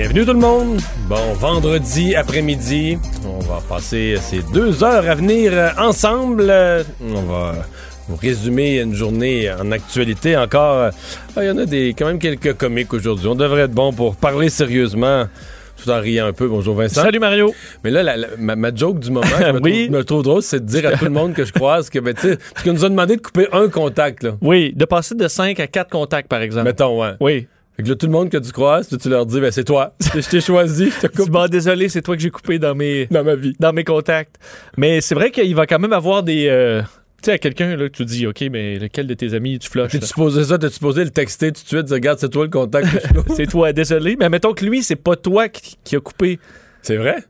Bienvenue tout le monde. Bon, vendredi après-midi, on va passer ces deux heures à venir ensemble. On va vous résumer une journée en actualité encore. Ah, Il y en a des quand même quelques comiques aujourd'hui. On devrait être bon pour parler sérieusement. Tout en riant un peu. Bonjour Vincent. Salut Mario. Mais là, la- la- ma, ma joke du moment, que me, Oui. trouve, me trouve drôle, c'est de dire à tout le monde que je croise que, ben, tu sais, parce qu'on nous a demandé de couper un contact, là. Oui, de passer de 5 à 4 contacts, par exemple. Mettons, ouais. Oui. Fait que là, tout le monde que tu croises, tu leur dis, ben, c'est toi. Je t'ai choisi, je te coupe Bon, désolé, c'est toi que j'ai coupé dans mes, dans ma vie. dans mes contacts. Mais c'est vrai qu'il va quand même avoir des. euh, tu sais, à quelqu'un, là, que tu dis, OK, mais lequel de tes amis tu flushes? T'es là? supposé ça, t'es supposé le texter tout de suite, regarde, c'est toi le contact. C'est toi, désolé. Mais mettons que lui, c'est pas toi qui, qui a coupé. C'est vrai?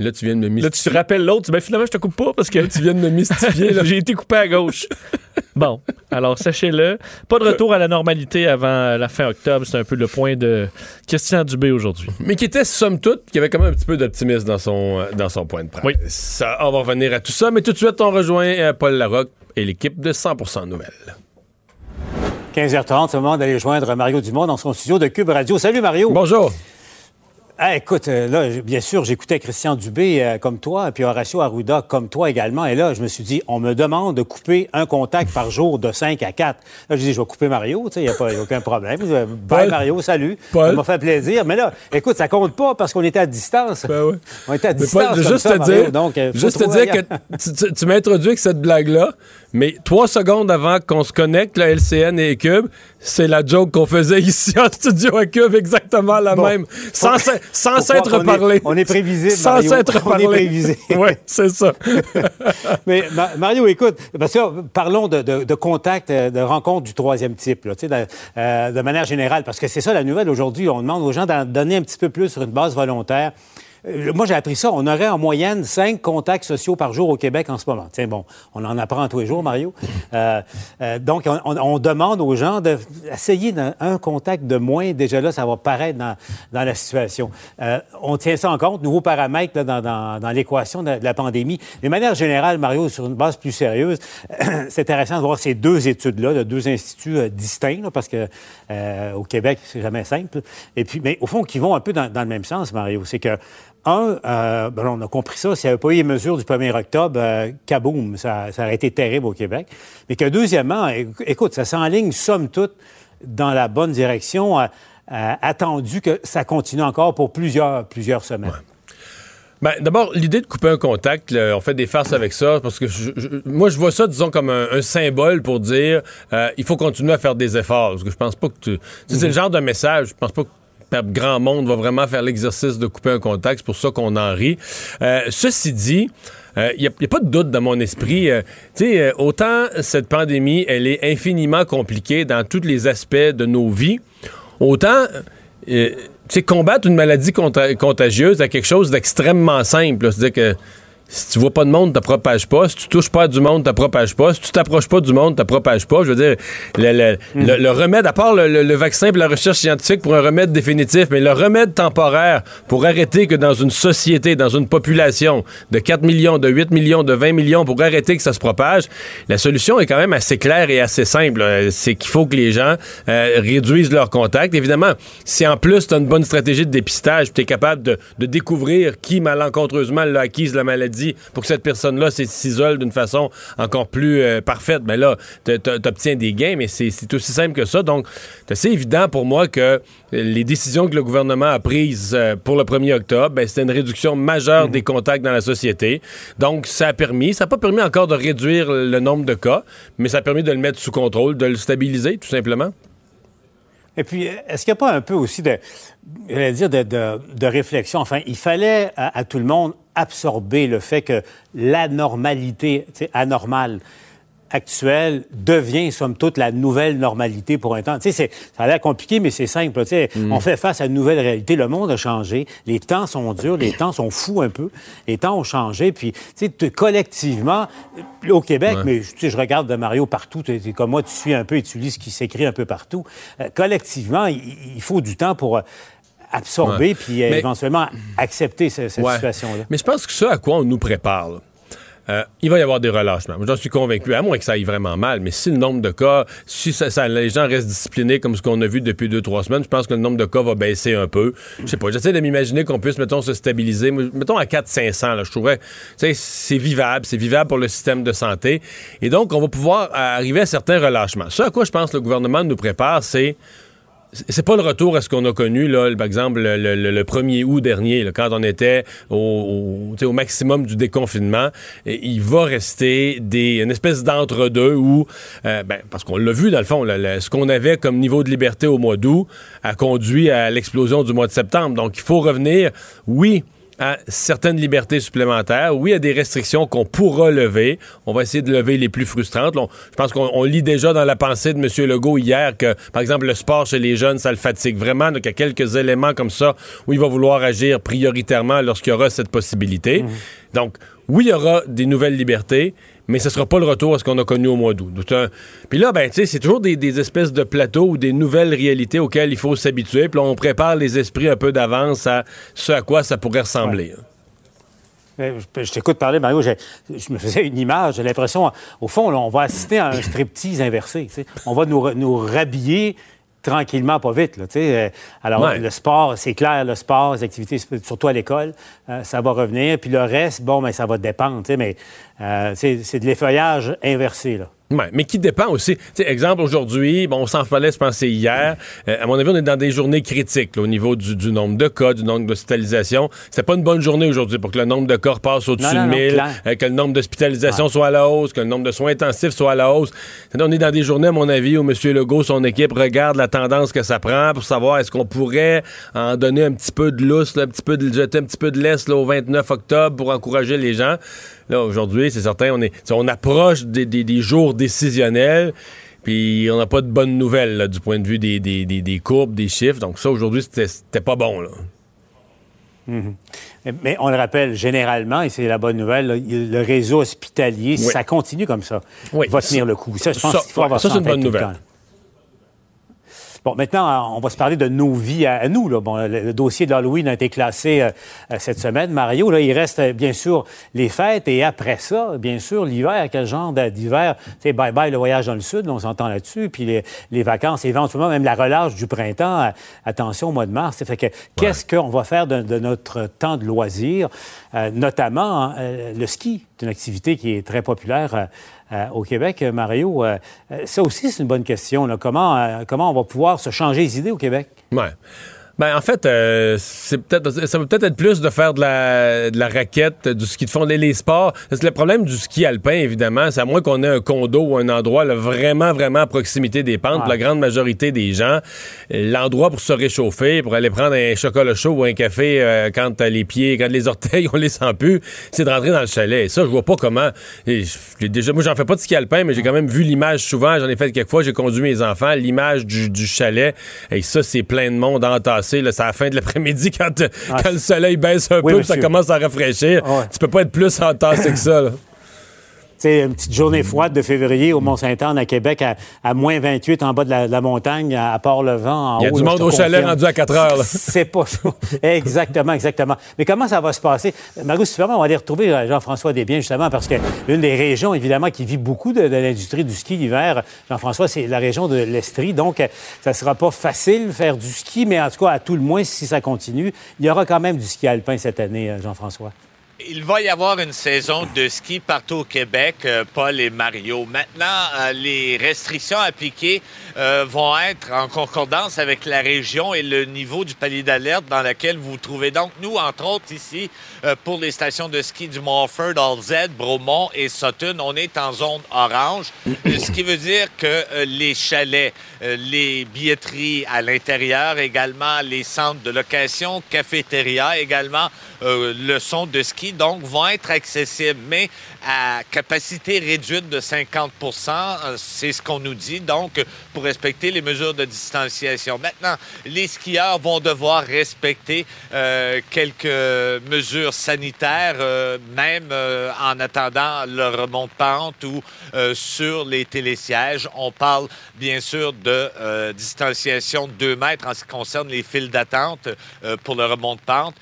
Là, tu viens de me Là, tu mystifier. te rappelles l'autre, tu dis, ben finalement, je te coupe pas parce que Tu viens de me mystifier, là. j'ai été coupé à gauche. bon, alors sachez-le. Pas de retour à la normalité avant la fin octobre. C'est un peu le point de Christian Dubé aujourd'hui. Mais qui était, somme toute, qui avait quand même un petit peu d'optimisme dans son, dans son point de presse. Oui. Ça, on va revenir à tout ça, mais tout de suite, on rejoint euh, Paul Larocque et l'équipe de 100% Nouvelles. 15h30, c'est le moment d'aller joindre Mario Dumont dans son studio de Cube Radio. Salut Mario. Bonjour. Ah, écoute, euh, là, bien sûr, j'écoutais Christian Dubé euh, comme toi, puis Horacio Arruda comme toi également. Et là, je me suis dit, on me demande de couper un contact par jour de 5 à 4. Là, je dis, je vais couper Mario, tu sais, il n'y a, pas- y a aucun problème. Bye Paul. Mario, salut. Paul. Ça m'a fait plaisir. Mais là, écoute, ça compte pas parce qu'on était à distance. Ben ouais. On était à Mais distance. Paul, comme juste ça, te Mario. dire, Donc, euh, juste te dire que tu, tu- tu m'introduis avec cette blague-là, mais trois secondes avant qu'on se connecte, la LCN et Cube, c'est la joke qu'on faisait ici en studio à Cube, exactement la Bon. même, sans, sans s'être parlé. on est prévisible, Sans Mario. s'être On est prévisible. oui, c'est ça. Mais Ma- Mario, écoute, parce que parlons de, de, de contact, euh, de rencontre du troisième type, là, de, euh, de manière générale, parce que c'est ça la nouvelle aujourd'hui. On demande aux gens d'en donner un petit peu plus sur une base volontaire. Euh, Moi, j'ai appris ça. On aurait en moyenne cinq contacts sociaux par jour au Québec en ce moment. Tiens, bon, on en apprend tous les jours, Mario. Euh, euh, donc, on, on- demande aux gens d'essayer d'un un contact de moins. Déjà là, ça va paraître dans, dans la situation. Euh, on tient ça en compte, nouveau paramètre là, dans, dans- dans l'équation de, de la pandémie. De manière générale, Mario, sur une base plus sérieuse, c'est intéressant de voir ces deux études-là, de deux instituts euh, distincts, là, parce que euh, au Québec, c'est jamais simple. Et puis, mais au fond, qui vont un peu dans, dans le même sens, Mario. C'est que un, euh, ben, on a compris ça, s'il n'y avait pas eu les mesures du 1er octobre, euh, kaboum, ça, ça aurait été terrible au Québec. Mais que deuxièmement, éc- écoute, ça s'enligne somme toute dans la bonne direction, euh, attendu que ça continue encore pour plusieurs, plusieurs semaines. Ben, D'abord, l'idée de couper un contact, on fait des farces avec ça, parce que moi, je vois ça, disons, comme un, symbole pour dire il faut continuer à faire des efforts. Parce que je pense pas que tu. C'est le genre de message, je pense pas que grand monde va vraiment faire l'exercice de couper un contact. C'est pour ça qu'on en rit. Euh, ceci dit, il n'y a, pas de doute dans mon esprit. euh, euh, autant cette pandémie, elle est infiniment compliquée dans tous les aspects de nos vies, autant. euh, tu combattre une maladie conta- contagieuse à quelque chose d'extrêmement simple. C'est-à-dire que si tu vois pas de monde, tu propages pas. Si tu touches pas à du monde, tu propages pas. Si tu t'approches pas du monde, tu propages pas. Je veux dire, le, le- le- le remède, à part le vaccin et la recherche scientifique pour un remède définitif, mais le remède temporaire pour arrêter que dans une société, dans une population de 4 millions, de 8 millions, de 20 millions, pour arrêter que ça se propage, la solution est quand même assez claire et assez simple. Euh, C'est qu'il faut que les gens euh, réduisent leurs contacts. Évidemment, si en plus tu as une bonne stratégie de dépistage, tu es capable de, de découvrir qui malencontreusement l'a acquise la maladie pour que cette personne-là s'isole d'une façon encore plus euh, parfaite, mais là, tu obtiens des gains, mais c'est aussi simple que ça. Donc, c'est assez évident pour moi que euh, les décisions que le gouvernement a prises euh, pour le 1er octobre, ben, c'était une réduction majeure des contacts dans la société. Donc, ça a permis, ça n'a pas permis encore de réduire le nombre de cas, mais ça a permis de le mettre sous contrôle, de le stabiliser, tout simplement. Et puis, est-ce qu'il n'y a pas un peu aussi de, dire, de, réflexion? Enfin, il fallait à, tout le monde absorber le fait que l'anormalité, tu sais, anormale, actuelle devient, somme toute, la nouvelle normalité pour un temps. Tu sais, ça a l'air compliqué, mais c'est simple. Tu sais, On fait face à une nouvelle réalité. Le monde a changé. Les temps sont durs. Les temps sont fous un peu. Les temps ont changé. Puis, tu sais, collectivement, au Québec, mais tu sais, je regarde de Mario partout. Tu comme moi, tu suis un peu et tu lis ce qui s'écrit un peu partout. Euh, collectivement, il, faut du temps pour... Euh, absorber puis éventuellement accepter cette, situation-là. Mais je pense que ça à quoi on nous prépare, euh, il va y avoir des relâchements. J'en suis convaincu, à moins que ça aille vraiment mal. Mais si le nombre de cas, si ça, les gens restent disciplinés comme ce qu'on a vu depuis deux, trois semaines, je pense que le nombre de cas va baisser un peu. Je sais pas, j'essaie de m'imaginer qu'on puisse, mettons, se stabiliser. Mettons à 400-500, là, je trouverais, c'est vivable, c'est vivable pour le système de santé. Et donc, on va pouvoir arriver à certains relâchements. Ce à quoi je pense que le gouvernement nous prépare, c'est c'est pas le retour à ce qu'on a connu, là, par exemple, le, 1er août dernier, quand on était au, au, maximum du déconfinement. il va rester des, une espèce d'entre-deux où, euh, ben, parce qu'on l'a vu dans le fond, ce qu'on avait comme niveau de liberté au mois d'août a conduit à l'explosion du mois de septembre. Donc, il faut revenir, oui, à certaines libertés supplémentaires. Oui, il y a des restrictions qu'on pourra lever. On va essayer de lever les plus frustrantes. je pense qu'on lit déjà dans la pensée de M. Legault hier que, par exemple, le sport chez les jeunes, ça le fatigue vraiment. Donc, il y a quelques éléments comme ça où il va vouloir agir prioritairement lorsqu'il y aura cette possibilité. Mmh. Donc, oui, il y aura des nouvelles libertés, mais ce sera pas le retour à ce qu'on a connu au mois d'août. Puis là, ben, tu sais, c'est toujours des, espèces de plateaux ou des nouvelles réalités auxquelles il faut s'habituer. Puis là, on prépare les esprits un peu d'avance à ce à quoi ça pourrait ressembler. Je, t'écoute parler, Mario, je, me faisais une image, j'ai l'impression, au fond, on va assister à un striptease inversé. On va nous, nous rhabiller tranquillement, pas vite. Là, euh, Alors, le sport, c'est clair, le sport, les activités, surtout à l'école, euh, ça va revenir. Puis le reste, bon, mais ça va dépendre. Mais euh, c'est de l'effeuillage inversé. Là mais qui dépend aussi. exemple, aujourd'hui, bon, on s'en fallait se penser hier. Euh, à mon avis, on est dans des journées critiques au niveau du, nombre de cas, du nombre d'hospitalisations. C'est pas une bonne journée aujourd'hui pour que le nombre de cas passe au-dessus de 1000, euh, que le nombre d'hospitalisations soit à la hausse, que le nombre de soins intensifs soit à la hausse. On est dans des journées, à mon avis, où M. Legault, son équipe, regarde la tendance que ça prend pour savoir est-ce qu'on pourrait en donner un petit peu de lousse, un petit peu de, jeter un petit peu de laisse au 29 octobre pour encourager les gens. Là, aujourd'hui, c'est certain, on, est, on approche des, jours décisionnels. Puis on n'a pas de bonnes nouvelles du point de vue des, courbes, des chiffres. Donc ça, aujourd'hui, c'était pas bon. Là. Mm-hmm. Mais on le rappelle, généralement, et c'est la bonne nouvelle, le réseau hospitalier, ça continue comme ça, oui. va tenir le coup. Ça, je pense qu'il faut avoir ça, c'est une bonne nouvelle. Bon, maintenant, on va se parler de nos vies à, nous. Là. Bon, le, dossier d'Halloween a été classé euh, euh, cette semaine. Mario, là, il reste euh, bien sûr les fêtes et après ça, bien sûr, l'hiver. Quel genre d'hiver? C'est bye-bye le voyage dans le sud, on s'entend là-dessus. Puis les, les, vacances, éventuellement, même la relâche du printemps. attention au mois de mars. Fait que qu'est-ce qu'on va faire de, notre temps de loisir? notamment le ski. C'est une activité qui est très populaire euh, au Québec, Mario. Euh, ça aussi, c'est une bonne question. Comment, euh, comment on va pouvoir se changer les idées au Québec? Ben, en fait, euh, c'est peut-être, ça peut peut-être être plus de faire de la, de la raquette, du ski de fond, les, les sports. Parce que le problème du ski alpin, évidemment, c'est à moins qu'on ait un condo ou un endroit vraiment, vraiment à proximité des pentes. Pour la grande majorité des gens, l'endroit pour se réchauffer, pour aller prendre un chocolat chaud ou un café euh, quand les pieds, quand les orteils, on les sent plus, c'est de rentrer dans le chalet. Et ça, je vois pas comment. déjà, moi, j'en fais pas de ski alpin, mais j'ai quand même vu l'image souvent. J'en ai fait quelques fois. J'ai conduit mes enfants. L'image du, du chalet. Et ça, c'est plein de monde entassé c'est à la fin de l'après-midi quand, le soleil baisse un peu, ça commence à rafraîchir. Tu peux pas être plus entassé que ça. Sais, une petite journée froide de février au Mont-Saint-Anne à Québec à, moins 28 en bas de la, montagne, à, Port-le-Vent. Il y a du monde au chalet rendu à 4 heures. C'est pas chaud. exactement, exactement. Mais comment ça va se passer? Marie, si on va aller retrouver euh, Jean-François Desbiens, justement, parce que l'une des régions, évidemment, qui vit beaucoup de, l'industrie du ski l'hiver, Jean-François, c'est la région de l'Estrie. Donc, ça sera pas facile de faire du ski, mais en tout cas, à tout le moins, si ça continue, il y aura quand même du ski alpin cette année, euh, Jean-François. Il va y avoir une saison de ski partout au Québec, euh, Paul et Mario. Maintenant, euh, les restrictions appliquées euh, vont être en concordance avec la région et le niveau du palier d'alerte dans lequel vous vous trouvez. Donc, nous, entre autres, ici, pour les stations de ski du Montford, Alzette, Bromont et Sutton, on est en zone orange, ce qui veut dire que les chalets, les billetteries à l'intérieur, également les centres de location, cafétéria, également le son de ski ski, donc vont être accessibles, mais à capacité réduite de 50 euh, c'est ce qu'on nous dit, donc pour respecter les mesures de distanciation. Maintenant, les skieurs vont devoir respecter euh, quelques mesures sanitaires, euh, même en attendant le remont de pente ou sur les télésièges. On parle bien sûr de distanciation de 2 mètres en ce qui concerne les files d'attente pour le remont de pente.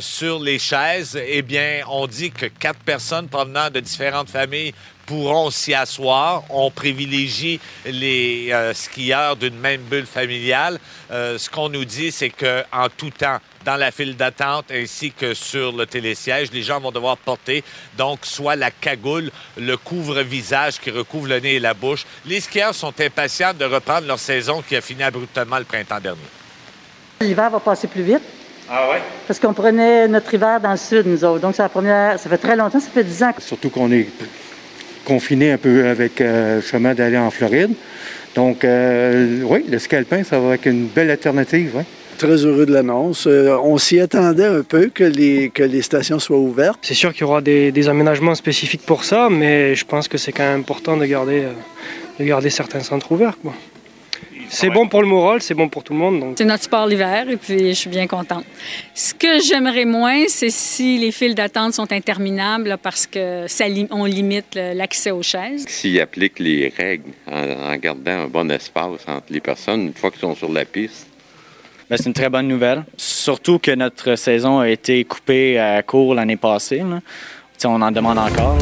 sur les chaises, eh bien, on dit que quatre personnes provenant de différentes familles pourront s'y asseoir. On privilégie les euh, skieurs d'une même bulle familiale. Euh, ce qu'on nous dit, c'est qu'en tout temps, dans la file d'attente ainsi que sur le télésiège, les gens vont devoir porter donc soit la cagoule, le couvre-visage qui recouvre le nez et la bouche. Les skieurs sont impatients de reprendre leur saison qui a fini abruptement le printemps dernier. L'hiver va passer plus vite. Ah ouais? Parce qu'on prenait notre hiver dans le sud, nous autres. Donc, c'est la première. Ça fait très longtemps, ça fait 10 ans. Surtout qu'on est confiné un peu avec euh, le chemin d'aller en Floride. Donc, euh, oui, le scalpin, ça va être une belle alternative. Très heureux de l'annonce. Euh, on s'y attendait un peu que les, que les stations soient ouvertes. C'est sûr qu'il y aura des, des, aménagements spécifiques pour ça, mais je pense que c'est quand même important de garder, de garder certains centres ouverts. Quoi. C'est bon pour le moral, c'est bon pour tout le monde. C'est notre sport l'hiver et puis je suis bien contente. Ce que j'aimerais moins, c'est si les files d'attente sont interminables parce que ça on limite l'accès aux chaises. S'ils appliquent les règles en, gardant un bon espace entre les personnes une fois qu'ils sont sur la piste. Ben, c'est une très bonne nouvelle. Surtout que notre saison a été coupée à court l'année passée. On en demande encore.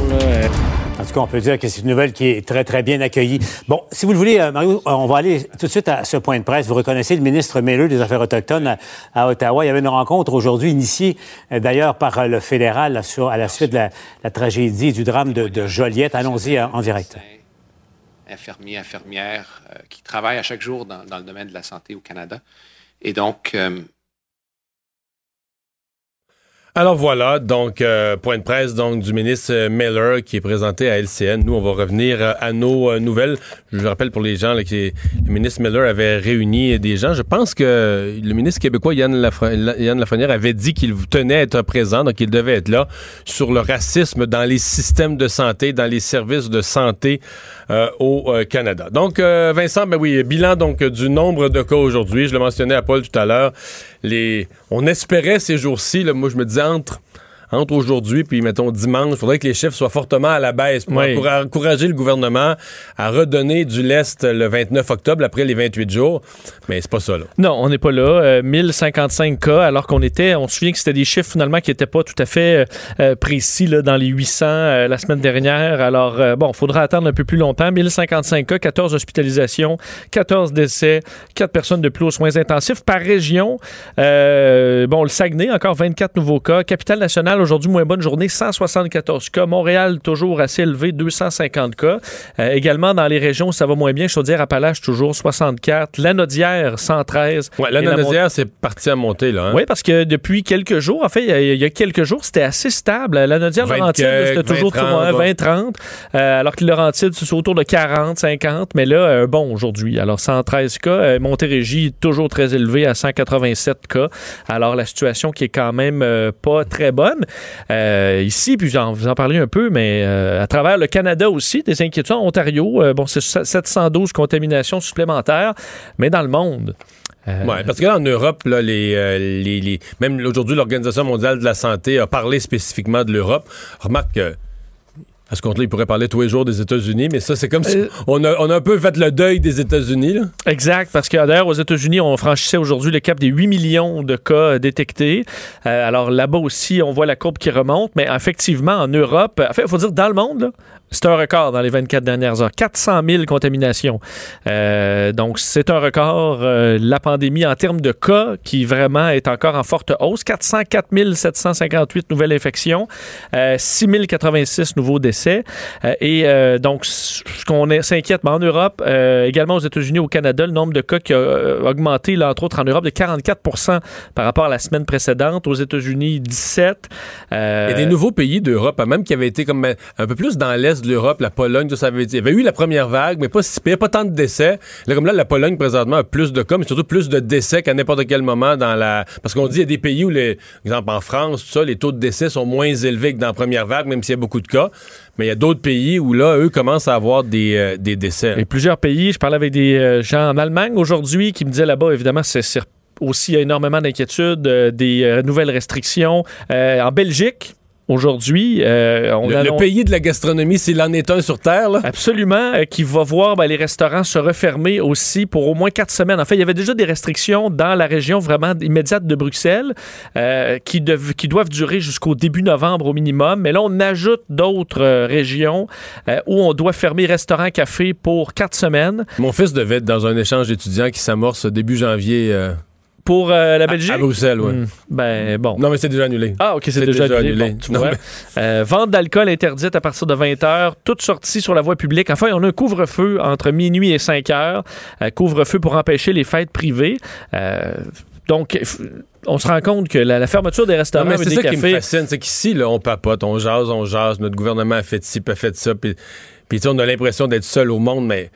En tout cas, on peut dire que c'est une nouvelle qui est très, très bien accueillie. Bon, si vous le voulez, euh, Mario, euh, on va aller tout de suite à ce point de presse. Vous reconnaissez le ministre Miller des Affaires autochtones à, Ottawa. Il y avait une rencontre aujourd'hui initiée euh, d'ailleurs par le fédéral à la suite de la, tragédie du drame de, Joliette. Allons-y en direct. Infirmiers, infirmières qui travaillent à chaque jour dans, le domaine de la santé au Canada. Et donc, alors voilà, donc euh, point de presse donc du ministre euh, Miller qui est présenté à LCN. Nous, on va revenir euh, à nos nouvelles. Je rappelle pour les gens là, que le ministre Miller avait réuni des gens. Je pense que le ministre québécois Yann, Lafrenière avait dit qu'il tenait à être présent, donc il devait être là sur le racisme dans les systèmes de santé, dans les services de santé au Canada. Donc Vincent, ben oui, bilan donc du nombre de cas aujourd'hui. Je le mentionnais à Paul tout à l'heure. On espérait ces jours-ci, moi je me disais entre entre aujourd'hui puis mettons dimanche, il faudrait que les chiffres soient fortement à la baisse pour encourager le gouvernement à redonner du lest le 29 octobre après les 28 jours. Mais c'est pas ça là. Non, on n'est pas là. 1055 euh, cas alors qu'on était, on se souvient que c'était des chiffres finalement qui n'étaient pas tout à fait euh, euh, précis là, dans les 800 la semaine dernière. Alors bon, il faudra attendre un peu plus longtemps. 1055 cas, 14 hospitalisations, 14 décès, 4 personnes de plus aux soins intensifs par région. bon, le Saguenay encore 24 nouveaux cas, capitale nationale aujourd'hui, moins bonne journée, 174 cas. Montréal, toujours assez élevé, 250 cas. Euh, également, dans les régions où ça va moins bien, Chaudière-Appalaches, toujours 64. Lanaudière, 113. Ouais, Lanaudière, c'est parti à monter, là. Hein? Oui, parce que depuis quelques jours, en fait, il y, a quelques jours, c'était assez stable. Lanaudière, Laurentide, c'était toujours 20-30. Euh, alors que Laurentide, c'est autour de 40, 50. Mais là, euh, bon, aujourd'hui. Alors, 113 cas. Montérégie, toujours très élevé à 187 cas. Alors, la situation qui est quand même pas très bonne. Euh, ici, puis vous en parlez un peu, mais euh, à travers le Canada aussi, des inquiétudes en Ontario. Euh, bon, c'est 712 contaminations supplémentaires, mais dans le monde. Oui, parce que là, en Europe, là, les, les, même aujourd'hui, l'Organisation mondiale de la santé a parlé spécifiquement de l'Europe. Remarque que à ce compte-là, il pourrait parler tous les jours des États-Unis, mais ça, c'est comme si on a, on a, un peu fait le deuil des États-Unis. Exact, parce que d'ailleurs, aux États-Unis, on franchissait aujourd'hui le cap des 8 millions de cas détectés. alors là-bas aussi, on voit la courbe qui remonte, mais effectivement, en Europe, en fait, il faut dire dans le monde, là, c'est un record dans les 24 dernières heures. 400 000 contaminations. Euh, donc, c'est un record. Euh, la pandémie, en termes de cas, qui vraiment est encore en forte hausse. 404 758 nouvelles infections. Euh, 6 086 nouveaux décès. Euh, et donc, ce qu'on s'inquiète, en Europe, également aux États-Unis, au Canada, le nombre de cas qui a augmenté, là, entre autres en Europe, de 44 par rapport à la semaine précédente. Aux États-Unis, 17. Il y a des nouveaux pays d'Europe, même qui avaient été comme un peu plus dans l'Est de l'Europe, la Pologne, tout ça avait dit. Il y avait eu la première vague, mais pas, si- a pas tant de décès. Là, comme là, la Pologne, présentement, a plus de cas, mais surtout plus de décès qu'à n'importe quel moment dans la. Parce qu'on dit, il y a des pays où, les, exemple, en France, tout ça, les taux de décès sont moins élevés que dans la première vague, même s'il y a beaucoup de cas. Mais il y a d'autres pays où, là, eux, commencent à avoir des, euh, des décès. Et plusieurs pays, je parlais avec des euh, gens en Allemagne aujourd'hui qui me disaient là-bas, évidemment, c'est aussi énormément d'inquiétudes, euh, des euh, nouvelles restrictions. En Belgique, aujourd'hui, euh, on Le, le pays de la gastronomie, s'il en est un sur Terre, là. Absolument, euh, qui va voir ben, les restaurants se refermer aussi pour au moins quatre semaines. En fait, il y avait déjà des restrictions dans la région vraiment immédiate de Bruxelles euh, qui, qui doivent durer jusqu'au début novembre au minimum. Mais là, on ajoute d'autres régions où on doit fermer restaurants, cafés pour quatre semaines. Mon fils devait être dans un échange d'étudiants qui s'amorce début janvier. Pour euh, la à- Belgique? À, Bruxelles, oui. Hmm. Ben bon. Non, mais c'est déjà annulé. Ah, ok, c'est déjà, déjà annulé. annulé. Bon, tu Non, vois. mais- Euh, vente d'alcool interdite à partir de 20 h, toute sortie sur la voie publique. Enfin, on a un couvre-feu entre minuit et 5 heures. Euh, couvre-feu pour empêcher les fêtes privées. Donc, on se rend compte que la, la fermeture des restaurants c'est ça qui me fascine, c'est qu'ici, là, on papote, on jase, on jase, notre gouvernement a fait ci, a fait ça, puis... Puis, tu sais, on a l'impression d'être seul au monde, mais,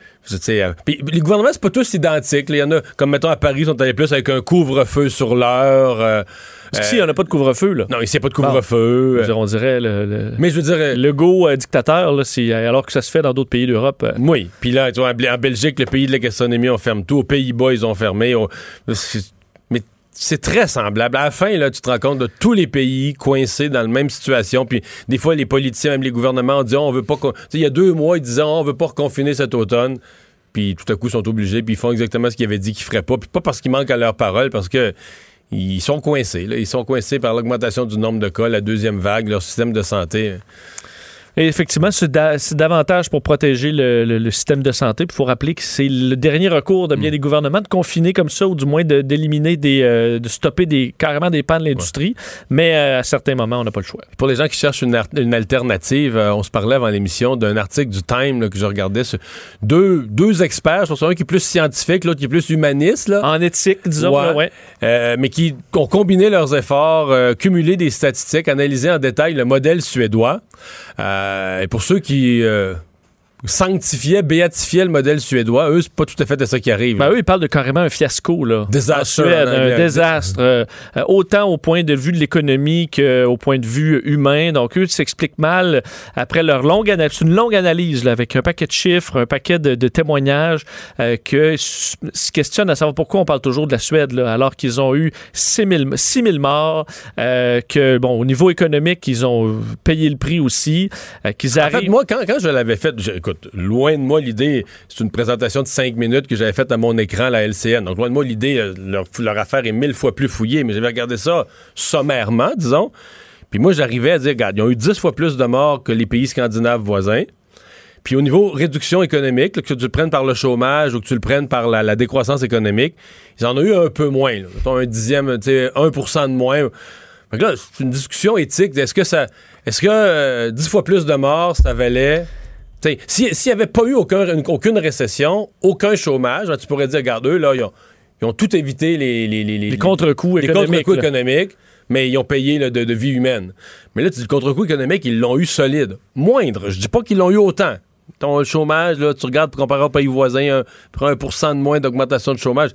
euh, puis les gouvernements, c'est pas tous identiques. Il y en a, comme mettons à Paris, ils sont allés plus avec un couvre-feu sur l'heure. euh, Parce euh, il n'y en a pas de couvre-feu. Là. Non, ici, il n'y a pas de couvre-feu. Dire, on dirait le, le, Mais je veux dire, euh, le go euh, dictateur, là, alors que ça se fait dans d'autres pays d'Europe. euh, Oui. Puis là, tu vois, en Bel- en Belgique, le pays de la gastronomie, on ferme tout. Aux Pays-Bas, ils ont fermé. On- c'est- très semblable. À la fin, là, tu te rends compte de tous les pays coincés dans la même situation. Puis des fois, les politiciens, même les gouvernements, disent on veut pas. Il y a deux mois, ils disaient on veut pas reconfiner cet automne. Puis tout à coup, ils sont obligés. Puis ils font exactement ce qu'ils avaient dit qu'ils feraient pas. Puis pas parce qu'ils manquent à leur parole, parce que. Ils sont coincés. Ils sont coincés par l'augmentation du nombre de cas, la deuxième vague, leur système de santé. Et effectivement, c'est da- c'est davantage pour protéger le, le- le système de santé. Il faut rappeler que c'est le dernier recours de bien des gouvernements de confiner comme ça, ou du moins de- d'éliminer des, euh, de stopper des, carrément des pans de l'industrie. Mais euh, à certains moments, on n'a pas le choix. Pour les gens qui cherchent une, alternative, euh, on se parlait avant l'émission d'un article du Time là, que je regardais sur deux, deux experts. Je pense un qui est plus scientifique, l'autre qui est plus humaniste. Là. En éthique, disons. Ouais. là, ouais. Mais qui ont combiné leurs efforts, cumulé des statistiques, analysé en détail le modèle suédois. Euh, et pour ceux qui euh, sanctifiaient, béatifiaient le modèle suédois, eux, c'est pas tout à fait de ça qui arrive. Ben, eux, ils parlent de carrément un fiasco. Là, Disaster En Suède, en un désastre. euh, euh, autant au point de vue de l'économie qu'au point de vue humain. Donc, eux s'expliquent mal après leur longue analyse. Une longue analyse là, avec un paquet de chiffres, un paquet de, de témoignages euh, que se questionnent à savoir pourquoi on parle toujours de la Suède là, alors qu'ils ont eu 6 000, 6 000 morts, euh, que, bon, au niveau économique, ils ont payé le prix aussi, euh, qu'ils En arrivent... fait, moi, quand, quand je l'avais fait, je- loin de moi l'idée, c'est une présentation de cinq minutes que j'avais faite à mon écran la LCN. Donc, loin de moi l'idée, euh, leur, affaire est mille fois plus fouillée, mais j'avais regardé ça sommairement, disons. Puis moi, j'arrivais à dire, regarde, ils ont eu dix fois plus de morts que les pays scandinaves voisins. Puis au niveau réduction économique, que tu le prennes par le chômage ou que tu le prennes par la, décroissance économique, ils en ont eu un peu moins. là. Un dixième, tu sais, 1% de moins. Fait là, c'est une discussion éthique. Est-ce que ça. Est-ce que euh, 10 fois plus de morts, ça valait. Si- S'il n'y avait pas eu aucun- une- aucune récession, aucun chômage, tu pourrais dire, regarde, eux, là, ils ont, ils ont tout évité les, les, les, Les contre-coups économiques, mais ils ont payé là, de, de vie humaine. Mais là, tu dis, le contre-coup économique, ils l'ont eu solide. Moindre. Je dis pas qu'ils l'ont eu autant. Ton chômage, là, tu regardes comparé au pays voisin, un, prends un pour cent de moins d'augmentation de chômage.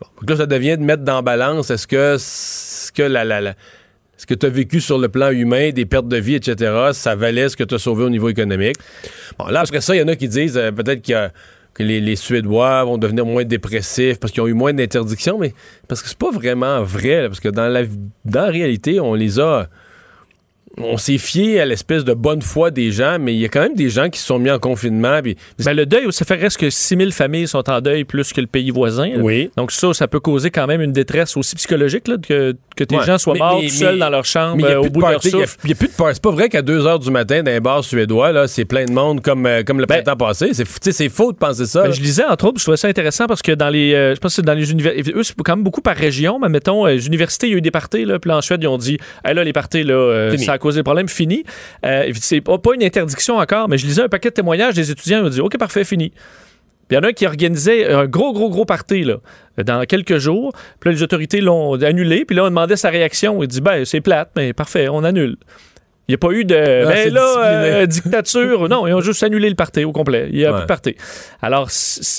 Bon, donc là, ça devient de mettre dans balance, est-ce que, ce que la, la, la- ce que tu as vécu sur le plan humain, des pertes de vie, etc., ça valait ce que tu as sauvé au niveau économique. Bon, là, après ça, il y en a qui disent euh, peut-être que les, Suédois vont devenir moins dépressifs parce qu'ils ont eu moins d'interdictions, mais parce que c'est pas vraiment vrai, parce que dans la, dans la réalité, on les a. On s'est fié à l'espèce de bonne foi des gens, mais il y a quand même des gens qui se sont mis en confinement. Ben, le deuil, ça fait reste que 6 000 familles sont en deuil plus que le pays voisin. là. Oui. Donc ça, ça peut causer quand même une détresse aussi psychologique là, que, que tes Ouais. gens soient Mais- morts mais- seuls mais- dans leur chambre mais euh, plus au de bout de leur souffle. Il n'y a, plus de party. C'est pas vrai qu'à 2 h du matin, dans les bars suédois, là, c'est plein de monde comme, euh, comme le printemps passé. C'est, faux de penser ça. Ben, je lisais entre autres, je trouvais ça intéressant parce que dans les, euh, je pense que c'est dans les universités, eux c'est quand même beaucoup par région, mais mettons les universités, il y a eu des parties là, puis en Suède ils ont dit, hey, là les parties là, ça a causé des problèmes, fini. Euh, c'est pas, une interdiction encore, mais je lisais un paquet de témoignages des étudiants, ils ont dit, ok parfait, fini. Il y en a un qui organisait un gros, gros, gros party dans quelques jours. Puis là, les autorités l'ont annulé. Puis là, on demandait sa réaction. Il dit, ben, c'est plate, mais parfait, on annule. Il n'y a pas eu de. Ah, ben là, euh, dictature. non, ils ont juste annulé le party au complet. Il n'y a Ouais. plus de party. Alors,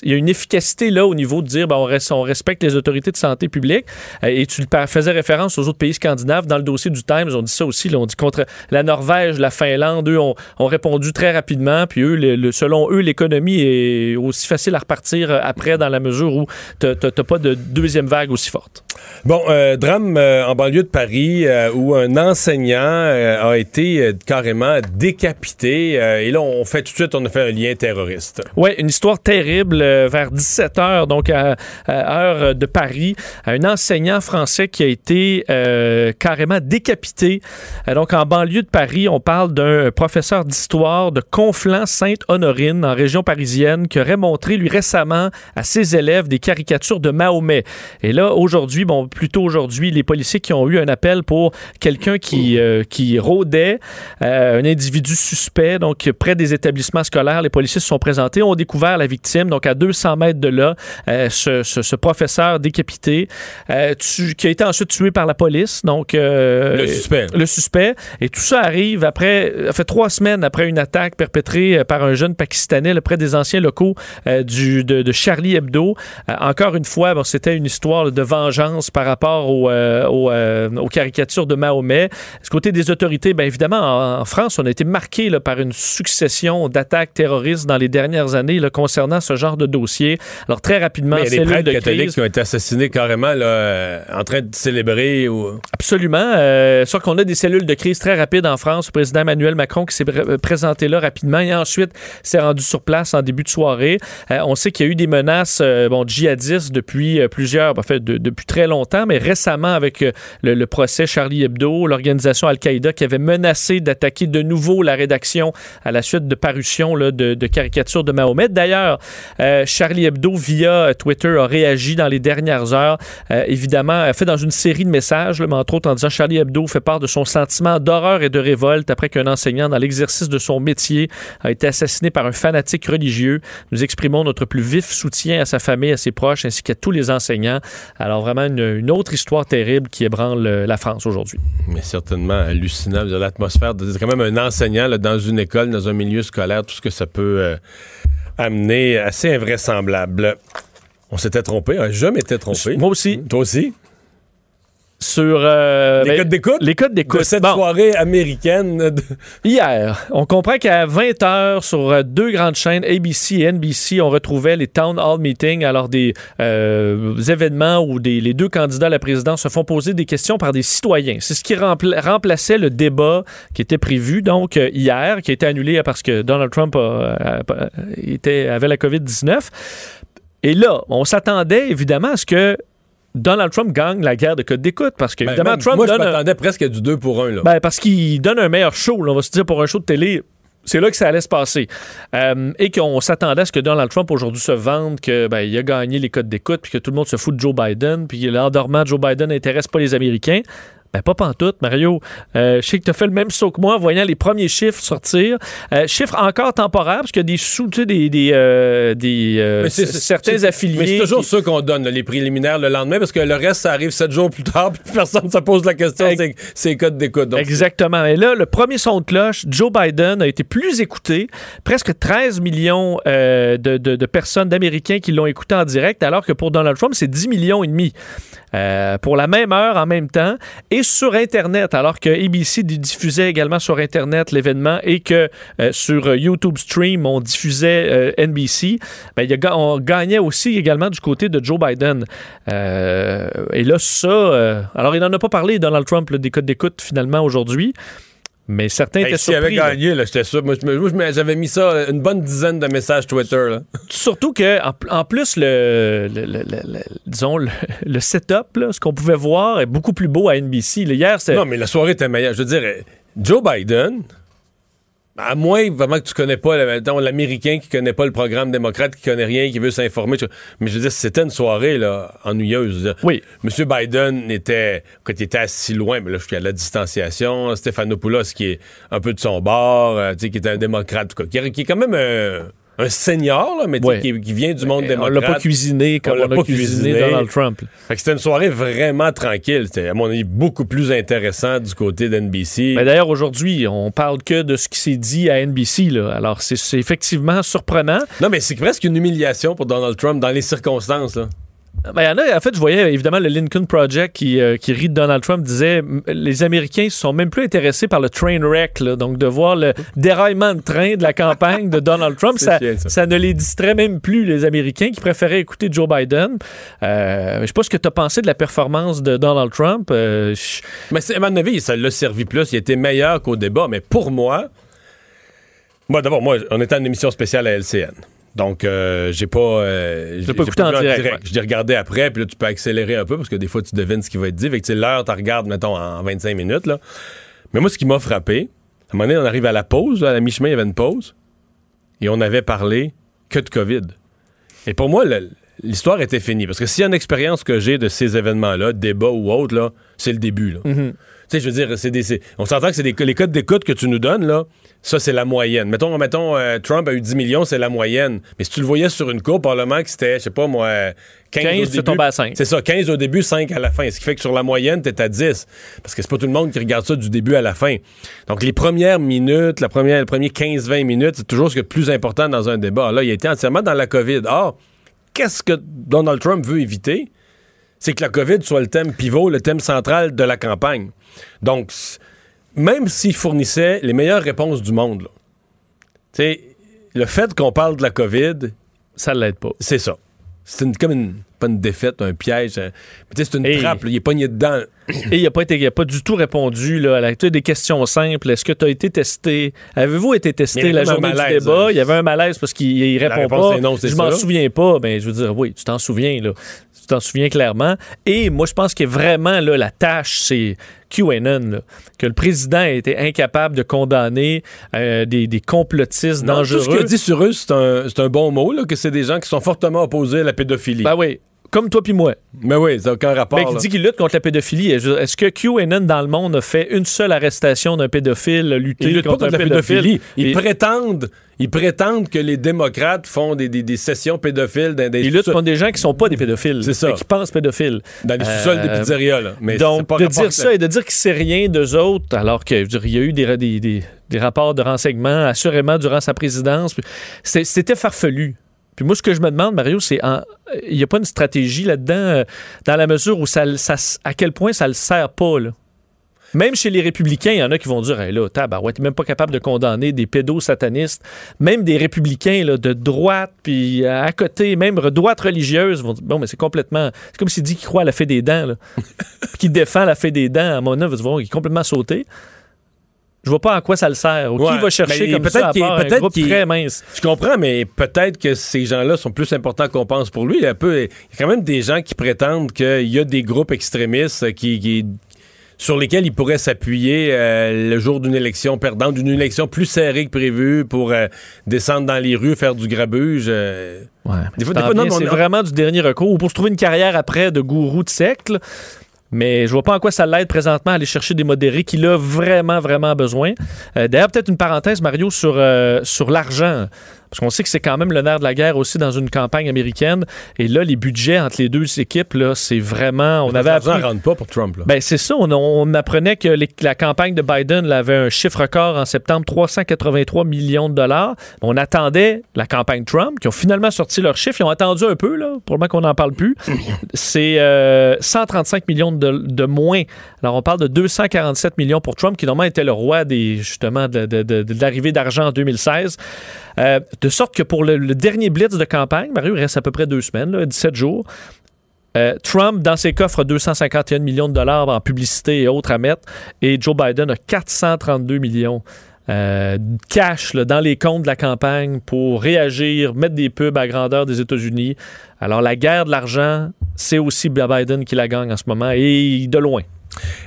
il y a une efficacité là au niveau de dire ben, on, res- on respecte les autorités de santé publique. Euh, et tu faisais référence aux autres pays scandinaves. Dans le dossier du Times, on dit ça aussi. là, on dit contre la Norvège, la Finlande, eux ont, ont répondu très rapidement. Puis eux, le- le- selon eux, l'économie est aussi facile à repartir euh, après dans la mesure où tu n'as pas de deuxième vague aussi forte. Bon, euh, drame en banlieue de Paris où un enseignant a été euh, carrément décapité. euh, et là, on fait tout de suite, on a fait un lien terroriste. Oui, une histoire terrible euh, vers 17 h donc à, à heure de Paris. Un enseignant français qui a été carrément décapité. Donc en banlieue de Paris, on parle d'un professeur d'histoire de Conflans-Sainte-Honorine en région parisienne qui aurait montré lui récemment à ses élèves des caricatures de Mahomet. Et là, aujourd'hui, bon, plutôt aujourd'hui, les policiers qui ont eu un appel pour quelqu'un qui, qui rôdait, euh, un individu suspect, donc près des établissements scolaires, les policiers se sont présentés, ont découvert la victime, donc à 200 mètres de là, euh, ce, ce- ce professeur décapité, euh, tu- qui a été ensuite tué par la police, donc Le suspect. le suspect. Et tout ça arrive après, ça fait trois semaines après une attaque perpétrée par un jeune Pakistanais là, près des anciens locaux du, de, de Charlie Hebdo. Encore une fois, bon, c'était une histoire là, de vengeance par rapport au, au, aux caricatures de Mahomet. Du côté des autorités, bien évidemment, en, en France, on a été marqué là, par une succession d'attaques terroristes dans les dernières années là, concernant ce genre de dossier. Alors très rapidement, Mais il y a des cellule prêtres de catholiques crise. qui ont été assassinés carrément là, euh, en train de célébrer. Ou... Absolument. Euh, sûr qu'on a des cellules de crise très rapides en France. Le président Emmanuel Macron qui s'est pr- présenté là rapidement et ensuite s'est rendu sur place en début de soirée. Euh, on sait qu'il y a eu des menaces euh, bon, djihadistes depuis euh, plusieurs, en fait, de- depuis très longtemps, mais récemment avec euh, le, le procès Charlie Hebdo, l'organisation Al-Qaïda qui avait menacé d'attaquer de nouveau la rédaction à la suite de parutions de, de caricatures de Mahomet. D'ailleurs, euh, Charlie Hebdo, via Twitter, a réagi dans les dernières heures. Euh, évidemment, a fait dans une série de messages, mais entre autres en disant Charlie Hebdo fait part de son sentiment d'horreur et de révolte après qu'un enseignant, dans l'exercice de son métier, a été assassiné par un fanatique religieux. Nous exprimons notre plus vif soutien à sa famille, à ses proches, ainsi qu'à tous les enseignants. Alors vraiment une, autre histoire terrible qui ébranle euh, la France aujourd'hui. Mais certainement hallucinant. Je veux dire, L'atmosphère, de- quand même un enseignant là, dans une école, dans un milieu scolaire, tout ce que ça peut euh, amener, assez invraisemblable. On s'était trompé, hein, je m'étais trompé. Moi aussi. Toi aussi? Sur euh, Les ben, codes d'écoute? Les codes d'écoute. De cette Bon. soirée américaine. de- Hier, on comprend qu'à 20h, sur euh, deux grandes chaînes, ABC et NBC, on retrouvait les Town Hall Meetings, alors des euh, événements où des, les deux candidats à la présidence se font poser des questions par des citoyens. C'est ce qui rempla- remplaçait le débat qui était prévu, donc, hier, qui a été annulé parce que Donald Trump a- a- a- était, avait la COVID-19. Et là, on s'attendait évidemment à ce que Donald Trump gagne la guerre de code d'écoute parce que, Ben, évidemment, même, Trump moi, je un- m'attendais presque à du 2 pour 1. Là. ben, parce qu'il donne un meilleur show, là, on va se dire, pour un show de télé. C'est là que ça allait se passer. Euh, et qu'on s'attendait à ce que Donald Trump aujourd'hui se vende que ben, il a gagné les codes d'écoute, puis que tout le monde se fout de Joe Biden, puis l'endormement de Joe Biden n'intéresse pas les Américains. Ben, pas pantoute, Mario. Euh, je sais que tu as fait le même saut que moi en voyant les premiers chiffres sortir. Euh, chiffres encore temporaires, parce qu'il y a des sous, tu sais, des, des, euh, des, euh, Mais c'est- c'est- certains affiliés. Mais c'est toujours qui- ceux qu'on donne, là, les préliminaires le lendemain, parce que le reste, ça arrive sept jours plus tard, puis personne ne se pose la question, c'est c'est les codes d'écoute. Donc, Exactement. Et là, le premier son de cloche, Joe Biden a été plus écouté. Presque 13 millions de, de- de personnes, d'Américains qui l'ont écouté en direct, alors que pour Donald Trump, c'est 10 millions et demi. Euh, pour la même heure, en même temps, et sur Internet, alors que ABC di- diffusait également sur Internet l'événement et que euh, sur euh, YouTube Stream, on diffusait NBC, ben, on gagnait aussi également du côté de Joe Biden. Et là, ça... alors, il n'en a pas parlé, Donald Trump, là, des codes d'écoute, finalement, aujourd'hui. Mais certains Hey, étaient s'il avait surpris. là. gagné, là, j'étais sûr. Moi, j'avais mis ça, une bonne dizaine de messages Twitter. Là. Surtout que, en, en plus, le, le- le- le- le- disons, le, setup, là, ce qu'on pouvait voir est beaucoup plus beau à NBC. Hier, c'est. Non, mais la soirée était meilleure. Je veux dire, Joe Biden, à moins vraiment que tu connais pas, l'Américain qui connaît pas le programme démocrate, qui connaît rien, qui veut s'informer. Mais je veux dire, c'était une soirée là, ennuyeuse. Oui. M. Biden était, quand il était assis loin, mais là, je suis à la distanciation. Stéphanopoulos, qui est un peu de son bord, euh, tu sais, qui est un démocrate, quoi, qui, qui est quand même un, un senior, là, mais qui, qui vient du monde on démocrate. l'a pas cuisiné comme on, l'a pas cuisiné, cuisiné. Donald Trump. Fait que c'était une soirée vraiment tranquille. C'était, à mon avis, beaucoup plus intéressant du côté d'NBC. Mais d'ailleurs, aujourd'hui, on parle que de ce qui s'est dit à NBC. Là. Alors, c'est c'est effectivement surprenant. Non, mais c'est presque une humiliation pour Donald Trump dans les circonstances. Là. Ben, il y en a, en fait, je voyais évidemment le Lincoln Project qui, euh, qui rit de Donald Trump disait les Américains ne sont même plus intéressés par le train wreck, là. donc de voir le déraillement de train de la campagne de Donald Trump, ça, chiant, ça. ça ne les distrait même plus, les Américains qui préféraient écouter Joe Biden. Euh, je sais pas ce que tu as pensé de la performance de Donald Trump. Euh, Mais à mon avis, ça l'a servi plus. Il était meilleur qu'au débat. Mais pour moi, moi d'abord, moi, on était en émission spéciale à LCN. Donc, euh, j'ai pas. euh, l'as pas écouté en direct, ouais. Je l'ai regardé après, puis là, tu peux accélérer un peu parce que des fois, tu devines ce qui va être dit. Fait que, l'heure, tu regardes, mettons, en 25 minutes. Là. Mais moi, ce qui m'a frappé, à un moment donné, on arrive à la pause. là, à la mi-chemin, il y avait une pause. Et on avait parlé que de COVID. Et pour moi, l'histoire était finie. Parce que s'il y a une expérience que j'ai de ces événements-là, débat ou autre, là, c'est le début. Là. Mhm. Tu sais, je veux dire, c'est des, on s'entend que c'est des, les codes d'écoute que tu nous donnes, là, ça, c'est la moyenne. Mettons, mettons euh, Trump a eu 10 millions, c'est la moyenne. Mais si tu le voyais sur une courbe, probablement que c'était, je sais pas moi, euh, 15, 15, au tu début. tombes à 5. C'est ça, 15 au début, 5 à la fin. Ce qui fait que sur la moyenne, t'es à 10. Parce que c'est pas tout le monde qui regarde ça du début à la fin. Donc, les premières minutes, la première, les premiers 15-20 minutes, c'est toujours ce qui est le plus important dans un débat. Là, il a été entièrement dans la COVID. Or, qu'est-ce que Donald Trump veut éviter? C'est que la COVID soit le thème pivot, le thème central de la campagne. Donc, même s'il fournissait les meilleures réponses du monde, là, le fait qu'on parle de la COVID, ça l'aide pas. C'est ça. C'est une, comme une, pas une défaite, un piège. hein. Mais c'est une Et- trappe, là, il est pogné dedans. Et il n'a pas, été- il a pas du tout répondu là, à la, des questions simples. Est-ce que tu as été testé? Avez-vous été Mais testé la journée du malaise, débat? hein. Il y avait un malaise parce qu'il répond pas. non, je m'en souviens pas. Ben, je veux dire, oui, tu t'en souviens. Là. Tu t'en souviens clairement. Et moi, je pense que vraiment, là, la tâche, c'est QAnon. là. Que le président a été incapable de condamner euh, des, des complotistes Non, dangereux. Tout ce qu'il a dit sur eux, c'est un, un bon mot, là, que c'est des gens qui sont fortement opposés à la pédophilie. Ben oui, comme toi puis moi. Mais oui, ça n'a aucun rapport. Mais qui dit qu'il lutte contre la pédophilie. Est-ce que QAnon dans le monde a fait une seule arrestation d'un pédophile, lutter contre, contre la pédophile? pédophilie. Ils Et- prétendent, ils prétendent que les démocrates font des, des- des sessions pédophiles dans des Ils luttent contre des gens qui sont pas des pédophiles. C'est ça. Qui pensent pédophiles. dans les sous-sols des Euh, pizzerias. Là. Mais Donc, pas de dire ça et de dire qu'il sait rien d'eux autres, alors qu'il y a eu des, des, rapports de renseignement assurément durant sa présidence, c'était farfelu. Puis moi, ce que je me demande, Mario, c'est il n'y a pas une stratégie là-dedans, euh, dans la mesure où ça, à quel point ça le sert pas, là? Même chez les républicains, il y en a qui vont dire hey, là, tabarouette, même pas capable de condamner des pédosatanistes. Même des républicains là, de droite, puis à côté, même droite religieuse, vont dire bon, mais c'est complètement. C'est comme s'il dit qu'il croit à la fée des dents, là. puis qu'il défend la fée des dents. À mon avis, il est complètement sauté. Je vois pas à quoi ça le sert. Ou Ouais, qui va chercher comme ça à part un peut-être groupe très mince? Je comprends, mais peut-être que ces gens-là sont plus importants qu'on pense pour lui. Il y a, un peu, il y a quand même des gens qui prétendent qu'il y a des groupes extrémistes qui, qui- sur lesquels il pourrait s'appuyer euh, le jour d'une élection perdante, d'une élection plus serrée que prévu pour euh, descendre dans les rues, faire du grabuge. euh. Des fois, des c'est vraiment du dernier recours ou pour se trouver une carrière après de gourou de secte. Mais je vois pas en quoi ça l'aide présentement à aller chercher des modérés qu'il a vraiment, vraiment besoin. Euh, D'ailleurs, peut-être une parenthèse, Mario, sur, euh, sur l'argent. Parce qu'on sait que c'est quand même le nerf de la guerre aussi dans une campagne américaine. Et là, les budgets entre les deux équipes, là, c'est vraiment. On avait appris. rentre pas pour Trump. là. Ben, c'est ça. On, on apprenait que les- la campagne de Biden là, avait un chiffre record en septembre, 383 millions de dollars. On attendait la campagne Trump, qui ont finalement sorti leur chiffre. Ils ont attendu un peu, là, probablement qu'on n'en parle plus. C'est euh, 135 millions de, de moins. Alors, on parle de 247 millions pour Trump, qui normalement était le roi des, justement de, de- de- de l'arrivée d'argent en 2016. Euh, de sorte que pour le, dernier blitz de campagne, Mario, il reste à peu près deux semaines, là, 17 jours. Euh, Trump, dans ses coffres, a 251 millions de dollars en publicité et autres à mettre. Et Joe Biden a 432 millions euh, de cash dans les comptes de la campagne pour réagir, mettre des pubs à grandeur des États-Unis. Alors, la guerre de l'argent, c'est aussi Biden qui la gagne en ce moment et de loin.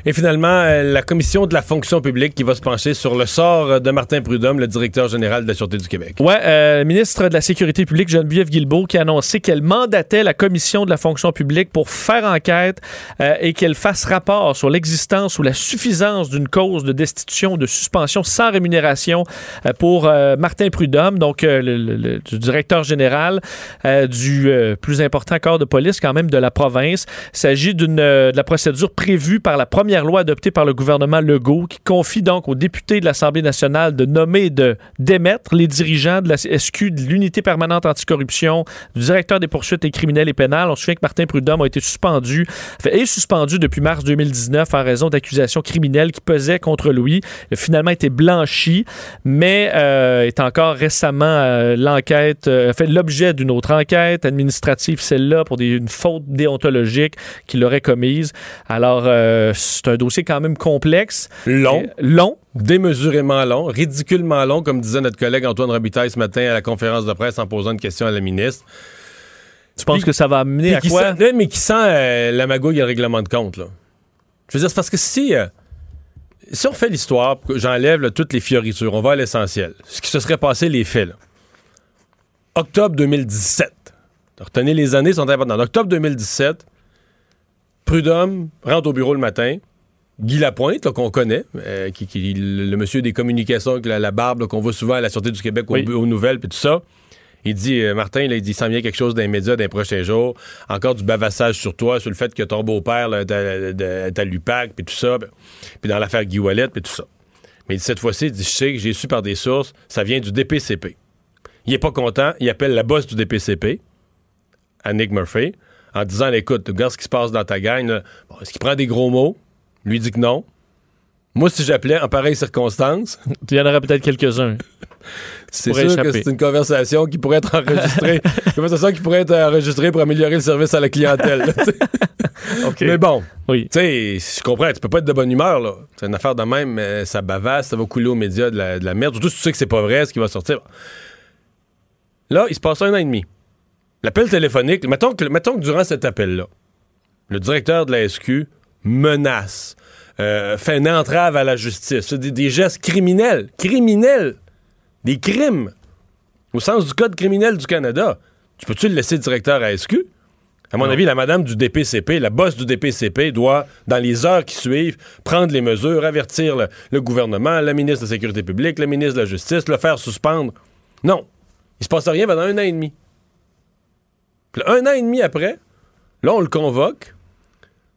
Et finalement, euh, la commission de la fonction publique qui va se pencher sur le sort euh, de Martin Prudhomme, le directeur général de la Sûreté du Québec. Ouais, euh, ministre de la Sécurité publique, Geneviève Guilbeault, qui a annoncé qu'elle mandatait la commission de la fonction publique pour faire enquête euh, et qu'elle fasse rapport sur l'existence ou la suffisance d'une cause de destitution de suspension sans rémunération euh, pour euh, Martin Prudhomme, donc le, le- le- directeur général du plus important corps de police quand même de la province. Il s'agit d'une de la procédure prévue par la première loi adoptée par le gouvernement Legault qui confie donc aux députés de l'Assemblée nationale de nommer et de démettre les dirigeants de la SQ, de l'unité permanente anticorruption, du directeur des poursuites et criminelles et pénales. On se souvient que Martin Prudhomme a été suspendu, est suspendu depuis mars 2019 en raison d'accusations criminelles qui pesaient contre lui. Il a finalement été blanchi, mais euh, est encore récemment euh, l'enquête, euh, fait l'objet d'une autre enquête administrative, celle-là, pour des- une faute déontologique qu'il aurait commise. Alors, c'est un dossier quand même complexe. Long. Euh, long. Démesurément long, ridiculement long, comme disait notre collègue Antoine Robitaille ce matin à la conférence de presse en posant une question à la ministre. Tu penses que ça va amener à qui quoi? sent- mais qui sent euh, la magouille et le règlement de compte, là. Je veux dire, c'est parce que si, euh, si on fait l'histoire, j'enlève toutes les fioritures, on va à l'essentiel. Ce qui se serait passé, les faits, là. Octobre 2017. Retenez les années, sont importantes. En octobre 2017, Prudhomme rentre au bureau le matin. Guy Lapointe, qu'on connaît, euh, qui, qui- le, monsieur des communications avec la, la barbe qu'on voit souvent à la Sûreté du Québec, Oui. aux, nouvelles, puis tout ça. Il dit, euh, Martin, là, il dit, il s'en vient quelque chose dans les médias dans les prochains jours. Encore du bavassage sur toi, sur le fait que ton beau-père est à- l'UPAC, puis tout ça. Puis dans l'affaire Guy Wallet, puis tout ça. Mais il dit, cette fois-ci, il dit, je sais que j'ai su par des sources, ça vient du DPCP. Il est pas content, il appelle la boss du DPCP, Annick Murphy, en disant, écoute, regarde ce qui se passe dans ta gang. Bon, Est-ce qu'il prend des gros mots? Lui dit que non. Moi, si j'appelais en pareille circonstance, Il y en aurait peut-être quelques-uns. c'est sûr que c'est une conversation qui pourrait être enregistrée. une conversation qui pourrait être enregistrée pour améliorer le service à la clientèle. là. Mais bon, Oui. tu sais, je comprends, tu peux pas être de bonne humeur, là. C'est une affaire de même, mais ça bavasse, ça va couler aux médias de la, de la merde. Surtout si tu sais que c'est pas vrai ce qui va sortir. Là, il se passe un an et demi. L'appel téléphonique, mettons que, mettons que durant cet appel-là, le directeur de la SQ menace, euh, fait une entrave à la justice, fait des, des gestes criminels, criminels, des crimes, au sens du Code criminel du Canada. Tu peux-tu le laisser directeur à SQ? À mon avis, la madame du DPCP, la boss du DPCP, doit, dans les heures qui suivent, prendre les mesures, avertir le, le gouvernement, la ministre de la Sécurité publique, le ministre de la Justice, le faire suspendre. Non. Il se passe rien pendant un an et demi. Puis un an et demi après, là, on le convoque.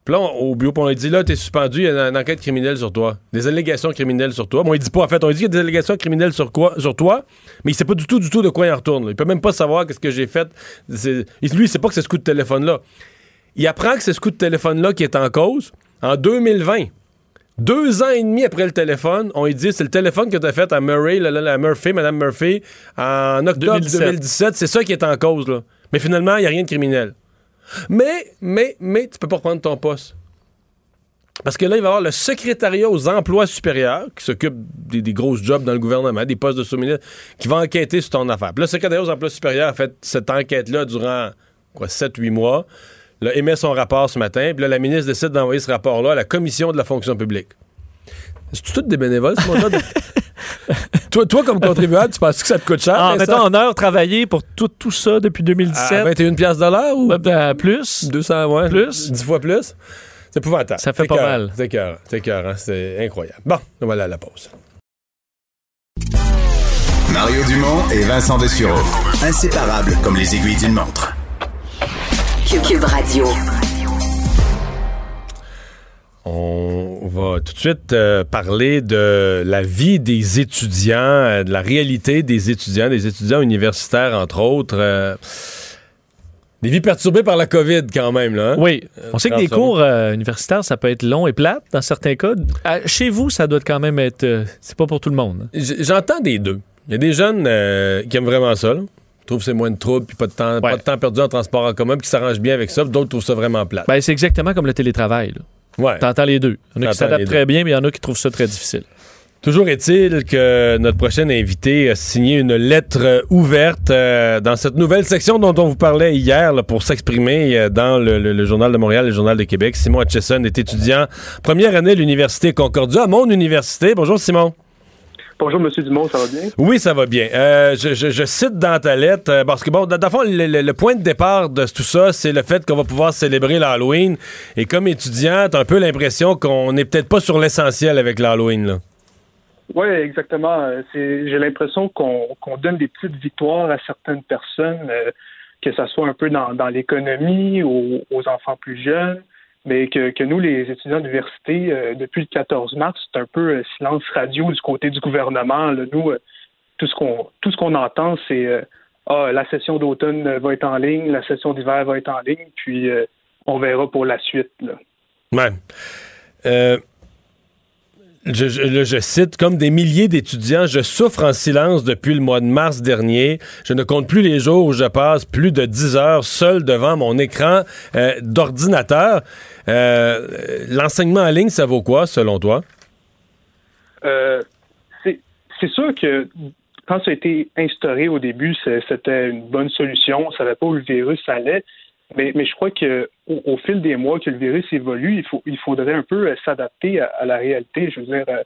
Puis là, on- au bureau, on lui dit là, t'es suspendu, il y a une, enquête criminelle sur toi. Des allégations criminelles sur toi. Bon, il dit pas, en fait, on lui dit qu'il y a des allégations criminelles sur, quoi, sur toi, mais il sait pas du tout, du tout de quoi il en retourne. là. Il peut même pas savoir qu'est-ce que j'ai fait. Lui, il sait pas que c'est ce coup de téléphone-là. Il apprend que c'est ce coup de téléphone-là qui est en cause en 2020. Deux ans et demi après le téléphone, on lui dit c'est le téléphone que tu as fait à Murray, la, la- la Murphy, Madame Murphy, en octobre 2017. 2017. C'est ça qui est en cause, là. Mais finalement, il n'y a rien de criminel. Mais, mais, mais, tu peux pas reprendre ton poste. Parce que là, il va y avoir le secrétariat aux emplois supérieurs qui s'occupe des, grosses jobs dans le gouvernement, des postes de sous-ministre, qui va enquêter sur ton affaire. Puis le secrétariat aux emplois supérieurs a fait cette enquête-là durant, quoi, 7-8 mois. Émet son rapport ce matin. Puis là, la ministre décide d'envoyer ce rapport-là à la commission de la fonction publique. C'est tout des bénévoles, ce montant? toi, toi, comme contribuable, tu penses que ça te coûte cher? Ah, Vincent? mettons en heure travaillée pour tout, tout ça depuis 2017. À 21 piastres de l'heure ou? Ben, plus. 200, ouais. Plus. 10 fois plus. C'est épouvantable. Ça fait pas mal. C'est écœurant. C'est écœurant. C'est incroyable. Bon, on va aller à la pause. Mario Dumont et Vincent Dessureau. Inséparables comme les aiguilles d'une montre. Cube Radio. On va tout de suite euh, parler de la vie des étudiants, euh, de la réalité des étudiants, des étudiants universitaires, entre autres. euh, des vies perturbées par la COVID, quand même. Là, hein? Oui. On sait que des cours universitaires, ça peut être long et plate dans certains cas. À- chez vous, ça doit quand même être. c'est pas pour tout le monde. hein? J'entends des deux. Il y a des jeunes qui aiment vraiment ça. là. Ils trouvent que c'est moins de troubles, puis pas de temps, pas de temps perdu en transport en commun, puis qui s'arrangent bien avec ça. puis D'autres trouvent ça vraiment plate. Ben, c'est exactement comme le télétravail. là. Ouais. T'entends les deux. Il y en a qui s'adaptent très bien, mais il y en a qui trouvent ça très difficile. Toujours est-il que notre prochain invité a signé une lettre ouverte euh, dans cette nouvelle section dont on vous parlait hier là, pour s'exprimer euh, dans le, le- le Journal de Montréal et le Journal de Québec. Simon Hutchison est étudiant première année à l'Université Concordia, à mon université. Bonjour Simon. Bonjour, Monsieur Dumont, ça va bien? Oui, ça va bien. Euh, je, je- je cite dans ta lettre, euh, parce que, bon, dans le fond, le, le- le point de départ de tout ça, c'est le fait qu'on va pouvoir célébrer l'Halloween. Et comme étudiant, t'as un peu l'impression qu'on n'est peut-être pas sur l'essentiel avec l'Halloween, là. Oui, exactement. Euh, J'ai l'impression qu'on donne des petites victoires à certaines personnes, euh, que ce soit un peu dans, dans l'économie, aux, aux enfants plus jeunes, mais que, que nous, les étudiants d'université, euh, depuis le 14 mars, c'est un peu euh, silence radio du côté du gouvernement. là. Nous, euh, tout ce qu'on tout ce qu'on entend, c'est euh, ah, la session d'automne va être en ligne, la session d'hiver va être en ligne, puis euh, on verra pour la suite. Là. Ouais. Je, cite, comme des milliers d'étudiants, je souffre en silence depuis le mois de mars dernier. Je ne compte plus les jours où je passe plus de 10 heures seul devant mon écran euh, d'ordinateur. Euh, L'enseignement en ligne, ça vaut quoi, selon toi? Euh, c'est sûr que quand ça a été instauré au début, c'était une bonne solution. On ne savait pas où le virus allait. Mais, je crois que au, fil des mois que le virus évolue, il, faut, il faudrait un peu euh, s'adapter à, la réalité. Je veux dire, euh,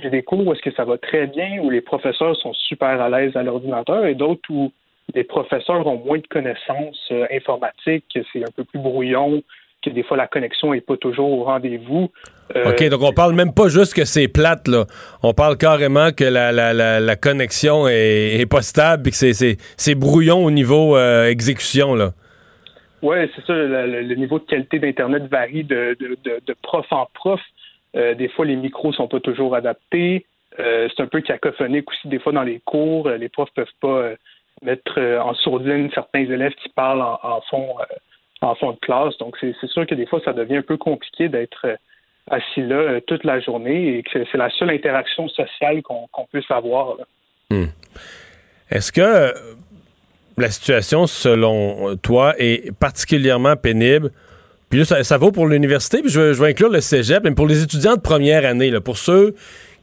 j'ai des cours où est-ce que ça va très bien, où les professeurs sont super à l'aise à l'ordinateur, et d'autres où les professeurs ont moins de connaissances euh, informatiques, que c'est un peu plus brouillon, que des fois la connexion n'est pas toujours au rendez-vous. Euh, OK, donc on parle même pas juste que c'est plate, là. On parle carrément que la, la, la, connexion est, pas stable et que c'est- brouillon au niveau exécution, là. Oui, c'est ça. Le, niveau de qualité d'Internet varie de, de, de- prof en prof. Euh, des fois, les micros sont pas toujours adaptés. Euh, c'est un peu cacophonique aussi, des fois, dans les cours. Euh, Les profs peuvent pas mettre en sourdine certains élèves qui parlent en, fond, en fond de classe. Donc, c'est sûr que des fois, ça devient un peu compliqué d'être assis là toute la journée et que c'est la seule interaction sociale qu'on qu'on puisse avoir. Hmm. Est-ce que la situation, selon toi, est particulièrement pénible? Puis là, ça, ça vaut pour l'université, puis je vais, inclure le cégep, mais pour les étudiants de première année, pour ceux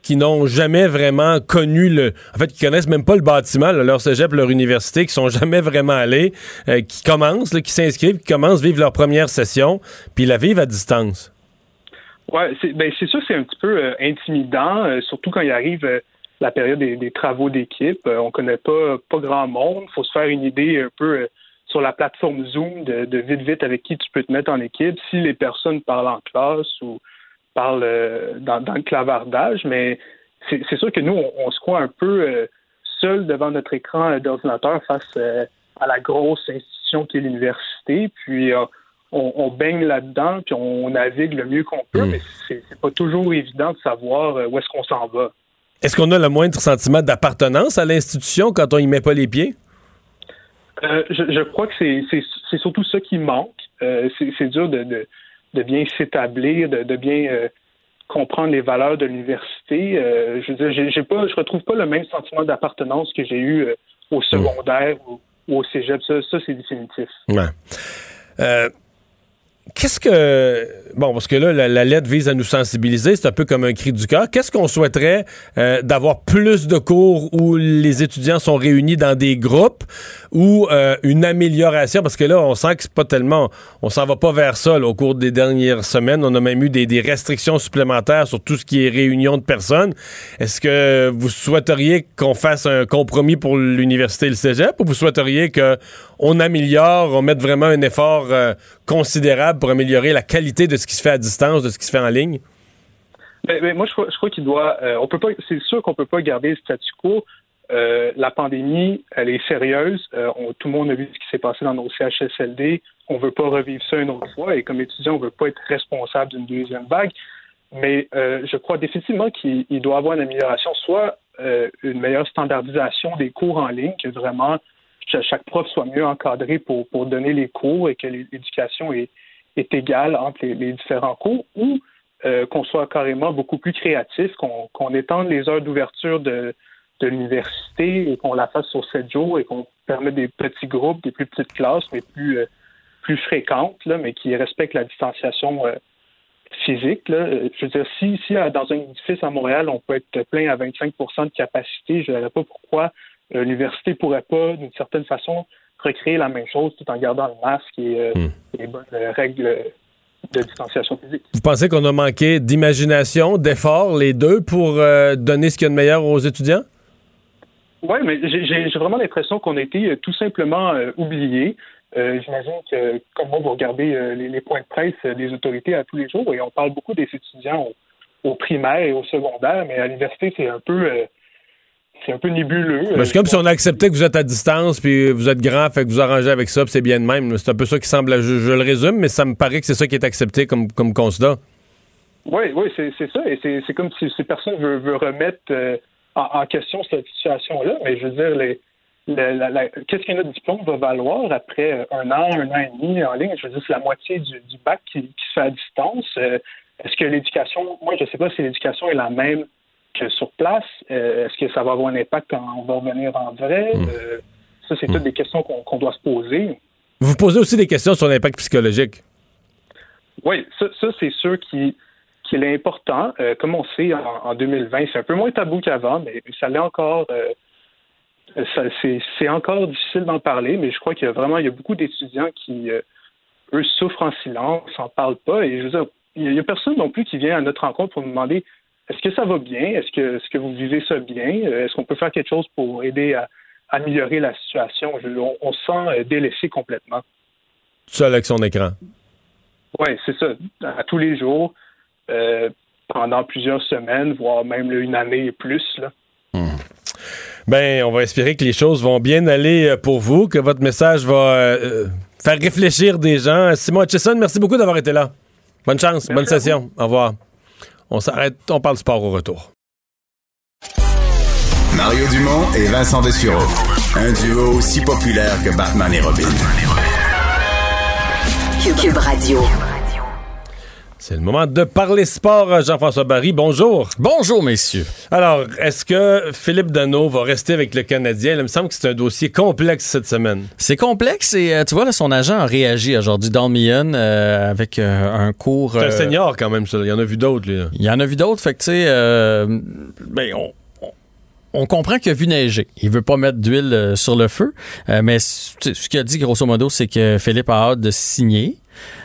qui n'ont jamais vraiment connu le. En fait, qui connaissent même pas le bâtiment, leur cégep, leur université, qui sont jamais vraiment allés, euh, qui commencent, qui s'inscrivent, qui commencent à vivre leur première session, puis la vivent à distance. C'est ben, c'est sûr que c'est un petit peu euh, intimidant, euh, surtout quand il arrive euh, la période des, des travaux d'équipe. Euh, on connaît pas pas grand monde. faut se faire une idée un peu euh, sur la plateforme Zoom de, de vite vite avec qui tu peux te mettre en équipe. Si les personnes parlent en classe ou parlent euh, dans, dans le clavardage, mais c'est sûr que nous, on, on se croit un peu seul devant notre écran d'ordinateur face à la grosse institution qui est l'université. Puis on, on baigne là-dedans, puis on navigue le mieux qu'on peut, mais c'est pas toujours évident de savoir où est-ce qu'on s'en va. Est-ce qu'on a le moindre sentiment d'appartenance à l'institution quand on y met pas les pieds? Euh, je, je crois que c'est- surtout ça qui manque. Euh, c'est dur de, de, de bien s'établir, de, de bien euh, comprendre les valeurs de l'université. Je veux dire, j'ai- j'ai pas, je retrouve pas le même sentiment d'appartenance que j'ai eu au secondaire ou, ou au cégep. Ça, ça c'est définitif. Ouais. Qu'est-ce que. Bon, parce que là, la, la lettre vise à nous sensibiliser, c'est un peu comme un cri du cœur. Qu'est-ce qu'on souhaiterait euh, d'avoir plus de cours où les étudiants sont réunis dans des groupes? Ou euh, une amélioration? Parce que là, on sent que c'est pas tellement. On s'en va pas vers ça là, au cours des dernières semaines. On a même eu des, restrictions supplémentaires sur tout ce qui est réunion de personnes. Est-ce que vous souhaiteriez qu'on fasse un compromis pour l'université et le cégep ou vous souhaiteriez qu'on améliore, on mette vraiment un effort euh, considérable pour améliorer la qualité de ce qui se fait à distance, de ce qui se fait en ligne? Ben, ben, moi, je crois, je crois qu'il doit. euh, on peut pas. C'est sûr qu'on peut pas garder le statu quo. Euh, la pandémie, elle est sérieuse. Euh, tout le monde a vu ce qui s'est passé dans nos CHSLD. On veut pas revivre ça une autre fois. Et comme étudiant, on veut pas être responsable d'une deuxième vague. Mais euh, je crois définitivement qu'il il doit y avoir une amélioration, soit une meilleure standardisation des cours en ligne, que vraiment cha- chaque prof soit mieux encadré pour, donner les cours et que l'éducation est, égale entre les, différents cours, ou qu'on soit carrément beaucoup plus créatif, qu'on étende les heures d'ouverture de, de l'université et qu'on la fasse sur sept jours et qu'on permette des petits groupes, des plus petites classes, mais plus, euh, plus fréquentes, là, mais qui respectent la distanciation euh, physique. Là. Je veux dire, si, si euh, dans un édifice à Montréal, on peut être plein à 25% de capacité, je ne verrais pas pourquoi euh, l'université ne pourrait pas, d'une certaine façon, recréer la même chose tout en gardant le masque et euh, Hmm. les bonnes euh, règles de distanciation physique. Vous pensez qu'on a manqué d'imagination, d'effort, les deux, pour euh, donner ce qu'il y a de meilleur aux étudiants? Oui, mais j'ai- vraiment l'impression qu'on a été euh, tout simplement euh, oubliés. Euh, J'imagine que, comme moi, vous regardez euh, les, les points de presse des autorités à tous les jours et on parle beaucoup des étudiants au, au primaire et au secondaire, mais à l'université, c'est un peu c'est un peu nébuleux. C'est comme si on acceptait que vous êtes à distance, puis vous êtes grand, fait que vous arrangez avec ça, puis c'est bien de même. C'est un peu ça qui semble, je, je le résume, mais ça me paraît que c'est ça qui est accepté comme, comme constat. Oui, oui, c'est ça. Et c'est comme si, si personne veut, veut remettre en, en question cette situation-là. Mais je veux dire, les, qu'est-ce que notre diplôme va valoir après euh, un an, un an et demi en ligne? Je veux dire, c'est la moitié du, du bac qui, qui se fait à distance. Euh, Est-ce que l'éducation, moi, je ne sais pas si l'éducation est la même que sur place. Euh, Est-ce que ça va avoir un impact quand on va revenir en vrai? Euh, ça, c'est toutes des questions qu'on qu'on doit se poser. Vous vous posez aussi des questions sur l'impact psychologique. Oui, ça, ça, c'est sûr qu'il qu'il est important. Euh, comme on sait, en, en 2020, c'est un peu moins tabou qu'avant, mais ça l'est encore. euh, c'est encore difficile d'en parler, mais je crois qu'il y a vraiment il y a beaucoup d'étudiants qui, euh, eux, souffrent en silence, s'en parlent pas. Et je veux dire, il n'y a personne non plus qui vient à notre rencontre pour nous demander est-ce que ça va bien? Est-ce que, est-ce que vous vivez ça bien? Est-ce qu'on peut faire quelque chose pour aider à améliorer la situation? Je- on, on se sent délaissé complètement. Seul avec son écran. Oui, c'est ça. À tous les jours, euh, pendant plusieurs semaines, voire même là, une année et plus. Là. Ben, on va espérer que les choses vont bien aller euh, pour vous, que votre message va euh, euh, faire réfléchir des gens. Simon Hutchison, merci beaucoup d'avoir été là. Bonne chance, bonne session. Au revoir. On s'arrête, on parle sport au retour. Mario Dumont et Vincent Dessureau. Un duo aussi populaire que Batman et Robin. Cube Radio. C'est le moment de parler sport. Jean-François Barry, bonjour. Bonjour, messieurs. Alors, est-ce que Philippe Dano va rester avec le Canadien? Il me semble que c'est un dossier complexe cette semaine. C'est complexe et euh, tu vois, là, son agent a réagi aujourd'hui, Don Millon, euh, avec euh, un cours. C'est un euh, senior quand même, ça. Il y en a vu d'autres. Il y en a vu d'autres, fait que tu sais, euh, ben, on, on- comprend qu'il a vu neiger. Il veut pas mettre d'huile euh, sur le feu, euh, mais ce qu'il a dit grosso modo, c'est que Philippe a hâte de signer.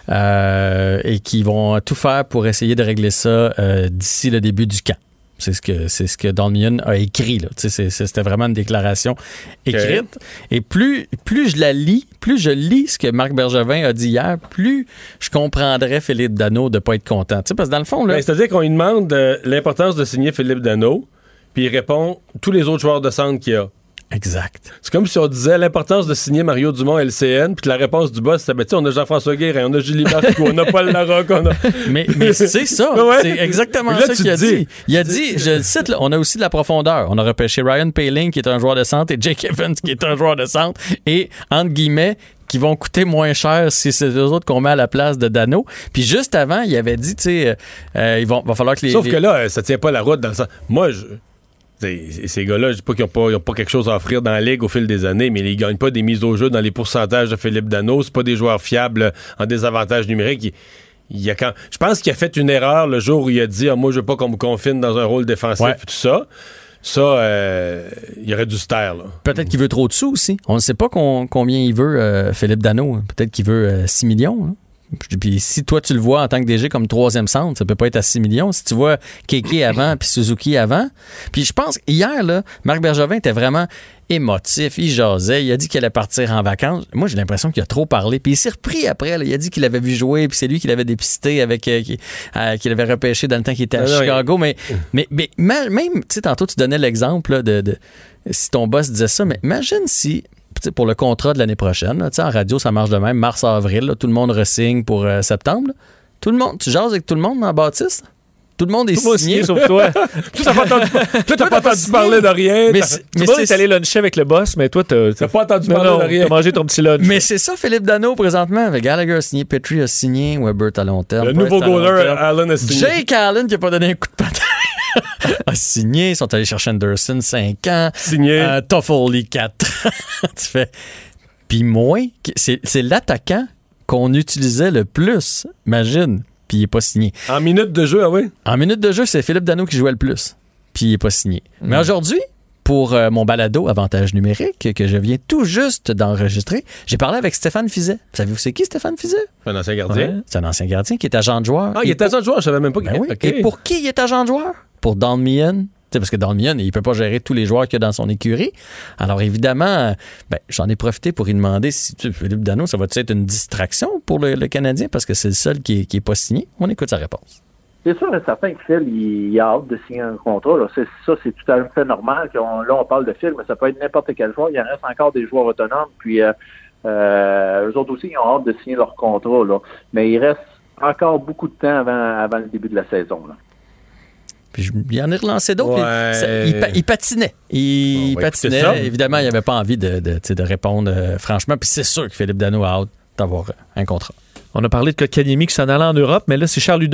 euh, et qu'ils vont tout faire pour essayer de régler ça euh, d'ici le début du camp. C'est ce que c'est ce que Don Millon a écrit C'était vraiment une déclaration écrite. Et plus plus je la lis, plus je lis ce que Marc Bergevin a dit hier, plus je comprendrais Philippe Dano de pas être content. Parce que dans le fond là, Ben, C'est-à-dire qu'on lui demande l'importance de signer Philippe Dano, puis il répond tous les autres joueurs de centre qu'il y a. Exact. C'est comme si on disait l'importance de signer Mario Dumont LCN, puis que la réponse du boss, c'était ben, tu sais, on a Jean-François Guérin, on a Julie Marcoux, on a Paul Larocque, on a. Mais, mais c'est ça. Ouais. C'est exactement Là, ça qu'il a dis- dit. Il a dit, je le cite, là, on a aussi de la profondeur. On a repêché Ryan Paling, qui est un joueur de centre, et Jake Evans, qui est un joueur de centre, et, entre guillemets, qui vont coûter moins cher si c'est eux autres qu'on met à la place de Dano. Puis juste avant, il avait dit, tu sais, euh, euh, il va, va falloir que les... Sauf les- que là, euh, ça tient pas la route dans le sens. Moi, je. T'sais, Ces gars-là, je dis pas qu'ils ont pas, pas quelque chose à offrir dans la ligue au fil des années, mais ils gagnent pas des mises au jeu dans les pourcentages de Philippe Dano. C'est pas des joueurs fiables euh, en désavantage numérique. Il- il y a quand... Je pense qu'il a fait une erreur le jour où il a dit ah, Moi, je veux pas qu'on me confine dans un rôle défensif Ouais. et tout ça. Ça, euh, il aurait dû se taire. Là. Peut-être qu'il veut trop de sous aussi. On ne sait pas con- combien il veut, euh, Philippe Dano. Peut-être qu'il veut euh, 6 millions. hein. Puis si toi, tu le vois en tant que DG comme troisième centre, ça peut pas être à 6 millions. Si tu vois Keke avant puis Suzuki avant. Puis je pense, hier, là, Marc Bergevin était vraiment émotif. Il jasait. Il a dit qu'il allait partir en vacances. Moi, j'ai l'impression qu'il a trop parlé. Puis il s'est repris après. là. Il a dit qu'il avait vu jouer. Puis c'est lui qui l'avait dépisté avec... euh, qui- euh, qu'il avait repêché dans le temps qu'il était à Chicago. Mais, mais, mais ma- même, tu sais, tantôt, tu donnais l'exemple de, de- si ton boss disait ça, mais imagine si, pour le contrat de l'année prochaine, là, tu en radio, ça marche de même, mars-avril, tout le monde resigne pour euh, septembre. là. Tout le monde, tu jases avec tout le monde la bâtisse? Tout le monde est Tout signé. sauf toi. Toi, t'as pas entendu, toi, t'as pas entendu parler de rien. Mais Tout le monde c'est- est allé luncher avec le boss, mais toi, t'as T'as pas entendu Non, parler non, de rien. t'as mangé ton petit lunch. Mais c'est ça, Philippe Dano, présentement, avec Gallagher a signé, Petrie a signé, Weber à long terme. Le nouveau goaler. Allen a signé. Jake Allen, qui a pas donné un coup de patin, a signé. Ils sont allés chercher Anderson 5 ans. Signé. Euh, Toffoli 4 Tu fais. Puis moi, c'est c'est l'attaquant qu'on utilisait le plus. Imagine. puis il n'est pas signé. En minute de jeu, ah oui? En minute de jeu, c'est Philippe Dano qui jouait le plus, puis il n'est pas signé. Mais aujourd'hui, pour euh, mon balado Avantage numérique que je viens tout juste d'enregistrer, j'ai parlé avec Stéphane Fizet. Savez-vous c'est qui Stéphane Fizet? Un ancien gardien. Ouais, c'est un ancien gardien qui est agent de joueur. Ah, il est agent de joueur, je savais même pas qu'il ben oui. OK. Et pour qui il est agent de joueur? Pour Don Meehan. Parce que Don Meehan, il peut pas gérer tous les joueurs qu'il y a dans son écurie. Alors évidemment, ben, j'en ai profité pour lui demander si Philippe Dano, ça va être une distraction pour le, Canadien? Parce que c'est le seul qui est, qui est pas signé. On écoute sa réponse. C'est sûr et certain que Phil, il, a hâte de signer un contrat. Ça, c'est tout à fait normal. là, on parle de Phil, mais ça peut être n'importe quel joueur. Il en reste encore des joueurs autonomes. Puis, euh, euh, eux autres aussi, ils ont hâte de signer leur contrat. Mais il reste encore beaucoup de temps avant, avant le début de la saison. Puis je- il en a relancé d'autres. puis Ouais. ça- il, pa- il patinait. Il écouter patinait. Évidemment, il n'avait pas envie de, de, répondre euh, franchement. Puis c'est sûr que Philippe Dano a hâte d'avoir euh, un contrat. On a parlé de Kotkaniemi qui s'en allait en Europe, mais là, c'est Charles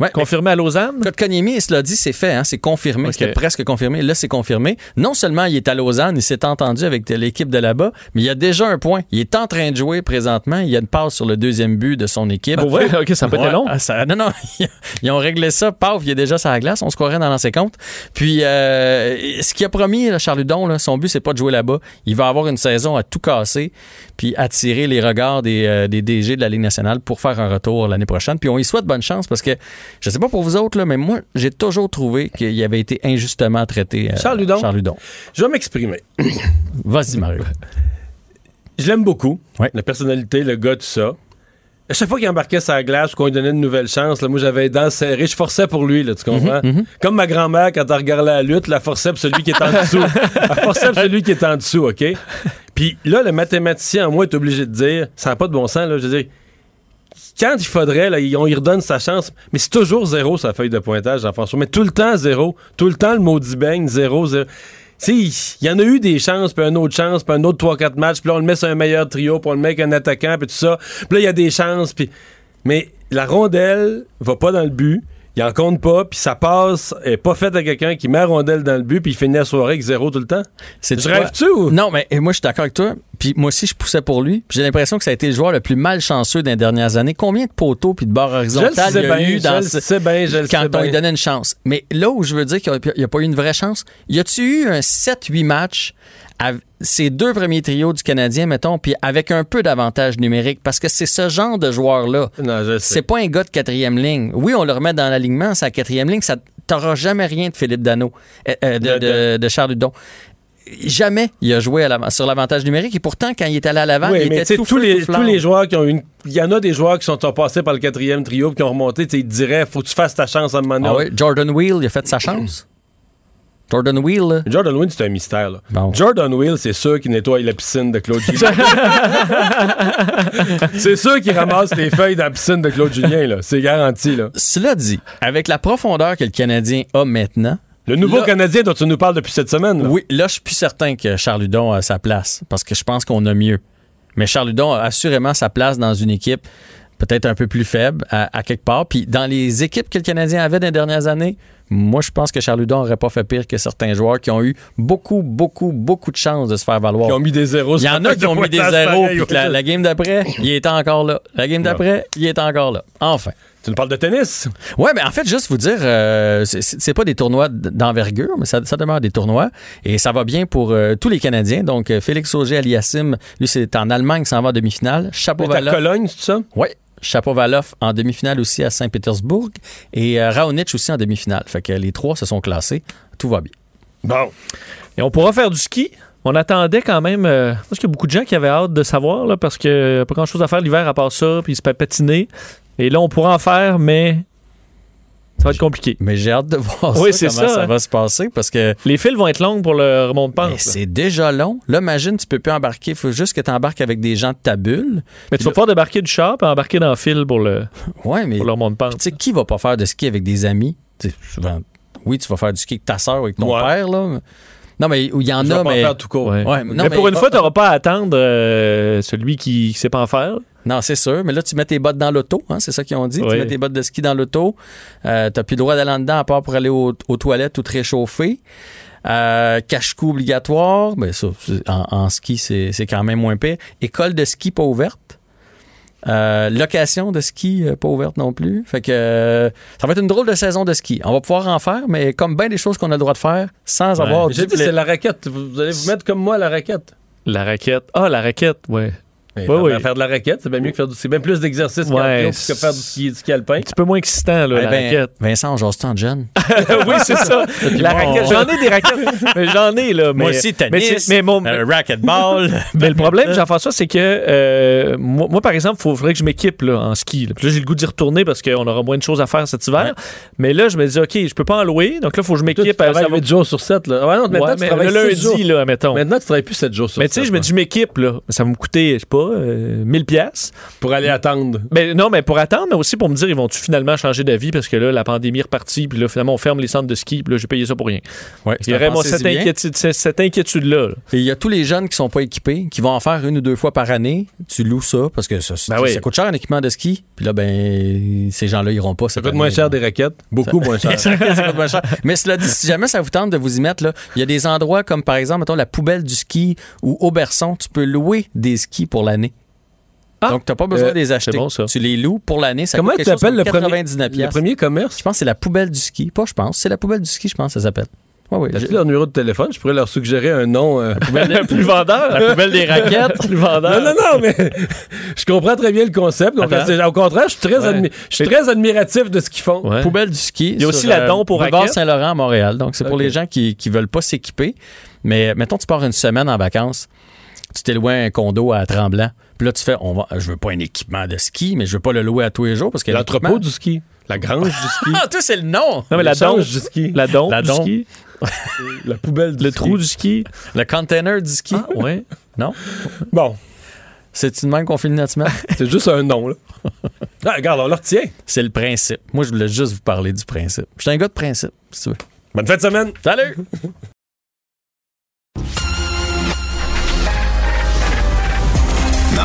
Ludon, confirmé à Lausanne? Kotkaniemi, cela dit, c'est fait, hein, c'est confirmé, Ok. c'était presque confirmé. Là, c'est confirmé. Non seulement il est à Lausanne, il s'est entendu avec l'équipe de là-bas, mais il y a déjà un point. Il est en train de jouer présentement. Il y a une passe sur le deuxième but de son équipe. Pour vrai? Ok, ça a pas été Ouais, long. ah, ça- non, non, ils ont réglé ça. Paf, il est déjà sur la glace. On se croirait dans l'ancien compte. Puis, euh, ce qu'il a promis, là, Charles Hudon, là, son but, c'est pas de jouer là-bas. Il va avoir une saison à tout casser, puis attirer les regards des, euh, des DG de la Ligue nationale pour faire un retour l'année prochaine. Puis, on y souhaite bonne chance parce que, je sais pas pour vous autres, là, mais moi, j'ai toujours trouvé qu'il avait été injustement traité. euh, Charles Hudon. Charles Hudon. Je vais m'exprimer. Vas-y, Mario. Je l'aime beaucoup. La personnalité, le gars, tout ça. À chaque fois qu'il embarquait sa glace ou qu'on lui donnait une nouvelle chance, là, moi j'avais les dents serrées, je forçais pour lui, là, tu comprends? Comme ma grand-mère, quand elle regardait la lutte, la forçait pour celui qui est en dessous. elle forçait pour celui qui est en dessous, OK? Puis là, le mathématicien en moi est obligé de dire, ça n'a pas de bon sens, là, je veux dire, quand il faudrait, là, on lui redonne sa chance, mais c'est toujours zéro sa feuille de pointage, Jean-François. Mais tout le temps zéro. Tout le temps le maudit beigne, zéro, zéro. Il y en a eu des chances, puis une autre chance, puis un autre 3-4 matchs, puis là, on le met sur un meilleur trio, puis on le met avec un attaquant, puis tout ça. Puis là, il y a des chances, puis... Mais la rondelle va pas dans le but, il en compte pas, puis ça passe, elle est pas faite à quelqu'un qui met la rondelle dans le but, puis il finit la soirée avec zéro tout le temps. C'est Je rêve-tu ou? Non, mais moi, je suis d'accord avec toi. Puis moi aussi, je poussais pour lui. J'ai l'impression que ça a été le joueur le plus malchanceux des dernières années. Combien de poteaux puis de barres horizontales il y a bien, eu dans ce- sais bien, quand on lui donnait une chance? Mais là où je veux dire qu'il n'y a, pas eu une vraie chance, y a-tu eu un 7-8 matchs avec ces deux premiers trios du Canadien, mettons, puis avec un peu d'avantage numérique? Parce que c'est ce genre de joueur-là. C'est pas un gars de quatrième ligne. Oui, on le remet dans l'alignement, c'est la quatrième ligne. Ça t'auras jamais rien de Philippe Dano, euh, euh, de, de- de Charles Hudon. Jamais il a joué à sur l'avantage numérique et pourtant, quand il est allé à l'avant, Oui, il mais était tout tous les, tout tous les joueurs qui ont une. Il y en a des joueurs qui sont passés par le quatrième trio qui ont remonté. Ils te diraient faut que tu fasses ta chance à un moment donné. Ah oui, Jordan Wheel, il a fait sa chance. Jordan Wheel, là. Jordan Wheel, c'est un mystère. là. Jordan Wheel, c'est sûr qu'il nettoie la piscine de Claude Julien. c'est sûr qu'il ramasse les feuilles dans la piscine de Claude Julien. C'est garanti. Là. Cela dit, avec la profondeur que le Canadien a maintenant. Le nouveau là- Canadien dont tu nous parles depuis cette semaine. là. Oui, là, je suis plus certain que Charles Hudon a sa place parce que je pense qu'on a mieux. Mais Charles Hudon a assurément sa place dans une équipe peut-être un peu plus faible à, à quelque part. Puis dans les équipes que le Canadien avait dans les dernières années, moi, je pense que Charles Hudon n'aurait pas fait pire que certains joueurs qui ont eu beaucoup, beaucoup, beaucoup de chances de se faire valoir. Qui ont mis des zéros Il y en a qui ont mis des zéros, puis la, la game d'après, il était encore là. La game d'après, il est encore là. Enfin. Tu nous parles de tennis? Ouais, mais en fait, juste vous dire, euh, c'est- pas des tournois d'envergure, mais ça, ça demeure des tournois. Et ça va bien pour euh, tous les Canadiens. Donc, euh, Félix Auger-Aliassime, lui, c'est en Allemagne, s'en va en demi-finale. Chapeau Cologne, c'est ça? Oui. Chapovalov en demi-finale aussi à Saint-Pétersbourg. Et euh, Raonic aussi en demi-finale. Fait que les trois se sont classés. Tout va bien. Bon. Et on pourra faire du ski. On attendait quand même. euh, parce qu'il y a beaucoup de gens qui avaient hâte de savoir, là, parce que pas grand chose à faire l'hiver à part ça, puis se patiner. Et là, on pourra en faire, mais ça va être compliqué. Mais j'ai hâte de voir Oui, ça, comment ça, ça, hein. va se passer parce que. Les fils vont être longues pour le remonte pente. Mais c'est déjà long. Là, imagine, tu peux plus embarquer. Il faut juste que tu embarques avec des gens de ta bulle. Mais tu vas pouvoir débarquer du char et embarquer dans le fil pour le, ouais, mais pour le remonte pente. Tu sais, qui va pas faire de ski avec des amis? Souvent, oui, tu vas faire du ski avec ta soeur ou avec ton Ouais. père, là. Non, mais il y en Je a, en mais. faire tout court. Ouais, mais, non, pour une fois, tu n'auras pas à attendre euh, celui qui ne sait pas en faire. Non, c'est sûr. Mais là, tu mets tes bottes dans l'auto, hein, c'est ça qu'ils ont dit. Oui. Tu mets tes bottes de ski dans l'auto. Euh, tu n'as plus le droit d'aller en dedans à part pour aller aux, aux toilettes ou te réchauffer. Euh, cache-cou obligatoire. Ben, ça, en, en ski, c'est c'est quand même moins pire. École de ski pas ouverte. Euh, location de ski, euh, pas ouverte non plus. Fait que euh, ça va être une drôle de saison de ski. On va pouvoir en faire, mais comme bien des choses qu'on a le droit de faire sans avoir J'ai du dit, c'est la raquette. Vous allez vous mettre comme moi à la raquette. La raquette. Ah, la raquette, ouais. Mais Ouais, faire, de la raquette, c'est bien mieux que faire du, c'est bien plus d'exercice Ouais, que faire du ski, du ski alpin. Un petit peu moins excitant, là, Eh la ben, raquette. Vincent, on jase en jeune? oui, c'est ça. La raquette. J'en ai des raquettes. mais J'en ai, là. Moi mais- aussi, mais, tennis, mais mon, euh, racquetball. Mais le problème, Jean-François, c'est que euh, moi, moi, par exemple, il faudrait que je m'équipe là, en ski. là. Puis là, j'ai le goût d'y retourner parce qu'on aura moins de choses à faire cet hiver. Mais là, je me dis, OK, je peux pas en louer. Donc là, il faut que je m'équipe. euh, travailles ça va- 8 jours sur 7. Là. Ouais, non, maintenant, Ouais, tu mais le lundi, là, mettons. Maintenant, tu travailles plus 7 jours sur Mais tu sais, 7, je me dis, je m'équipe, là. Ça va me coûter, je sais pas, euh, 1000 pièces Pour aller attendre. Ben, non, mais pour attendre, mais aussi pour me dire, ils vont-tu finalement changer d'avis parce que là, la pandémie est repartie, puis là, finalement, on ferme les centres de ski, puis là, j'ai payé ça pour rien. Ouais, Il y aurait cette, inquiétude, cette- cette inquiétude-là. là. Et il y a tous les jeunes qui sont pas équipés, qui vont en faire une ou deux fois par année. Tu loues ça parce que ça, Ben oui. ça coûte cher un équipement de ski. Puis là, ben, ces gens-là iront pas. Ça coûte moins cher des raquettes. Beaucoup moins cher. Ça coûte moins cher. Mais cela dit, si jamais ça vous tente de vous y mettre, là, il y a des endroits comme par exemple, mettons, la poubelle du ski ou Auberson, tu peux louer des skis pour l'année. Donc, tu n'as pas besoin euh, de les acheter. c'est bon, ça. Tu les loues pour l'année. Ça Comment tu appelles le premier, 99 le premier commerce? Je pense que c'est la poubelle du ski. Pas, je pense. C'est la poubelle du ski, je pense, ça s'appelle. Ouais, oui. T'as-tu leur numéro de téléphone? Je pourrais leur suggérer un nom. euh, plus vendeur. La poubelle des raquettes. plus vendeur. Non, non, non, mais je comprends très bien le concept. Donc, au contraire, je suis très, Ouais. admi- je suis très admiratif de ce qu'ils font. Ouais. Poubelle du ski. Il y a aussi la euh, don pour raquettes. Saint-Laurent à Montréal. Donc, c'est pour les gens qui ne veulent pas s'équiper. Mais mettons, tu pars une semaine en vacances, tu t'es loué un condo à Tremblant. Puis là, tu fais, on va, je veux pas un équipement de ski, mais je veux pas le louer à tous les jours parce que L'entrepôt du ski. La grange du ski. Ah, toi, c'est le nom. Non, mais la dompe du ski. La La du ski. La poubelle du Le ski. trou du ski. Le container du ski. Ah, ouais. Non? Bon, C'est une même qu'on finit notre semaine? c'est juste un nom, là. Ah, regarde, on le retient. c'est le principe. Moi, je voulais juste vous parler du principe. Je suis un gars de principe, si tu veux. Bonne fin de semaine. Salut!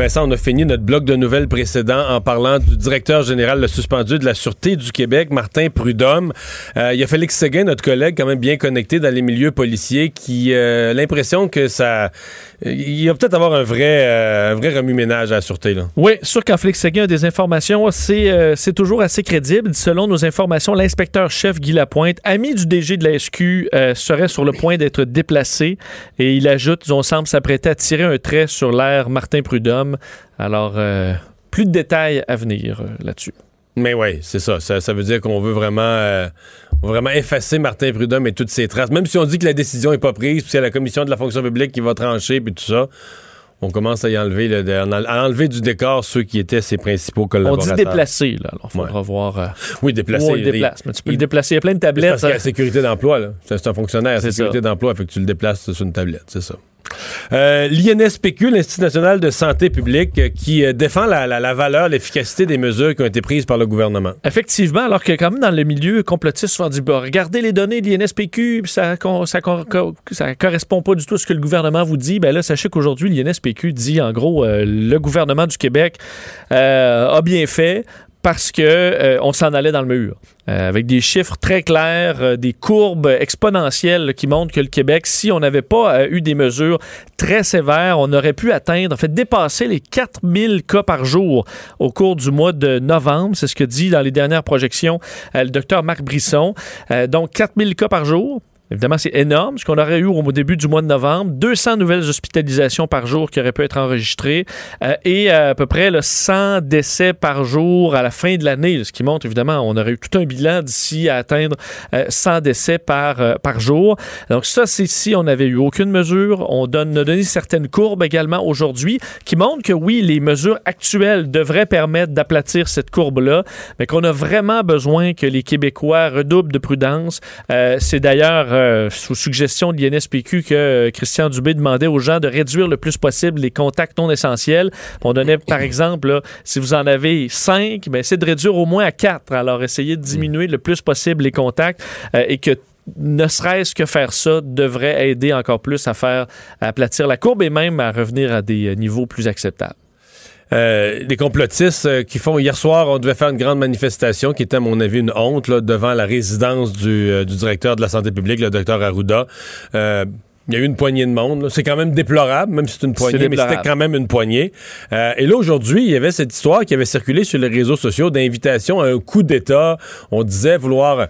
Vincent, on a fini notre bloc de nouvelles précédent en parlant du directeur général suspendu de la Sûreté du Québec, Martin Prudhomme. Euh, il y a Félix Séguin, notre collègue, quand même bien connecté dans les milieux policiers, qui euh, l'impression que ça... Il va peut-être avoir un vrai, euh, un vrai remue-ménage à la Sûreté. Oui, sûr qu'en Félix Séguin a des informations, c'est euh, c'est toujours assez crédible. Selon nos informations, l'inspecteur-chef Guy Lapointe, ami du DG de la SQ, euh, serait sur le point d'être déplacé. Et il ajoute, on semble s'apprêter à tirer un trait sur l'air Martin Prudhomme. Alors, euh, plus de détails à venir euh, là-dessus. Mais oui, c'est ça. ça. ça veut dire qu'on veut vraiment, euh, vraiment effacer Martin Prudhomme et toutes ses traces. Même si on dit que la décision n'est pas prise, puis c'est la commission de la fonction publique qui va trancher, puis tout ça, on commence à y enlever, le- de- à enlever du décor ceux qui étaient ses principaux On collaborateurs. dit déplacer, là. Alors, il faudra Ouais. voir euh, Oui, où déplacer. on le il- déplace. Mais tu peux il- le déplacer. Il y a plein de C'est tablettes. parce qu'il y a la sécurité d'emploi, là. C'est un fonctionnaire C'est sécurité d'emploi, fait que tu le déplaces sur une tablette, c'est ça. Euh, L'INSPQ, l'Institut national de santé publique, euh, qui euh, défend la, valeur, l'efficacité des mesures qui ont été prises par le gouvernement. Effectivement, alors que quand même dans le milieu complotiste, souvent dit, bah, regardez les données de l'INSPQ, ça, ça, correspond pas du tout à ce que le gouvernement vous dit. Ben là, sachez qu'aujourd'hui, l'INSPQ dit, en gros, euh, le gouvernement du Québec a bien fait parce que euh, on s'en allait dans le mur. Euh, avec des chiffres très clairs, euh, des courbes exponentielles qui montrent que le Québec, si on n'avait pas eu des mesures très sévères, on aurait pu atteindre, en fait, dépasser les 4000 cas par jour au cours du mois de novembre. C'est ce que dit dans les dernières projections le docteur Marc Brisson. Donc, 4000 cas par jour. Évidemment, c'est énorme, ce qu'on aurait eu au début du mois de novembre. 200 nouvelles hospitalisations par jour qui auraient pu être enregistrées euh, et euh, à peu près là, 100 décès par jour à la fin de l'année, ce qui montre évidemment, on aurait eu tout un bilan d'ici à atteindre euh, 100 décès par, euh, par jour. Donc ça, c'est si on n'avait eu aucune mesure. On donne, a donné certaines courbes également aujourd'hui qui montrent que oui, les mesures actuelles devraient permettre d'aplatir cette courbe-là, mais qu'on a vraiment besoin que les Québécois redoublent de prudence. Euh, c'est d'ailleurs euh, sous suggestion de l'INSPQ que euh, Christian Dubé demandait aux gens de réduire le plus possible les contacts non essentiels. On donnait, par exemple, si vous en avez cinq, ben, c'est de réduire au moins à quatre. Alors, essayez de diminuer le plus possible les contacts euh, et que ne serait-ce que faire ça devrait aider encore plus à faire à aplatir la courbe et même à revenir à des euh, niveaux plus acceptables. Euh, des complotistes euh, qui font. Hier soir, on devait faire une grande manifestation qui était, à mon avis, une honte là, devant la résidence du, euh, du directeur de la santé publique, le docteur Arruda. Euh, il y a eu une poignée de monde. C'est quand même déplorable, même si c'est une poignée, mais c'était quand même une poignée. Euh, et là, aujourd'hui, il y avait cette histoire qui avait circulé sur les réseaux sociaux d'invitation à un coup d'État. On disait vouloir...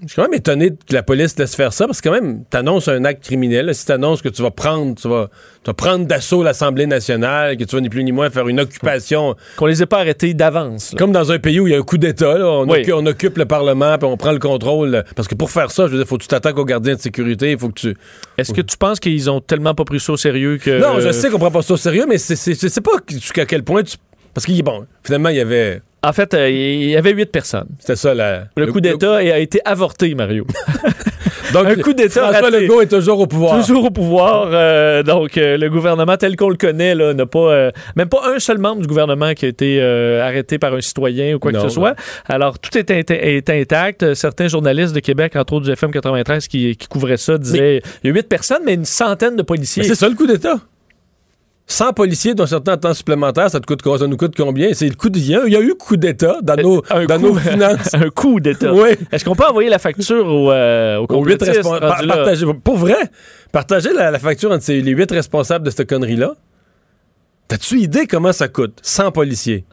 Je suis quand même étonné que la police laisse faire ça, parce que quand même, t'annonces un acte criminel. Si t'annonces que tu vas prendre, tu vas, tu vas prendre d'assaut l'Assemblée nationale, que tu vas ni plus ni moins faire une occupation... Qu'on les ait pas arrêtés d'avance. Comme dans un pays où il y a un coup d'État, on, Oui. occupe, on occupe le Parlement, puis on prend le contrôle. Parce que pour faire ça, je veux dire, faut que tu t'attaques aux gardiens de sécurité, il faut que tu... Est-ce que tu penses qu'ils ont tellement pas pris ça au sérieux que. Non, je sais qu'on prend pas ça au sérieux, mais c'est, pas jusqu'à quel point tu... Parce qu'il bon, finalement, il y avait... En fait, euh, il y avait huit personnes. C'était ça, la... Le, coup d'État a été avorté, Mario. Donc, un coup d'État François raté. Legault est toujours au pouvoir. Toujours au pouvoir. euh, donc, euh, le gouvernement tel qu'on le connaît, là, n'a pas, même pas un seul membre du gouvernement qui a été arrêté par un citoyen ou quoi Non, que ce soit. Alors, tout est, int- est intact. Certains journalistes de Québec, entre autres du FM 93, qui, qui couvraient ça, disaient il y a huit personnes, mais une centaine de policiers. Mais c'est ça le coup d'État? 100 policiers, dont certains temps supplémentaire, ça, te coûte, quoi? ça nous coûte combien? C'est le coup d'État. Il y a eu coup d'État dans nos, un dans coup- nos finances. un coup d'État. Oui. Est-ce qu'on peut envoyer la facture au, euh, au Aux huit complotistes respon- par- rendus là? partager- Pour vrai, partager la, la facture entre ces- les huit responsables de cette connerie-là. T'as-tu idée comment ça coûte? 100 policiers?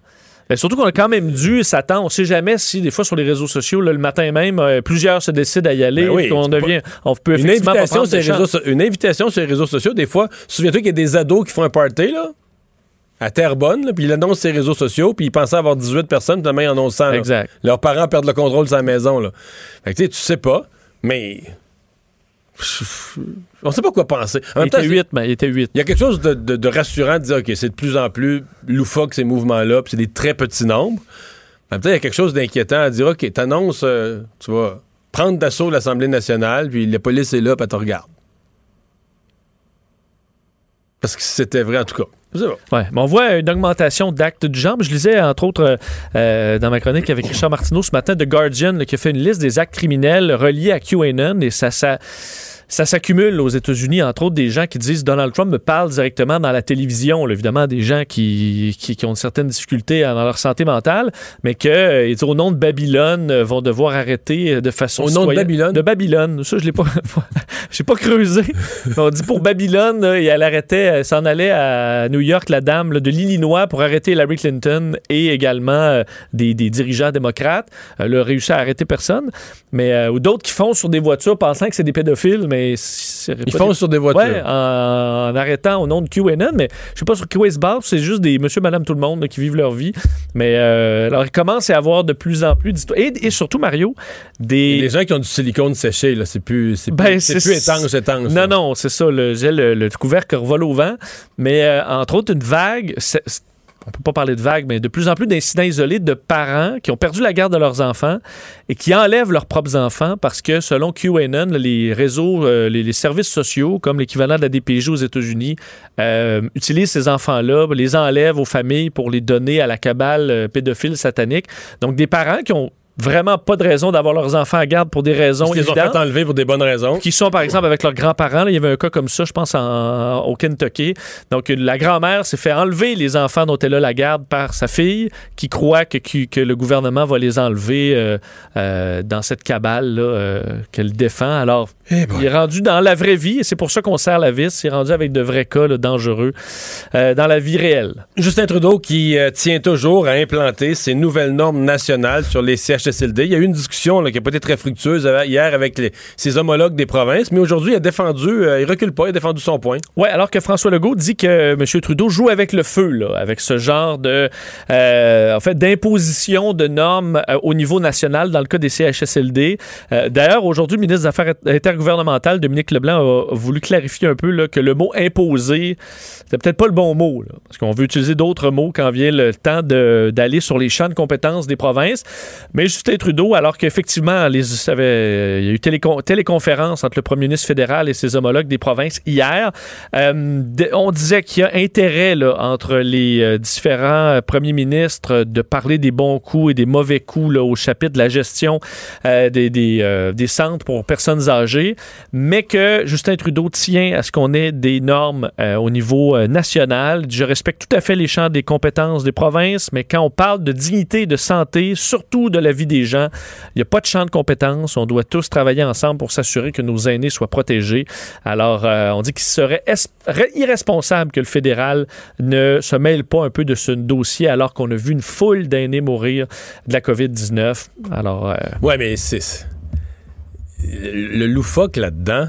Ben, surtout qu'on a quand même dû s'attendre. On sait jamais si, des fois, sur les réseaux sociaux, là, le matin même, euh, plusieurs se décident à y aller. Ben oui, on devient. On peut Une effectivement invitation, sur réseaux, so- une invitation sur les réseaux sociaux, des fois, souviens-toi qu'il y a des ados qui font un party, là, à Terrebonne, là, puis ils annoncent sur les réseaux sociaux, puis ils pensaient avoir 18 personnes, puis demain, ils en ont 100. là. Exact. Leurs parents perdent le contrôle de sa maison, là. Fait que, tu sais, tu sais pas, mais... On sait pas quoi penser. En Il même était temps, 8, mais il était 8. il y a quelque chose de, de- de rassurant de dire, OK, c'est de plus en plus loufoque, ces mouvements-là, puis c'est des très petits nombres. En même temps, il y a quelque chose d'inquiétant à dire, OK, t'annonces, euh, tu vas prendre d'assaut l'Assemblée nationale, puis la police est là, puis elle te regarde. Parce que c'était vrai, en tout cas. Ouais, mais on voit une augmentation d'actes du genre. Je lisais, entre autres, euh, euh, dans ma chronique avec Richard Martineau ce matin, de Guardian, là, qui a fait une liste des actes criminels reliés à QAnon et ça, ça, ça s'accumule aux États-Unis, entre autres, des gens qui disent Donald Trump me parle directement dans la télévision. là. évidemment, des gens qui, qui, qui ont certaines difficultés dans leur santé mentale, mais que, euh, ils disent, au nom de Babylone, euh, vont devoir arrêter euh, de façon Au nom de. Babylone? De Babylone. Ça, je l'ai pas, j'ai pas creusé. Mais on dit pour Babylone, là, et elle arrêtait, s'en allait à New York, la dame là, de l'Illinois, pour arrêter Hillary Clinton et également euh, des, des dirigeants démocrates. Elle a réussi à arrêter personne. Mais, euh, ou d'autres qui font sur des voitures pensant que c'est des pédophiles, mais c'est Ils font des- sur des voitures. Ouais, en, en arrêtant au nom de QAnon, mais je sais pas sur quoi se c'est juste des monsieur, madame, tout le monde là, qui vivent leur vie. Mais euh, alors, il commence à y avoir de plus en plus d'histoires. Et, et surtout, Mario, des. Les gens qui ont du silicone séché, là, c'est plus, c'est Ben, plus, c'est étanche, étanche. Non, non, c'est ça. Le, le, le couvercle revole au vent. Mais euh, entre autres, une vague. On peut pas parler de vague, mais de plus en plus d'incidents isolés de parents qui ont perdu la garde de leurs enfants et qui enlèvent leurs propres enfants parce que, selon QAnon, les réseaux, euh, les, les services sociaux, comme l'équivalent de la DPJ aux États-Unis, euh, utilisent ces enfants-là, les enlèvent aux familles pour les donner à la cabale euh, pédophile satanique. Donc, des parents qui ont vraiment pas de raison d'avoir leurs enfants à garde pour des raisons Ils les ont fait enlever pour des bonnes raisons. qui sont par exemple avec leurs grands-parents. Il y avait un cas comme ça, je pense, en- au Kentucky. Donc, la grand-mère s'est fait enlever les enfants dont elle a la garde par sa fille, qui croit que, que, que le gouvernement va les enlever euh, euh, dans cette cabale-là euh, qu'elle défend. Alors, il est rendu dans la vraie vie, et c'est pour ça qu'on serre la vis. Il est rendu avec de vrais cas là, dangereux dans la vie réelle. Justin Trudeau qui tient toujours à implanter ces nouvelles normes nationales sur les CHSLD. Il y a eu une discussion là, qui n'a pas été très fructueuse hier avec ses homologues des provinces, mais aujourd'hui, il a défendu, euh, il recule pas, il a défendu son point. Ouais, alors que François Legault dit que M. Trudeau joue avec le feu, là, avec ce genre de, euh, en fait, d'imposition de normes euh, au niveau national dans le cas des CHSLD. Euh, D'ailleurs, aujourd'hui, le ministre des Affaires intergouvernementales, Dominique Leblanc, a, voulu clarifier un peu là, que le mot imposer, c'est peut-être pas le bon mot, parce qu'on veut utiliser d'autres mots quand vient le temps d'aller sur les champs de compétences des provinces. Mais Justin Trudeau, alors qu'effectivement, avait- il y a eu télécon- téléconférence entre le premier ministre fédéral et ses homologues des provinces hier. Euh, on disait qu'il y a intérêt entre les euh, différents euh, premiers ministres de parler des bons coups et des mauvais coups au chapitre de la gestion euh, des, des, euh, centres pour personnes âgées, mais que Justin Trudeau tient à ce qu'on ait des normes euh, au niveau euh, national. Je respecte tout à fait les champs des compétences des provinces, mais quand on parle de dignité, de santé, surtout de la vie des gens, il n'y a pas de champ de compétences. On doit tous travailler ensemble pour s'assurer que nos aînés soient protégés. Alors, euh, on dit qu'il serait irresponsable que le fédéral ne se mêle pas un peu de ce dossier alors qu'on a vu une foule d'aînés mourir de la COVID-19. Alors, euh, Ouais, mais c'est. Le loufoque là-dedans,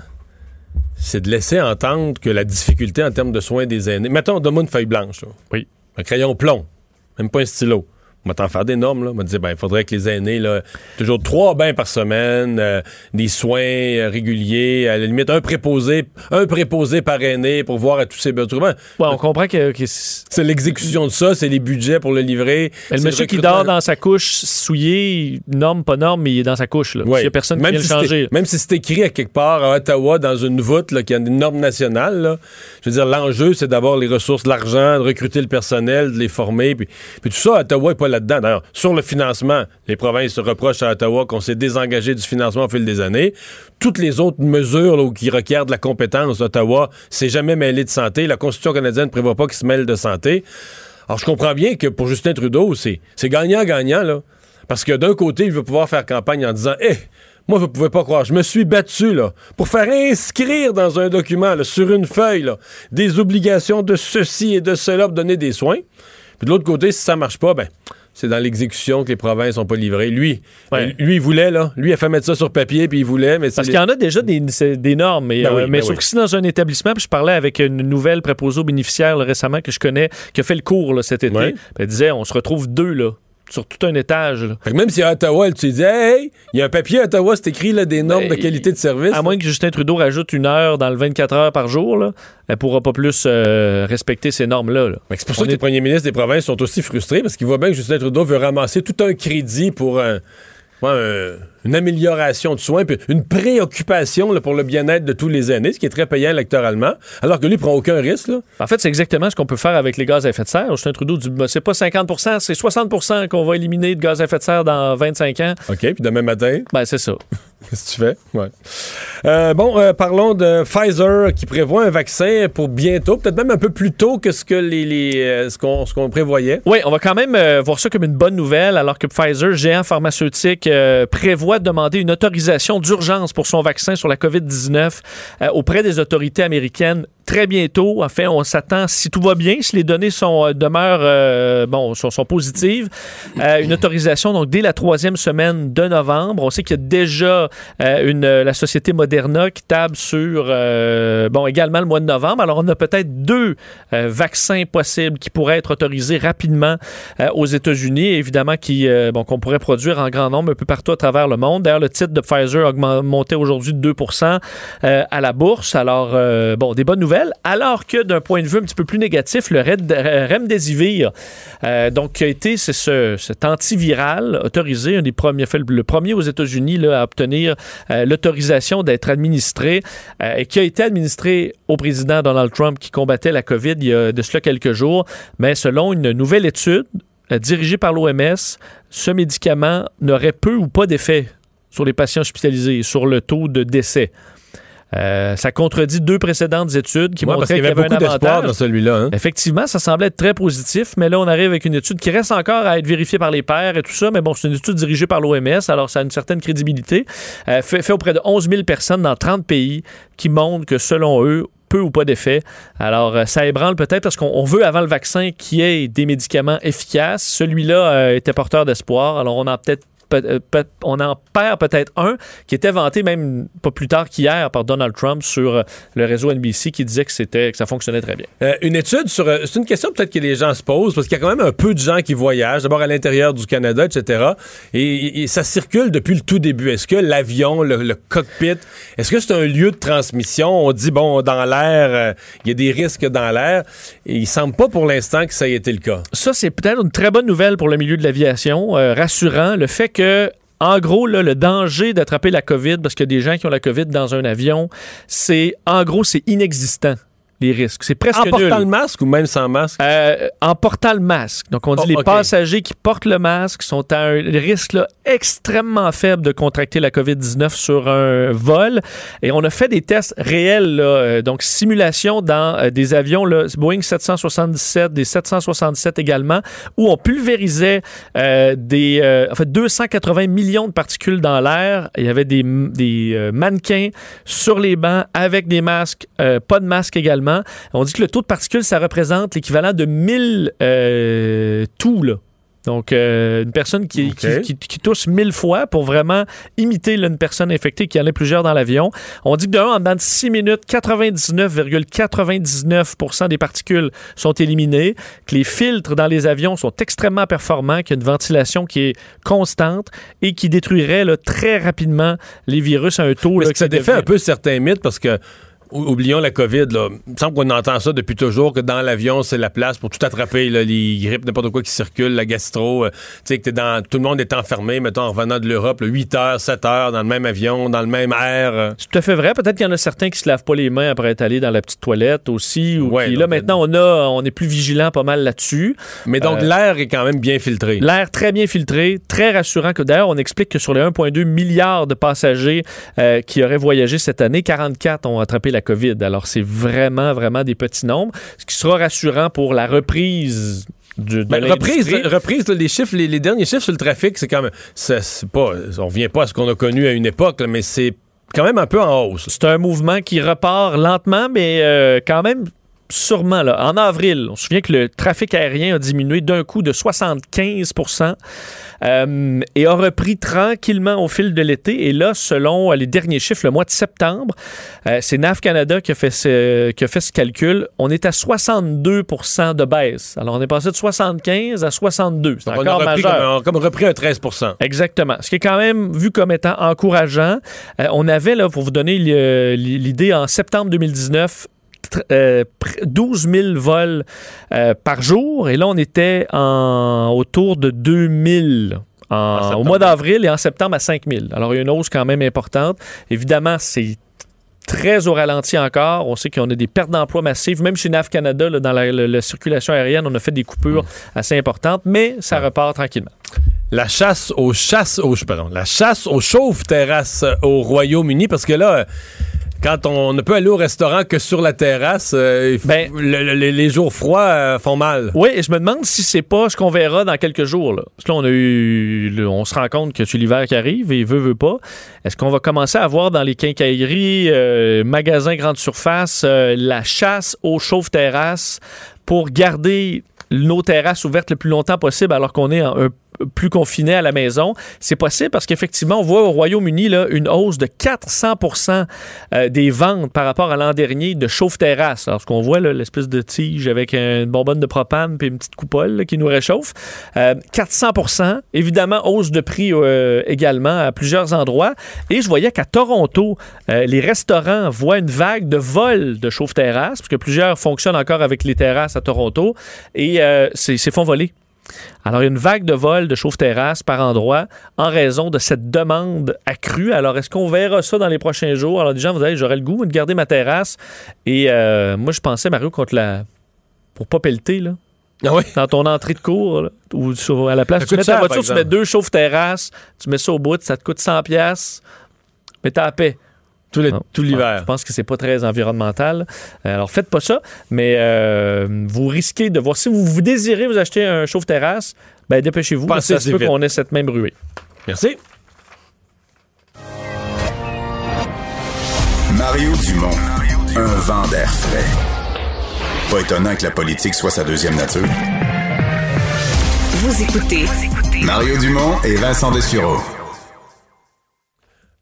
c'est de laisser entendre que la difficulté en termes de soins des aînés. Mettons, donne-moi une feuille blanche. là. Oui. Un crayon plomb. Même pas un stylo. On va t'en faire des normes, là. Te dire, ben, il faudrait que les aînés, là, toujours trois bains par semaine, euh, des soins euh, réguliers, à la limite, un préposé, un préposé par aîné pour voir à tous ses besoins. on comprend que, c'est l'exécution de ça, c'est les budgets pour le livrer. Mais le monsieur qui dort dans sa couche souillée, norme, pas norme, mais il est dans sa couche. Là. Ouais. Il n'y a personne qui même vient si le changer. c'est- Même si c'est écrit à quelque part à Ottawa, dans une voûte, là, qui a une norme nationale, là, je veux dire, l'enjeu, c'est d'avoir les ressources, l'argent, de recruter le personnel, de les former. Puis, puis tout ça, Ottawa n'est pas là-dedans. D'ailleurs, sur le financement, les provinces se reprochent à Ottawa qu'on s'est désengagé du financement au fil des années. Toutes les autres mesures qui requièrent de la compétence, Ottawa s'est jamais mêlé de santé. La Constitution canadienne ne prévoit pas qu'il se mêle de santé. Alors, je comprends bien que pour Justin Trudeau, c'est c'est gagnant-gagnant, là. Parce que d'un côté, il veut pouvoir faire campagne en disant Eh, moi, vous pouvez pas croire, je me suis battu, là, pour faire inscrire dans un document, sur une feuille, là, des obligations de ceci et de cela pour donner des soins. Puis de l'autre côté, si ça marche pas, ben, c'est dans l'exécution que les provinces n'ont pas livré. Lui, Ouais. lui, il voulait, là. Lui, il a fait mettre ça sur papier, puis il voulait, mais Parce les- qu'il y en a déjà des, normes, mais, Ben oui, euh, mais ben sauf oui. que si dans un établissement, puis je parlais avec une nouvelle préposée aux bénéficiaires là, récemment que je connais, qui a fait le cours là, cet été, Ouais. elle disait on se retrouve deux là, sur tout un étage. là. Fait que même si à Ottawa, elle te dit Hey, il y a un papier à Ottawa, c'est écrit là, des normes Ben, de qualité de service. À moins que Justin Trudeau rajoute une heure dans le 24 heures par jour, là, elle pourra pas plus euh, respecter ces normes-là. là. C'est pour ça que les premiers ministres des provinces sont aussi frustrés parce qu'ils voient bien que Justin Trudeau veut ramasser tout un crédit pour un- ouais, un- une amélioration de soins, puis une préoccupation là, pour le bien-être de tous les aînés, ce qui est très payant électoralement, alors que lui prend aucun risque. Là. En fait, c'est exactement ce qu'on peut faire avec les gaz à effet de serre. Justin Trudeau dit ben, c'est pas 50% c'est 60% qu'on va éliminer de gaz à effet de serre dans 25 ans. OK, puis demain matin? Ben, c'est ça. Qu'est-ce que tu fais? Ouais. Euh, bon, euh, parlons de Pfizer qui prévoit un vaccin pour bientôt, peut-être même un peu plus tôt que ce les, euh, qu'on prévoyait. Oui, on va quand même voir ça comme une bonne nouvelle, alors que Pfizer, géant pharmaceutique, prévoit de demander une autorisation d'urgence pour son vaccin sur la COVID-19 euh, auprès des autorités américaines très bientôt. Enfin, on s'attend, si tout va bien, si les données sont, euh, demeurent euh, bon, sont, positives, euh, une autorisation donc dès la troisième semaine de novembre. On sait qu'il y a déjà une, la société Moderna qui table sur bon également le mois de novembre. Alors on a peut-être deux vaccins possibles qui pourraient être autorisés rapidement aux États-Unis, évidemment qui bon qu'on pourrait produire en grand nombre un peu partout à travers le monde. D'ailleurs, le titre de Pfizer a monté aujourd'hui de 2% euh, à la bourse. Alors bon, des bonnes nouvelles. Alors que d'un point de vue un petit peu plus négatif, le Red- Remdesivir, euh, donc qui a été c'est ce, cet antiviral autorisé, un des premiers, fait, le premier aux États-Unis à obtenir euh, l'autorisation d'être administré euh, et qui a été administré au président Donald Trump qui combattait la COVID il y a de cela quelques jours. Mais selon une nouvelle étude euh, dirigée par l'OMS, ce médicament n'aurait peu ou pas d'effet sur les patients hospitalisés sur le taux de décès. Euh, ça contredit deux précédentes études qui Ouais, montraient qu'il y y avait beaucoup d'espoir dans celui-là. hein. Effectivement, ça semblait être très positif, mais là, on arrive avec une étude qui reste encore à être vérifiée par les pairs et tout ça, mais bon, c'est une étude dirigée par l'OMS, alors ça a une certaine crédibilité, euh, fait, fait auprès de 11 000 personnes dans 30 pays qui montrent que, selon eux, peu ou pas d'effet. Alors, euh, ça ébranle peut-être parce qu'on on veut, avant le vaccin, qu'il y ait des médicaments efficaces. Celui-là euh, était porteur d'espoir, alors on en a peut-être peut- peut- on en perd peut-être un qui était vanté même pas plus tard qu'hier par Donald Trump sur euh, le réseau NBC qui disait que c'était que ça fonctionnait très bien. Euh, une étude sur. euh, c'est une question peut-être que les gens se posent, parce qu'il y a quand même un peu de gens qui voyagent, d'abord à l'intérieur du Canada, etc. Et, ça circule depuis le tout début. Est-ce que l'avion, le, le cockpit, est-ce que c'est un lieu de transmission? On dit, bon, dans l'air, euh, il y a des risques dans l'air. Et il semble pas pour l'instant que ça ait été le cas. Ça, c'est peut-être une très bonne nouvelle pour le milieu de l'aviation, euh, rassurant. Le fait que En gros, le danger d'attraper la COVID, parce qu'il y a des gens qui ont la COVID dans un avion, c'est, en gros, c'est inexistant les risques. C'est presque En nul. portant le masque ou même sans masque? Euh, en portant le masque. Donc, on dit Oh, les passagers qui portent le masque sont à un risque là, extrêmement faible de contracter la COVID-19 sur un vol. Et on a fait des tests réels, là, euh, donc simulation dans euh, des avions, là, Boeing 777, des 767 également, où on pulvérisait euh, des, en fait, 280 millions de particules dans l'air. Il y avait des, des mannequins sur les bancs avec des masques, pas de masque également. On dit que le taux de particules, ça représente l'équivalent de 1000 euh, tout, là. Donc, euh, une personne qui, qui, qui- qui tousse 1000 fois pour vraiment imiter là, une personne infectée qui en a plusieurs dans l'avion. On dit que d'un, en dedans de 6 minutes, 99,99% des particules sont éliminées, que les filtres dans les avions sont extrêmement performants, qu'il y a une ventilation qui est constante et qui détruirait là, très rapidement les virus à un taux. Là, que ça défait devient- un peu certains mythes parce que. Ou- Oublions la COVID. Là. Il me semble qu'on entend ça depuis toujours, que dans l'avion, c'est la place pour tout attraper, là, les grippes, n'importe quoi qui circule, la gastro. euh, tu sais, que dans, tout le monde est enfermé, mettons, en revenant de l'Europe, là, 8 heures, 7 heures, dans le même avion, dans le même air. euh. C'est tout à fait vrai. Peut-être qu'il y en a certains qui se lavent pas les mains après être allés dans la petite toilette aussi. Ou Ouais, qui- donc, là, maintenant, on, a, on est plus vigilant pas mal là-dessus. Mais donc, Euh, l'air est quand même bien filtré. L'air très bien filtré, très rassurant. Que D'ailleurs, on explique que sur les 1,2 milliards de passagers qui auraient voyagé cette année, 44 ont attrapé la COVID. Alors, c'est vraiment, vraiment des petits nombres, ce qui sera rassurant pour la reprise du, de Ben, reprise, reprise là, les chiffres, les, les derniers chiffres sur le trafic, c'est quand même. c'est- c'est pas, on revient pas à ce qu'on a connu à une époque, là, mais c'est quand même un peu en hausse. C'est un mouvement qui repart lentement, mais euh, quand même sûrement. Là. En avril, on se souvient que le trafic aérien a diminué d'un coup de 75% euh, et a repris tranquillement au fil de l'été. Et là, selon les derniers chiffres, le mois de septembre, euh, c'est NAV Canada qui a, fait ce, qui a fait ce calcul. On est à 62% de baisse. Alors, on est passé de 75 à 62. C'est Donc, on a encore repris majeur. comme, repris un 13% Exactement. Ce qui est quand même vu comme étant encourageant. Euh, on avait, là, pour vous donner l'idée, en septembre 2019, tr- euh, pr- 12 000 vols euh, par jour. Et là, on était en, autour de 2000 en- au mois d'avril et en septembre à 5 000. Alors, il y a une hausse quand même importante. Évidemment, c'est très au ralenti encore. On sait qu'on a des pertes d'emplois massives. Même chez NAV Canada, là, dans la, la- la circulation aérienne, on a fait des coupures assez importantes, mais ça repart tranquillement. La chasse aux chasses aux pardon, la chasse aux chauves terrasses euh, au Royaume-Uni parce que là euh, quand on ne peut aller au restaurant que sur la terrasse, euh, le- le- les- jours froids euh, font mal. Oui, et je me demande si c'est pas ce qu'on verra dans quelques jours. Là. Parce que là, on a eu. on se rend compte que c'est l'hiver qui arrive et veut, veut pas. Est-ce qu'on va commencer à voir dans les quincailleries, euh, magasins grande surface, la chasse aux chauves terrasses pour garder nos terrasses ouvertes le plus longtemps possible alors qu'on est en- un plus confiné à la maison. C'est possible parce qu'effectivement, on voit au Royaume-Uni une hausse de 400% euh, des ventes par rapport à l'an dernier de chauffe-terrasse. Alors, ce qu'on voit, l'espèce de tige avec une bonbonne de propane puis une petite coupole qui nous réchauffe. Euh, 400% Évidemment, hausse de prix euh, également à plusieurs endroits. Et je voyais qu'à Toronto, euh, les restaurants voient une vague de vols de chauffe-terrasse, parce que plusieurs fonctionnent encore avec les terrasses à Toronto, et c'est font voler. Alors, il y a une vague de vols de chauffe-terrasse par endroit en raison de cette demande accrue. Alors, est-ce qu'on verra ça dans les prochains jours? Alors, des gens vous dire, j'aurais le goût de garder ma terrasse. Et euh, moi, je pensais, Mario, contre la. pour pas pelleter, là. Dans ton entrée de cours, là, ou sur- à la place, Ça tu mets ta cher, voiture, tu mets deux chauffe-terrasses, tu mets ça au bout, ça te coûte 100$, piastres, mais t'as la paix. Tout l'hiver. Je pense que c'est pas très environnemental. Euh, Alors, faites pas ça, mais euh, vous risquez de voir. Si vous, vous désirez vous acheter un chauffe-terrasse, ben dépêchez-vous, parce que ça se peut qu'on ait cette même ruée. Merci. Mario Dumont, un vent d'air frais. Pas étonnant que la politique soit sa deuxième nature. Vous écoutez Mario Dumont et Vincent Dessureau.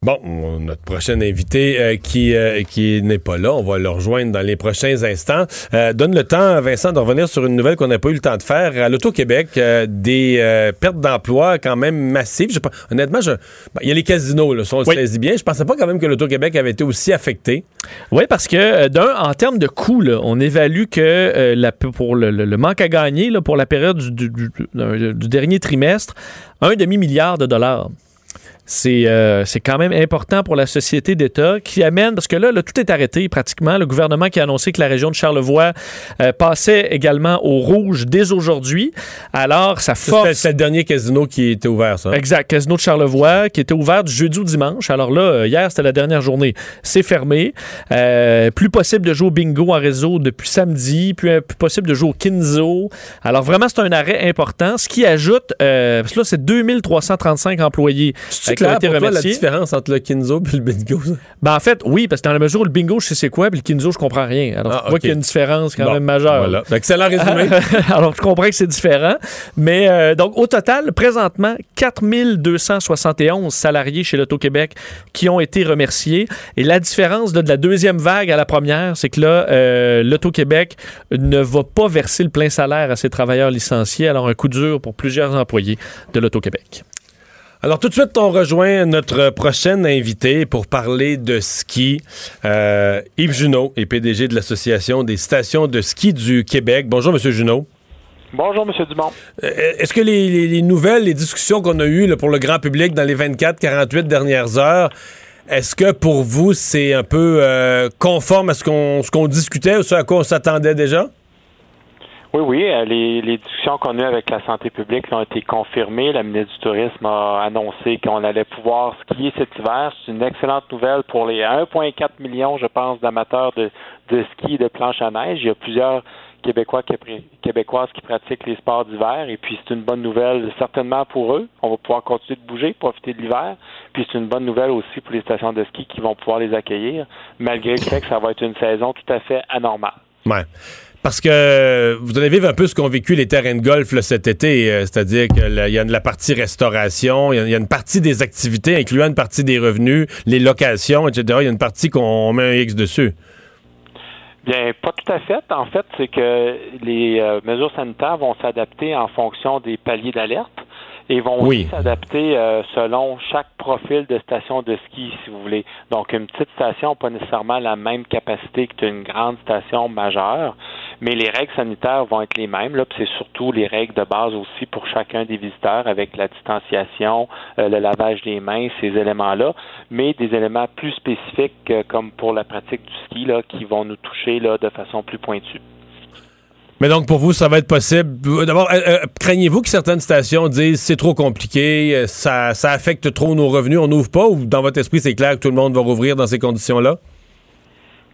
Bon, on- notre prochain invité euh, qui, euh, qui n'est pas là, on va le rejoindre dans les prochains instants. Euh, donne le temps, Vincent, de revenir sur une nouvelle qu'on n'a pas eu le temps de faire. À l'Auto-Québec, des pertes d'emploi quand même massives. Je honnêtement, ben, il y a les casinos, là, si on le saisit bien. Je pensais pas quand même que l'Auto-Québec avait été aussi affecté. Oui, parce que d'un, en termes de coûts, là, on évalue que la- pour le, le- le manque à gagner là, pour la période du, du- du- du- du dernier trimestre, un demi-milliard de dollars. C'est euh, c'est quand même important pour la société d'État qui amène, parce que là, là, tout est arrêté pratiquement. Le gouvernement qui a annoncé que la région de Charlevoix euh, passait également au rouge dès aujourd'hui. Alors, ça force... C'est le dernier casino qui était ouvert, ça. Exact. Casino de Charlevoix qui était ouvert du jeudi au dimanche. Alors là, euh, hier, c'était la dernière journée. C'est fermé. Euh, plus possible de jouer au bingo en réseau depuis samedi. Plus, plus possible de jouer au Kinzo. Alors vraiment, c'est un arrêt important. Ce qui ajoute, euh, parce que là, c'est 2335 employés clair pour toi, la différence entre le Kinzo et le bingo? Ben, en fait, oui, parce que dans la mesure où le bingo, je sais c'est quoi, puis le Kinzo, je comprends rien. Alors, Ah, tu vois ok. qu'il y a une différence quand Bon, même majeure. voilà. Excellent résumé. Alors, je comprends que c'est différent. Mais euh, donc, au total, présentement, 4271 salariés chez l'Auto-Québec qui ont été remerciés. Et la différence de la deuxième vague à la première, c'est que là, euh, l'Auto-Québec ne va pas verser le plein salaire à ses travailleurs licenciés. Alors, un coup dur pour plusieurs employés de l'Auto-Québec. Alors tout de suite, on rejoint notre prochaine invité pour parler de ski. Euh, Yves Junot est PDG de l'Association des stations de ski du Québec. Bonjour, Monsieur Junot. Bonjour, M. Dumont. Euh, Est-ce que les, les- les nouvelles, les discussions qu'on a eues là, pour le grand public dans les 24-48 dernières heures, est-ce que pour vous, c'est un peu euh, conforme à ce qu'on ce qu'on discutait ou ce à quoi on s'attendait déjà? Oui, oui, euh, les, les discussions qu'on a eues avec la santé publique ont été confirmées. La ministre du Tourisme a annoncé qu'on allait pouvoir skier cet hiver. C'est une excellente nouvelle pour les 1,4 millions, je pense, d'amateurs de, de ski et de planche à neige. Il y a plusieurs Québécois, Québécoises qui pratiquent les sports d'hiver et puis c'est une bonne nouvelle certainement pour eux. On va pouvoir continuer de bouger, profiter de l'hiver. Puis c'est une bonne nouvelle aussi pour les stations de ski qui vont pouvoir les accueillir, malgré le fait que ça va être une saison tout à fait anormale. Ouais. Parce que vous allez vivre un peu ce qu'ont vécu les terrains de golf cet été, euh, c'est-à-dire qu'il y a la partie restauration, il y a- il y, a une partie des activités, incluant une partie des revenus, les locations, etc. Il y a une partie qu'on met un X dessus. Bien, pas tout à fait. En fait, c'est que les euh, mesures sanitaires vont s'adapter en fonction des paliers d'alerte et vont Oui. aussi s'adapter euh, selon chaque profil de station de ski, si vous voulez. Donc, une petite station n'a pas nécessairement la même capacité qu'une grande station majeure, mais les règles sanitaires vont être les mêmes. Là, c'est surtout les règles de base aussi pour chacun des visiteurs avec la distanciation, euh, le lavage des mains, ces éléments-là, mais des éléments plus spécifiques euh, comme pour la pratique du ski là, qui vont nous toucher là, de façon plus pointue. Mais donc, pour vous, ça va être possible. D'abord, euh, euh, craignez-vous que certaines stations disent c'est trop compliqué, euh, ça, ça affecte trop nos revenus, on n'ouvre pas, ou dans votre esprit, c'est clair que tout le monde va rouvrir dans ces conditions-là?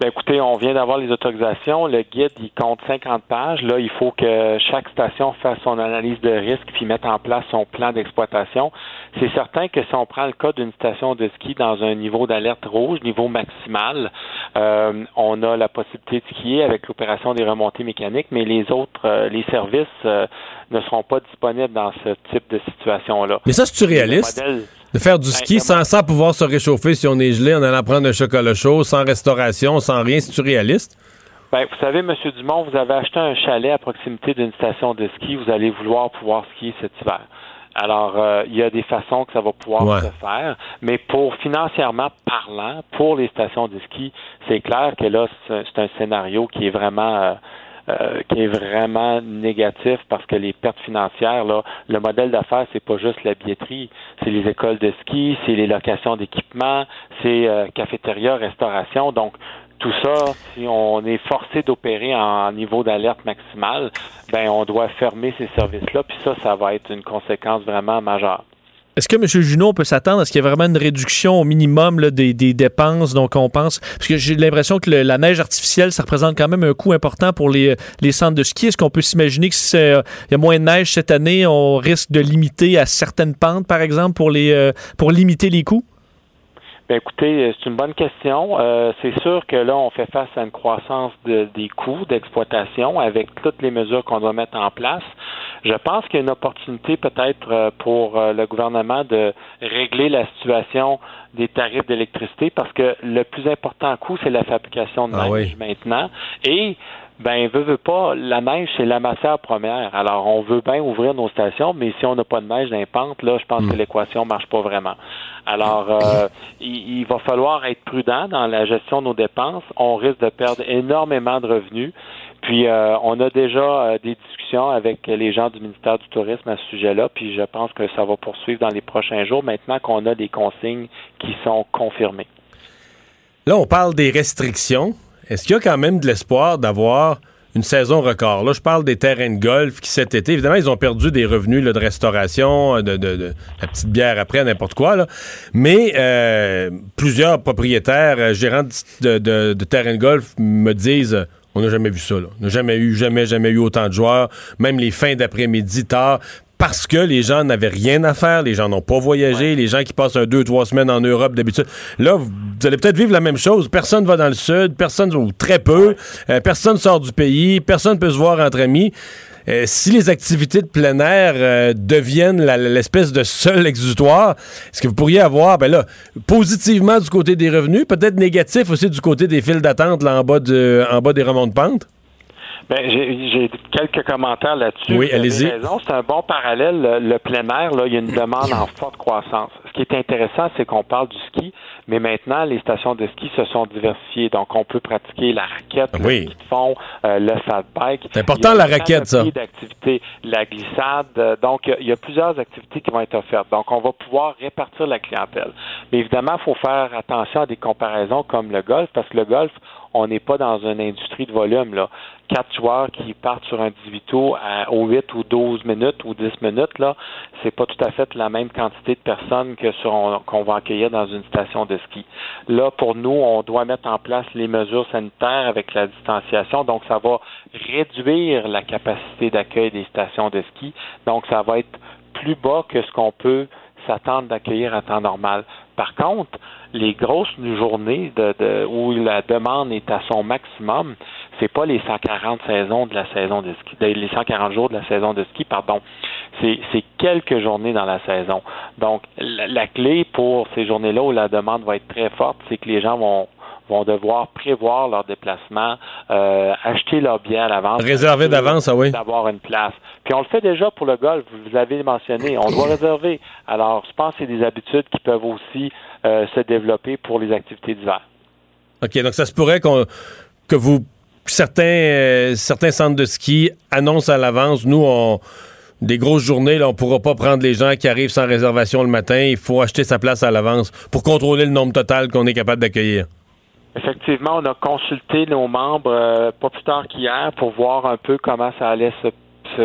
Ben écoutez, on vient d'avoir les autorisations. Le guide, il compte 50 pages. Là, il faut que chaque station fasse son analyse de risque puis mette en place son plan d'exploitation. C'est certain que si on prend le cas d'une station de ski dans un niveau d'alerte rouge, niveau maximal, euh, on a la possibilité de skier avec l'opération des remontées mécaniques, mais les autres, euh, les services euh, ne seront pas disponibles dans ce type de situation-là. Mais ça, c'est-tu réaliste? De faire du Ben, ski sans, sans pouvoir se réchauffer si on est gelé, en allant prendre un chocolat chaud, sans restauration, sans rien, c'est-tu réaliste? Ben, vous savez, M. Dumont, vous avez acheté un chalet à proximité d'une station de ski, vous allez vouloir pouvoir skier cet hiver. Alors, euh, il y a des façons que ça va pouvoir Ouais. se faire, mais pour financièrement parlant, pour les stations de ski, c'est clair que là, c'est c'est un scénario qui est vraiment euh, euh, qui est vraiment négatif parce que les pertes financières, là, le modèle d'affaires, c'est pas juste la billetterie, c'est les écoles de ski, c'est les locations d'équipements, c'est euh, cafétéria, restauration. Donc, tout ça, si on est forcé d'opérer en niveau d'alerte maximale, ben on doit fermer ces services-là, puis ça, ça va être une conséquence vraiment majeure. Est-ce que M. Junot peut s'attendre à ce qu'il y ait vraiment une réduction au minimum là, des, des dépenses donc on pense? Parce que j'ai l'impression que le- la neige artificielle, ça représente quand même un coût important pour les, les centres de ski. Est-ce qu'on peut s'imaginer que si euh, y a moins de neige cette année, on risque de limiter à certaines pentes, par exemple, pour, les, euh, pour limiter les coûts? Ben écoutez, euh, c'est une bonne question. Euh, c'est sûr que là, on fait face à une croissance de- des coûts d'exploitation avec toutes les mesures qu'on doit mettre en place. Je pense qu'il y a une opportunité peut-être euh, pour euh, le gouvernement de régler la situation des tarifs d'électricité parce que le plus important coût, c'est la fabrication de Ah neige oui. maintenant. Et ben veut, veut pas, la neige, c'est la matière première. Alors, on veut bien ouvrir nos stations, mais si on n'a pas de neige pentes, là, je pense que l'équation marche pas vraiment. Alors, euh, il, il va falloir être prudent dans la gestion de nos dépenses. On risque de perdre énormément de revenus. Puis, euh, on a déjà euh, des discussions avec les gens du ministère du Tourisme à ce sujet-là, puis je pense que ça va poursuivre dans les prochains jours, maintenant qu'on a des consignes qui sont confirmées. Là, on parle des restrictions. Est-ce qu'il y a quand même de l'espoir d'avoir une saison record? Là, je parle des terrains de golf qui, cet été, évidemment, ils ont perdu des revenus de restauration, de, de- la petite bière après, n'importe quoi. Mais euh, plusieurs propriétaires, euh, gérants de, de- terrains de golf me disent... euh, On n'a jamais vu ça. Là. On n'a jamais eu, jamais, jamais eu autant de joueurs. Même les fins d'après-midi tard. Parce que les gens n'avaient rien à faire, les gens n'ont pas voyagé, les gens qui passent un, deux, trois semaines en Europe d'habitude. Là, vous vous allez peut-être vivre la même chose. Personne va dans le sud, personne, ou très peu, euh, personne sort du pays, personne peut se voir entre amis. Euh, si les activités de plein air euh, deviennent l'espèce de seul exutoire, est-ce que vous pourriez avoir, ben là, positivement du côté des revenus, peut-être négatif aussi du côté des files d'attente là, en, bas de, en bas des remontes de pente? Ben, j'ai quelques commentaires là-dessus. Oui, allez-y. C'est un bon parallèle. Le, le plein air, là, il y a une demande en forte croissance. Ce qui est intéressant, c'est qu'on parle du ski, mais maintenant, les stations de ski se sont diversifiées. Donc, on peut pratiquer la raquette, Oui. le ski de fond, euh, le fat bike. C'est important, la raquette, ça. d'activités, la glissade. euh, Donc, il y y, a plusieurs activités qui vont être offertes. Donc, on va pouvoir répartir la clientèle. Mais évidemment, il faut faire attention à des comparaisons comme le golf, parce que le golf, on n'est pas dans une industrie de volume. Là. Quatre joueurs qui partent sur un 18 trous à, aux 8 ou 12 minutes ou 10 minutes, là, c'est pas tout à fait la même quantité de personnes que sur on- qu'on va accueillir dans une station de ski. Là, pour nous, on doit mettre en place les mesures sanitaires avec la distanciation, donc ça va réduire la capacité d'accueil des stations de ski. Donc, ça va être plus bas que ce qu'on peut s'attendre d'accueillir à temps normal. Par contre, les grosses journées où la demande est à son maximum, c'est pas les 140 saisons de la saison de ski, les 140 jours de la saison de ski, pardon. C'est quelques journées dans la saison. Donc, la clé pour ces journées-là où la demande va être très forte, c'est que les gens vont vont devoir prévoir leur déplacement, euh, acheter leur billet à l'avance. Réserver d'avance, ah oui. D'avoir une place. Puis on le fait déjà pour le golf, vous l'avez mentionné, on doit réserver. Alors, je pense que c'est des habitudes qui peuvent aussi euh, se développer pour les activités d'hiver. OK, donc ça se pourrait qu'on que vous certains euh, certains centres de ski annoncent à l'avance, nous on des grosses journées, là, on pourra pas prendre les gens qui arrivent sans réservation le matin. Il faut acheter sa place à l'avance pour contrôler le nombre total qu'on est capable d'accueillir. Effectivement, on a consulté nos membres euh, pas plus tard qu'hier pour voir un peu comment ça allait se,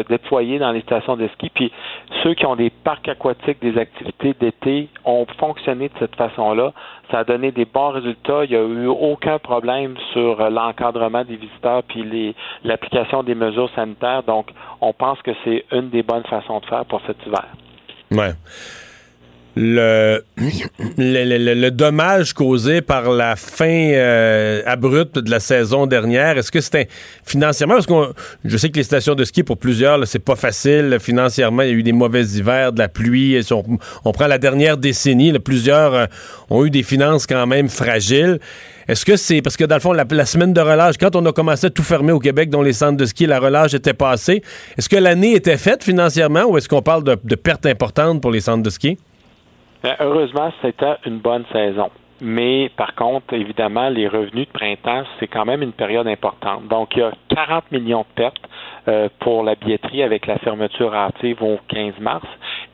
déployer dans les stations de ski. Puis ceux qui ont des parcs aquatiques, des activités d'été ont fonctionné de cette façon-là. Ça a donné des bons résultats. Il n'y a eu aucun problème sur euh, l'encadrement des visiteurs puis l'application des mesures sanitaires. Donc, on pense que c'est une des bonnes façons de faire pour cet hiver. Ouais. Le, dommage causé par la fin euh, abrupte de la saison dernière, est-ce que c'était financièrement? Parce que je sais que les stations de ski, pour plusieurs, c'est pas facile. Financièrement, il y a eu des mauvais hivers, de la pluie. Et on, prend la dernière décennie, plusieurs euh, ont eu des finances quand même fragiles. Est-ce que c'est parce que dans le fond, la, semaine de relâche, quand on a commencé à tout fermer au Québec, dont les centres de ski, la relâche était passée, est-ce que l'année était faite financièrement ou est-ce qu'on parle de pertes importantes pour les centres de ski? Ben, heureusement, c'était une bonne saison. Mais par contre, évidemment, les revenus de printemps, c'est quand même une période importante. Donc, il y a 40 millions de pertes euh, pour la billetterie avec la fermeture hâtive au 15 mars.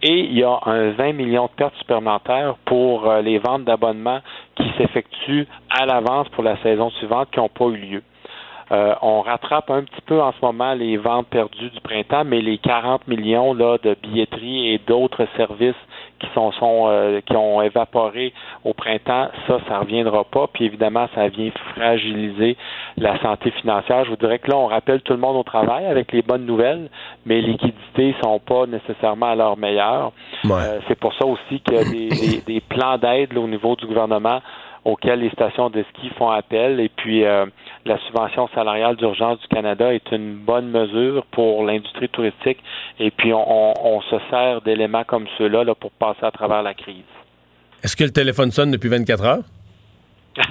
Et il y a un 20 millions de pertes supplémentaires pour euh, les ventes d'abonnements qui s'effectuent à l'avance pour la saison suivante qui n'ont pas eu lieu. Euh, on rattrape un petit peu en ce moment les ventes perdues du printemps, mais les 40 millions là, de billetterie et d'autres services qui sont, sont euh, qui ont évaporé au printemps, ça, ça reviendra pas. Puis évidemment, ça vient fragiliser la santé financière. Je vous dirais que là, on rappelle tout le monde au travail avec les bonnes nouvelles, mais les liquidités sont pas nécessairement à leur meilleur. Euh, c'est pour ça aussi qu'il y a des, des- des plans d'aide au niveau du gouvernement auxquels les stations de ski font appel. Et puis, euh, la subvention salariale d'urgence du Canada est une bonne mesure pour l'industrie touristique. Et puis, on, on- on se sert d'éléments comme ceux-là là, pour passer à travers la crise. Est-ce que le téléphone sonne depuis 24 heures?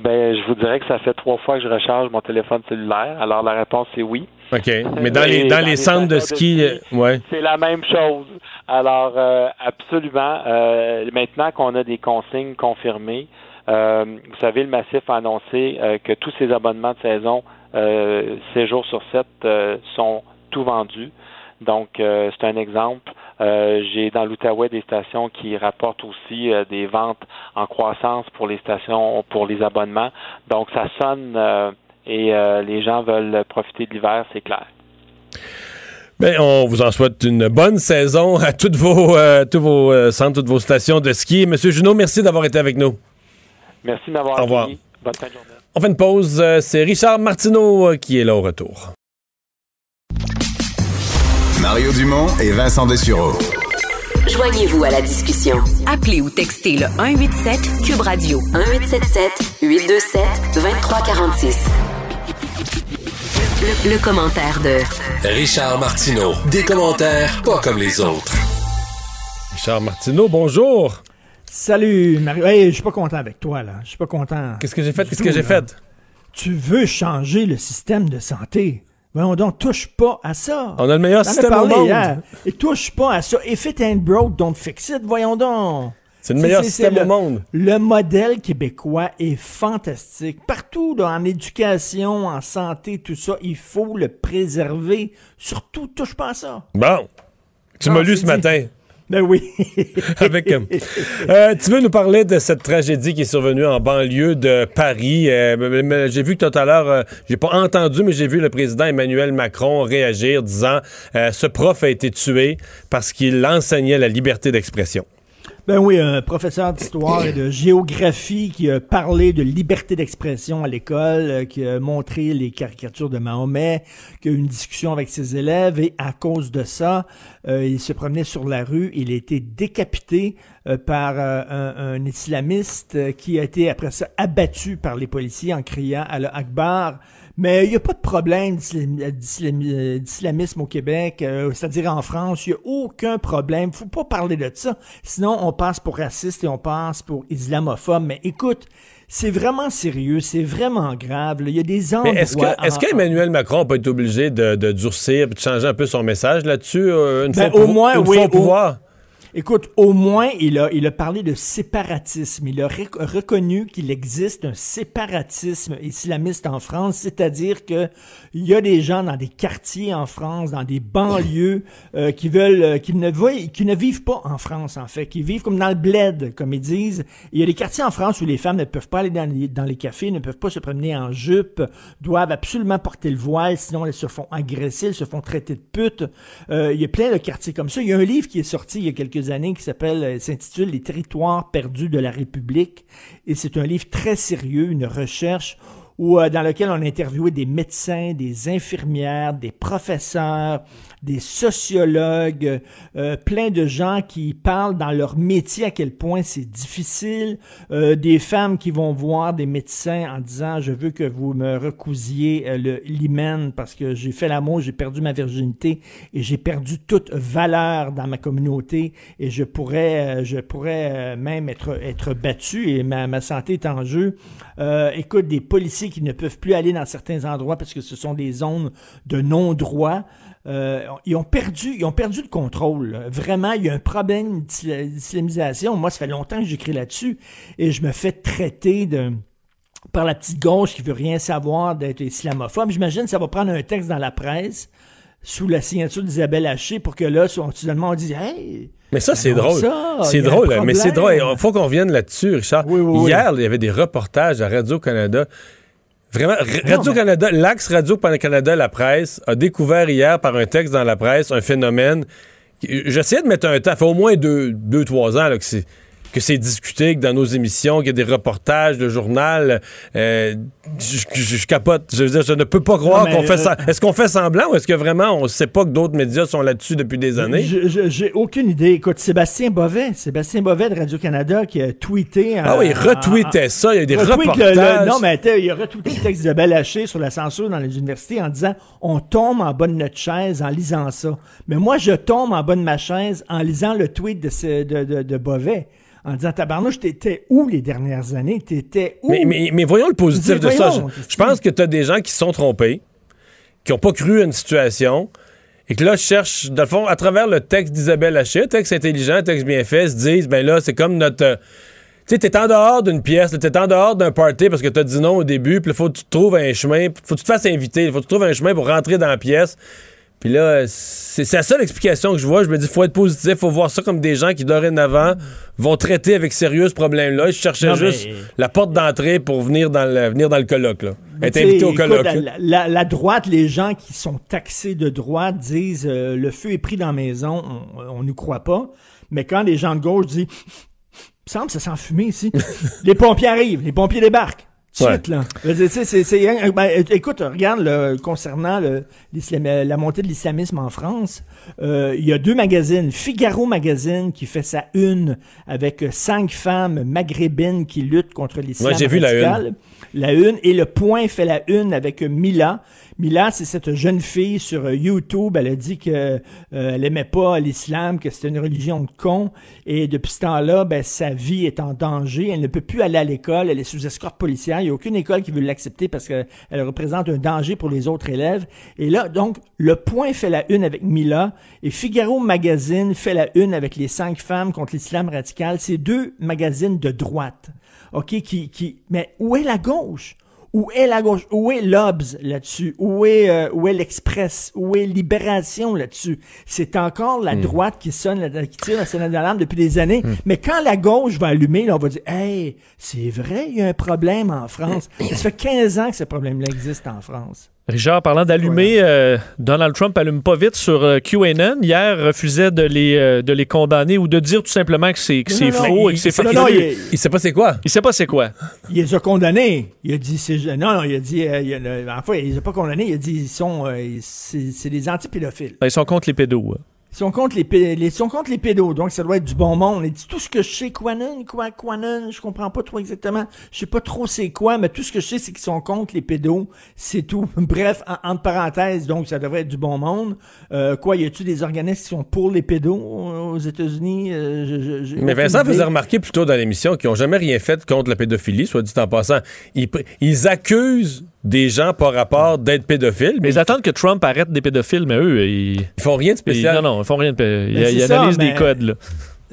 Ben, je vous dirais que ça fait trois fois que je recharge mon téléphone cellulaire. Alors, la réponse est oui. OK. Mais dans les, dans les centres de ski, euh, ouais. C'est la même chose. Alors, euh, absolument. Euh, maintenant qu'on a des consignes confirmées, euh, vous savez, le Massif a annoncé euh, que tous ses abonnements de saison, euh, 7 jours sur 7, euh, sont tout vendus. Donc, euh, c'est un exemple. Euh, J'ai dans l'Outaouais des stations qui rapportent aussi euh, des ventes en croissance pour les stations, pour les abonnements. Donc, ça sonne euh, et euh, les gens veulent profiter de l'hiver, c'est clair. Ben, on vous en souhaite une bonne saison à toutes vos, euh, tous vos euh, centres, toutes vos stations de ski. Monsieur Junot, merci d'avoir été avec nous. Merci de m'avoir Au revoir. accueilli. Bonne fin de journée. On fait une pause. Euh, C'est Richard Martineau qui est là au retour. Mario Dumont et Vincent Dessureau. Joignez-vous à la discussion. Appelez ou textez le 187 Cube Radio 1877 827 2346. Le, le commentaire de Richard Martineau. Des commentaires pas comme les autres. Richard Martineau, bonjour. Salut, Mario. Hey, je suis pas content avec toi, là. Je suis pas content. Qu'est-ce que j'ai fait? Qu'est-ce que j'ai fait? Tu veux changer le système de santé. Voyons donc, touche pas à ça. On a le meilleur T'en système au monde. hier. Et touche pas à ça. If it ain't broke, don't fix it. Voyons donc. C'est le meilleur système le, au monde. Le modèle québécois est fantastique. Partout, là, en éducation, en santé, tout ça, il faut le préserver. Surtout, touche pas à ça. Bon. Tu Ah, m'as lu c'est ce dit. matin. Ben oui. Avec, euh, euh, tu veux nous parler de cette tragédie qui est survenue en banlieue de Paris. Euh, j'ai vu que tout à l'heure, euh, j'ai pas entendu, mais j'ai vu le président Emmanuel Macron réagir disant ce prof a été tué parce qu'il enseignait la liberté d'expression. Ben oui, un professeur d'histoire et de géographie qui a parlé de liberté d'expression à l'école, euh, qui a montré les caricatures de Mahomet, qui a eu une discussion avec ses élèves et à cause de ça, euh, il se promenait sur la rue, il a été décapité euh, par un, islamiste qui a été après ça abattu par les policiers en criant à Akbar. Mais il n'y a pas de problème euh, d'islamisme au Québec, euh, c'est-à-dire en France, il n'y a aucun problème. faut pas parler de ça. Sinon, on passe pour raciste et on passe pour islamophobe. Mais écoute, c'est vraiment sérieux, c'est vraiment grave. là. Il y a des endroits... Est-ce que est-ce en- qu'Emmanuel Macron peut être obligé de, de durcir et de changer un peu son message là-dessus euh, une Ben, fois au moins, oui, fois au pouvoir? Écoute, au moins, il a, il a parlé de séparatisme. Il a rec- reconnu qu'il existe un séparatisme islamiste en France, c'est-à-dire que il y a des gens dans des quartiers en France, dans des banlieues, euh, qui veulent, euh, qui ne qui ne vivent pas en France, en fait, qui vivent comme dans le bled, comme ils disent. Il y a des quartiers en France où les femmes ne peuvent pas aller dans les, dans les cafés, ne peuvent pas se promener en jupe, doivent absolument porter le voile, sinon elles se font agresser, elles se font traiter de putes. Euh, il y a plein de quartiers comme ça. Il y a un livre qui est sorti il y a quelques années qui s'appelle, euh, s'intitule Les territoires perdus de la République. Et c'est un livre très sérieux, une recherche où, euh, dans lequel on a interviewé des médecins, des infirmières, des professeurs, des sociologues, euh, plein de gens qui parlent dans leur métier à quel point c'est difficile, euh, des femmes qui vont voir des médecins en disant je veux que vous me recousiez euh, le l'hymen parce que j'ai fait l'amour, j'ai perdu ma virginité et j'ai perdu toute valeur dans ma communauté et je pourrais euh, je pourrais euh, même être être battu et ma, santé est en jeu. Euh, écoute des policiers qui ne peuvent plus aller dans certains endroits parce que ce sont des zones de non-droit. Euh, ils ont perdu, ils ont perdu le contrôle. là. Vraiment, il y a un problème d'isla- d'islamisation. Moi, ça fait longtemps que j'écris là-dessus et je me fais traiter de par la petite gauche qui veut rien savoir d'être islamophobe. J'imagine que ça va prendre un texte dans la presse sous la signature d'Isabelle Haché pour que là, soudainement, on dise Hey! Mais ça, c'est drôle. C'est drôle, mais c'est drôle. Il faut qu'on revienne là-dessus, Richard. oui. Hier, il y avait des reportages à Radio-Canada. Vraiment, Radio-Canada, l'axe Radio-Canada, la presse, a découvert hier par un texte dans la presse un phénomène. J'essayais de mettre un temps, ça fait au moins deux, deux trois ans là, que c'est que c'est discuté, que dans nos émissions, qu'il y a des reportages de journal. euh, je, je- je capote. Je veux dire, je ne peux pas croire qu'on fait euh, ça. Est-ce qu'on fait semblant ou est-ce que vraiment on ne sait pas que d'autres médias sont là-dessus depuis des années? J'ai aucune idée. Écoute, Sébastien Bovet, Sébastien Bovet de Radio-Canada qui a tweeté. Ah oui, il retweetait ça. Il y a des retweet le- le- reportages. non, mais il a retweeté le texte de Haché sur la censure dans les universités en disant on tombe en bas de notre chaise en lisant ça. Mais moi, je tombe en bas de ma chaise en lisant le tweet de, ce- de, de, de Bovet. En disant Tabarnouche, t'étais où les dernières années? T'étais où? Mais, mais, mais voyons le positif Je dis, de ça. Je, je pense que tu as des gens qui se sont trompés, qui n'ont pas cru à une situation, et que là, cherchent, dans le fond, à travers le texte d'Isabelle Haché, texte intelligent, texte bien fait, se disent, ben là, c'est comme notre. euh, Tu sais, t'es en dehors d'une pièce, t'es en dehors d'un party parce que t'as dit non au début, puis il faut que tu trouves un chemin, faut que tu te fasses inviter, il faut que tu trouves un chemin pour rentrer dans la pièce. Puis là, c'est la seule explication que je vois. Je me dis, faut être positif, faut voir ça comme des gens qui, dorénavant, vont traiter avec sérieux ce problème-là. Je cherchais Non, mais- juste la porte d'entrée pour venir dans le, venir dans le colloque, là. Être invité au écoute, colloque. la, là. la- la droite, les gens qui sont taxés de droite disent euh, le feu est pris dans la maison, on ne nous croit pas. Mais quand les gens de gauche disent semble que ça sent fumé ici, les pompiers arrivent, les pompiers débarquent. Tout de Ouais. suite, là. C'est- ben, euh, écoute, regarde, là, concernant le- l'islam- euh, la montée de l'islamisme en France, euh, il y a deux magazines. Figaro Magazine qui fait sa une avec cinq femmes maghrébines qui luttent contre l'islam Ouais, j'ai vu la une. La une. Et le point fait la une avec Mila. Mila, c'est cette jeune fille sur euh, YouTube. Elle a dit que euh, elle aimait pas l'islam, que c'était une religion de con. Et depuis ce temps-là, ben, sa vie est en danger. Elle ne peut plus aller à l'école. Elle est sous escorte policière. Il n'y a aucune école qui veut l'accepter parce qu'elle représente un danger pour les autres élèves. Et là, donc, le point fait la une avec Mila. Et Figaro Magazine fait la une avec les cinq femmes contre l'islam radical. C'est deux magazines de droite. OK, qui, qui, mais où est la gauche? Où est la gauche? Où est l'Obs là-dessus? Où est, euh, où est l'Express? Où est Libération là-dessus? C'est encore la droite qui sonne, la- qui tire la sonnette d'alarme depuis des années. Mais quand la gauche va allumer, là, on va dire, hey, c'est vrai, il y a un problème en France. Ça fait 15 ans que ce problème-là existe en France. Richard, parlant d'allumer, euh, Donald Trump allume pas vite sur euh, QAnon. Hier, refusait de les, euh, de les condamner ou de dire tout simplement que c'est que c'est non, non, faux il- et que c'est news. il- Il sait pas c'est quoi. Il sait pas c'est quoi. Il les a condamnés. Il a dit, c'est, non, non, il a dit, euh, il a, enfin, il les a pas condamnés. Il a dit, ils sont, euh, c'est, c'est des antipédophiles. Ben, Ils sont contre les pédos. hein. Ils sont contre les, pédos, donc ça doit être du bon monde. Dit tout ce que je sais, Quanon, quoi, Quanon, je comprends pas trop exactement. Je sais pas trop c'est quoi, mais tout ce que je sais, c'est qu'ils sont contre les pédos. C'est tout. Bref, en, entre parenthèses, donc ça devrait être du bon monde. Euh, quoi, y a-tu des organismes qui sont pour les pédos aux États-Unis? Euh, Mais Vincent idée. faisait remarquer plus tôt dans l'émission qu'ils n'ont jamais rien fait contre la pédophilie, soit dit en passant. Ils, ils accusent des gens par rapport d'être pédophiles, mais Mais ils attendent que Trump arrête des pédophiles, mais eux, ils. ils font rien de spécial. ils- non, non, ils font rien de. Ils, ils ça, analysent des codes, là.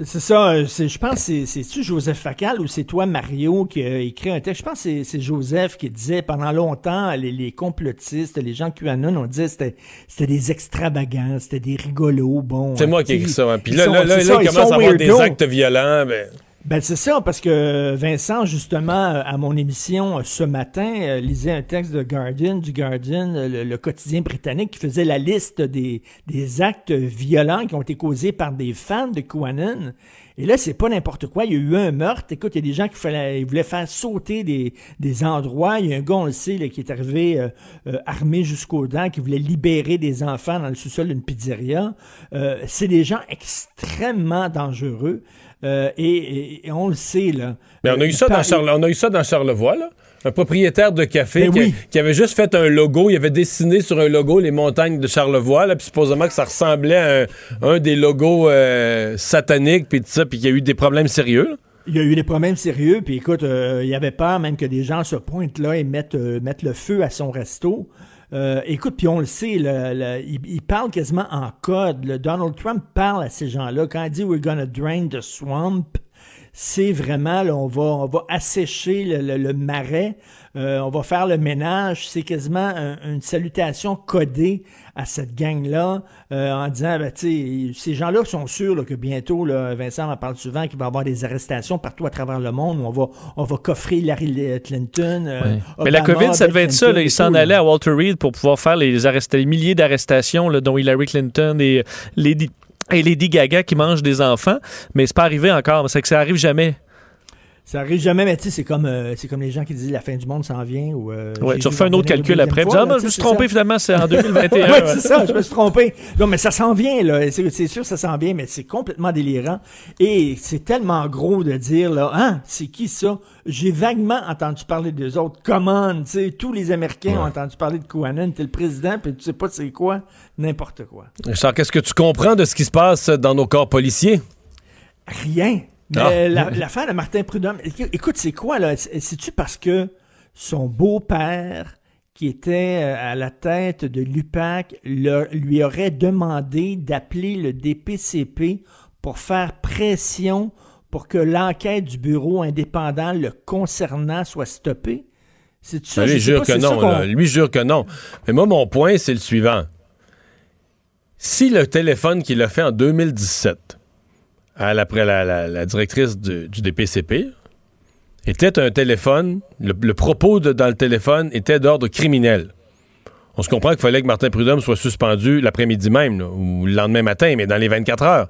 C'est ça, euh, c'est, je pense que c'est, c'est-tu Joseph Facal ou c'est toi, Mario, qui a écrit un texte? Je pense que c'est, c'est Joseph qui disait pendant longtemps, les, les complotistes, les gens QAnon, on disait que c'était, c'était des extravagants, c'était des rigolos, bon. C'est moi qui ai écrit ça. hein. Puis là, sont- là, là, là, ça, ils ils commencent à avoir des actes violents. Ben, Ben c'est ça, parce que Vincent, justement, euh, à mon émission euh, ce matin, euh, lisait un texte de Guardian, du Guardian, le, quotidien britannique, qui faisait la liste des, des actes violents qui ont été causés par des fans de QAnon. Et là, c'est pas n'importe quoi. Il y a eu un meurtre. Écoute, il y a des gens qui voulaient faire sauter des, des endroits. Il y a un gars, on le sait, là, qui est arrivé armé jusqu'aux dents, qui voulait libérer des enfants dans le sous-sol d'une pizzeria. C'est des gens extrêmement dangereux. Euh, et, et- et on le sait, là. mais on a Euh, eu ça dans Charle- on a eu ça dans Charlevoix, là. Un propriétaire de café Ben qui, oui. qui avait juste fait un logo, il avait dessiné sur un logo les montagnes de Charlevoix, là, puis supposément que ça ressemblait à un, un des logos euh, sataniques, puis tout ça, puis qu'il y a eu des problèmes sérieux. là. Il y a eu des problèmes sérieux, puis écoute, euh, il y avait peur même que des gens se pointent là et mettent, euh, mettent le feu à son resto. Euh, écoute, puis on le sait, le- le- il, il parle quasiment en code. Le Donald Trump parle à ces gens-là. Quand il dit We're gonna drain the swamp, c'est vraiment, là, on, va, on va assécher le, le- le marais, euh, on va faire le ménage. C'est quasiment un- une salutation codée à cette gang-là euh, en disant, ben, tu ces gens-là sont sûrs là, que bientôt, là, Vincent en parle souvent, qu'il va y avoir des arrestations partout à travers le monde. où On va, on va coffrer Larry Clinton. euh, Ouais. Mais la Obama, COVID, ça devait être ça. Clinton là. et Il s'en là. allait à Walter Reed pour pouvoir faire les, les milliers d'arrestations, là, dont Hillary Clinton et Lady, et Lady Gaga qui mangent des enfants. Mais c'est pas arrivé encore. C'est que ça arrive jamais. Ça arrive jamais, mais tu sais, c'est comme, euh, c'est comme les gens qui disent la fin du monde s'en vient. Ou, euh, Ouais, tu refais un autre calcul après. fois, ah, là, je me suis trompé, ça. finalement, c'est en 2021. ouais, c'est ça, je me suis trompé. Non, mais ça s'en vient, là. C'est sûr, ça s'en vient, mais c'est complètement délirant. Et c'est tellement gros de dire, là, hein, c'est qui ça? J'ai vaguement entendu parler des autres. Comment, tu sais, tous les Américains ont entendu parler de QAnon. T'es le président, puis tu sais pas c'est quoi. N'importe quoi. Richard, qu'est-ce que tu comprends de ce qui se passe dans nos corps policiers? Rien. Mais Ah. la- l'affaire de Martin Prudhomme, éc- écoute, c'est quoi, là? C'est-tu parce que son beau-père, qui était euh, à la tête de l'UPAC, lui aurait demandé d'appeler le DPCP pour faire pression pour que l'enquête du bureau indépendant le concernant soit stoppée? C'est ça? Je lui, sais jure pas, que non. là. Lui jure que non. Mais moi, mon point, c'est le suivant. Si le téléphone qu'il a fait en 2017, à la, après la, la- la directrice du, du DPCP, était un téléphone, le, le propos de- dans le téléphone était d'ordre criminel. On se comprend qu'il fallait que Martin Prudhomme soit suspendu l'après-midi même, là, ou le lendemain matin, mais dans les 24 heures.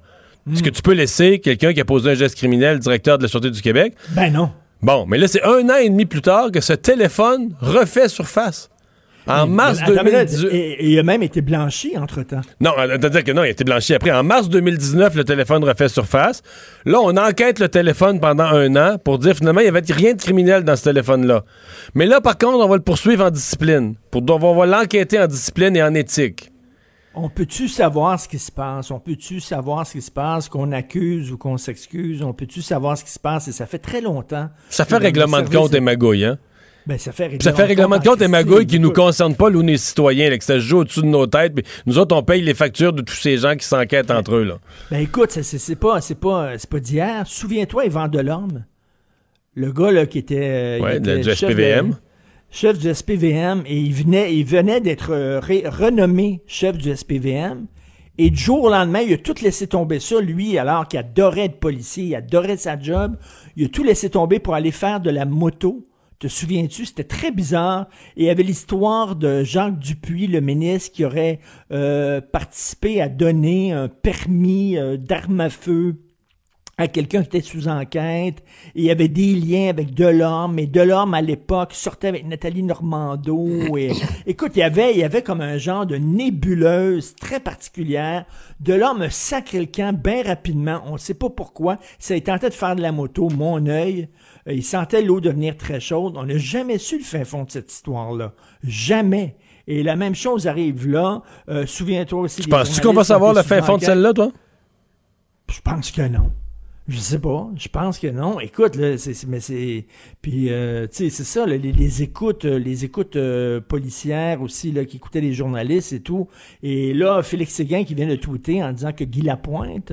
Est-ce que tu peux laisser quelqu'un qui a posé un geste criminel, directeur de la Sûreté du Québec? Ben non. Bon, mais là, c'est un an et demi plus tard que ce téléphone refait surface. En mars Attends, mais là, 2018. Et, et il a même été blanchi entre-temps. Non, c'est-à-dire que non, il a été blanchi après. En mars 2019, le téléphone refait surface. Là, on enquête le téléphone pendant un an pour dire finalement, il n'y avait rien de criminel dans ce téléphone-là. Mais là, par contre, on va le poursuivre en discipline. Pour, on va l'enquêter en discipline et en éthique. On peut-tu savoir ce qui se passe? On peut-tu savoir ce qui se passe, qu'on accuse ou qu'on s'excuse? On peut-tu savoir ce qui se passe? Et ça fait très longtemps. Ça fait règlement de compte et magouille, hein? Ben, ça fait ça fait règlement de compte et magouille qui nous concerne pas, nous, les citoyens, là, que ça se joue au-dessus de nos têtes. Puis nous autres, on paye les factures de tous ces gens qui s'enquêtent entre eux. Là. Ben écoute, c'est- pas, pas, pas d'hier. Souviens-toi, Yvan Delorme, le gars là, qui était, euh, Ouais, était du SPVM. de- chef du SPVM, et il venait, il venait d'être euh, renommé chef du SPVM. Et du jour au lendemain, il a tout laissé tomber ça, lui, alors qu'il adorait être policier, il adorait sa job. Il a tout laissé tomber pour aller faire de la moto. Te souviens-tu? C'était très bizarre. Et il y avait l'histoire de Jacques Dupuis, le ministre, qui aurait euh, participé à donner un permis euh, d'arme à feu à quelqu'un qui était sous enquête. Et il y avait des liens avec Delorme. Et Delorme, à l'époque, sortait avec Nathalie Normando. Et, écoute, il y, avait, il y avait comme un genre de nébuleuse très particulière. Delorme a sacré le camp bien rapidement. On ne sait pas pourquoi. Ça, il tentait de faire de la moto, mon œil. Euh, Il sentait l'eau devenir très chaude. On n'a jamais su le fin fond de cette histoire-là. Jamais. Et la même chose arrive là. Euh, Souviens-toi aussi. Tu penses-tu qu'on va savoir le fin fond de celle-là, toi? Je pense que non. Je sais pas. Je pense que non. Écoute, là, c'est, mais c'est, puis euh, tu sais, c'est ça, les, écoutes, euh, les écoutes euh, policières aussi là, qui écoutaient les journalistes et tout. Et là, Félix Séguin qui vient de tweeter en disant que Guy Lapointe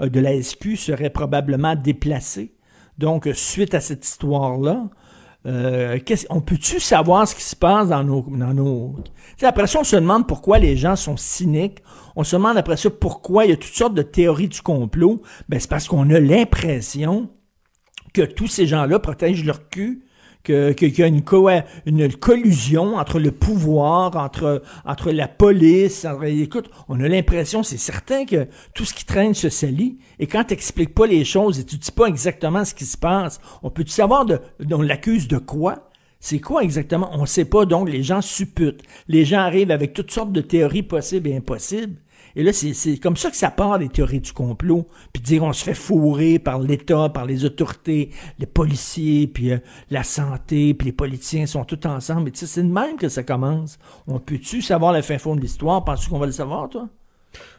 de la SQ serait probablement déplacé. Donc, suite à cette histoire-là, euh, on peut-tu savoir ce qui se passe dans nos... Dans nos... Après ça, on se demande pourquoi les gens sont cyniques. On se demande après ça pourquoi il y a toutes sortes de théories du complot. Ben, c'est parce qu'on a l'impression que tous ces gens-là protègent leur cul, qu'il y a une, co- une collusion entre le pouvoir, entre, entre la police. écoute, on a l'impression, c'est certain que tout ce qui traîne se salit. Et quand tu n'expliques pas les choses et tu dis pas exactement ce qui se passe, on peut-tu savoir de, on l'accuse de quoi? C'est quoi exactement? On ne sait pas, donc les gens supputent. Les gens arrivent avec toutes sortes de théories possibles et impossibles. Et là, c'est- comme ça que ça part des théories du complot. Puis dire on se fait fourrer par l'État, par les autorités, les policiers, puis euh, la santé, puis les politiciens sont tous ensemble. Et tu sais, c'est de même que ça commence. On peut-tu savoir le fin fond de l'histoire? Penses-tu qu'on va le savoir, toi?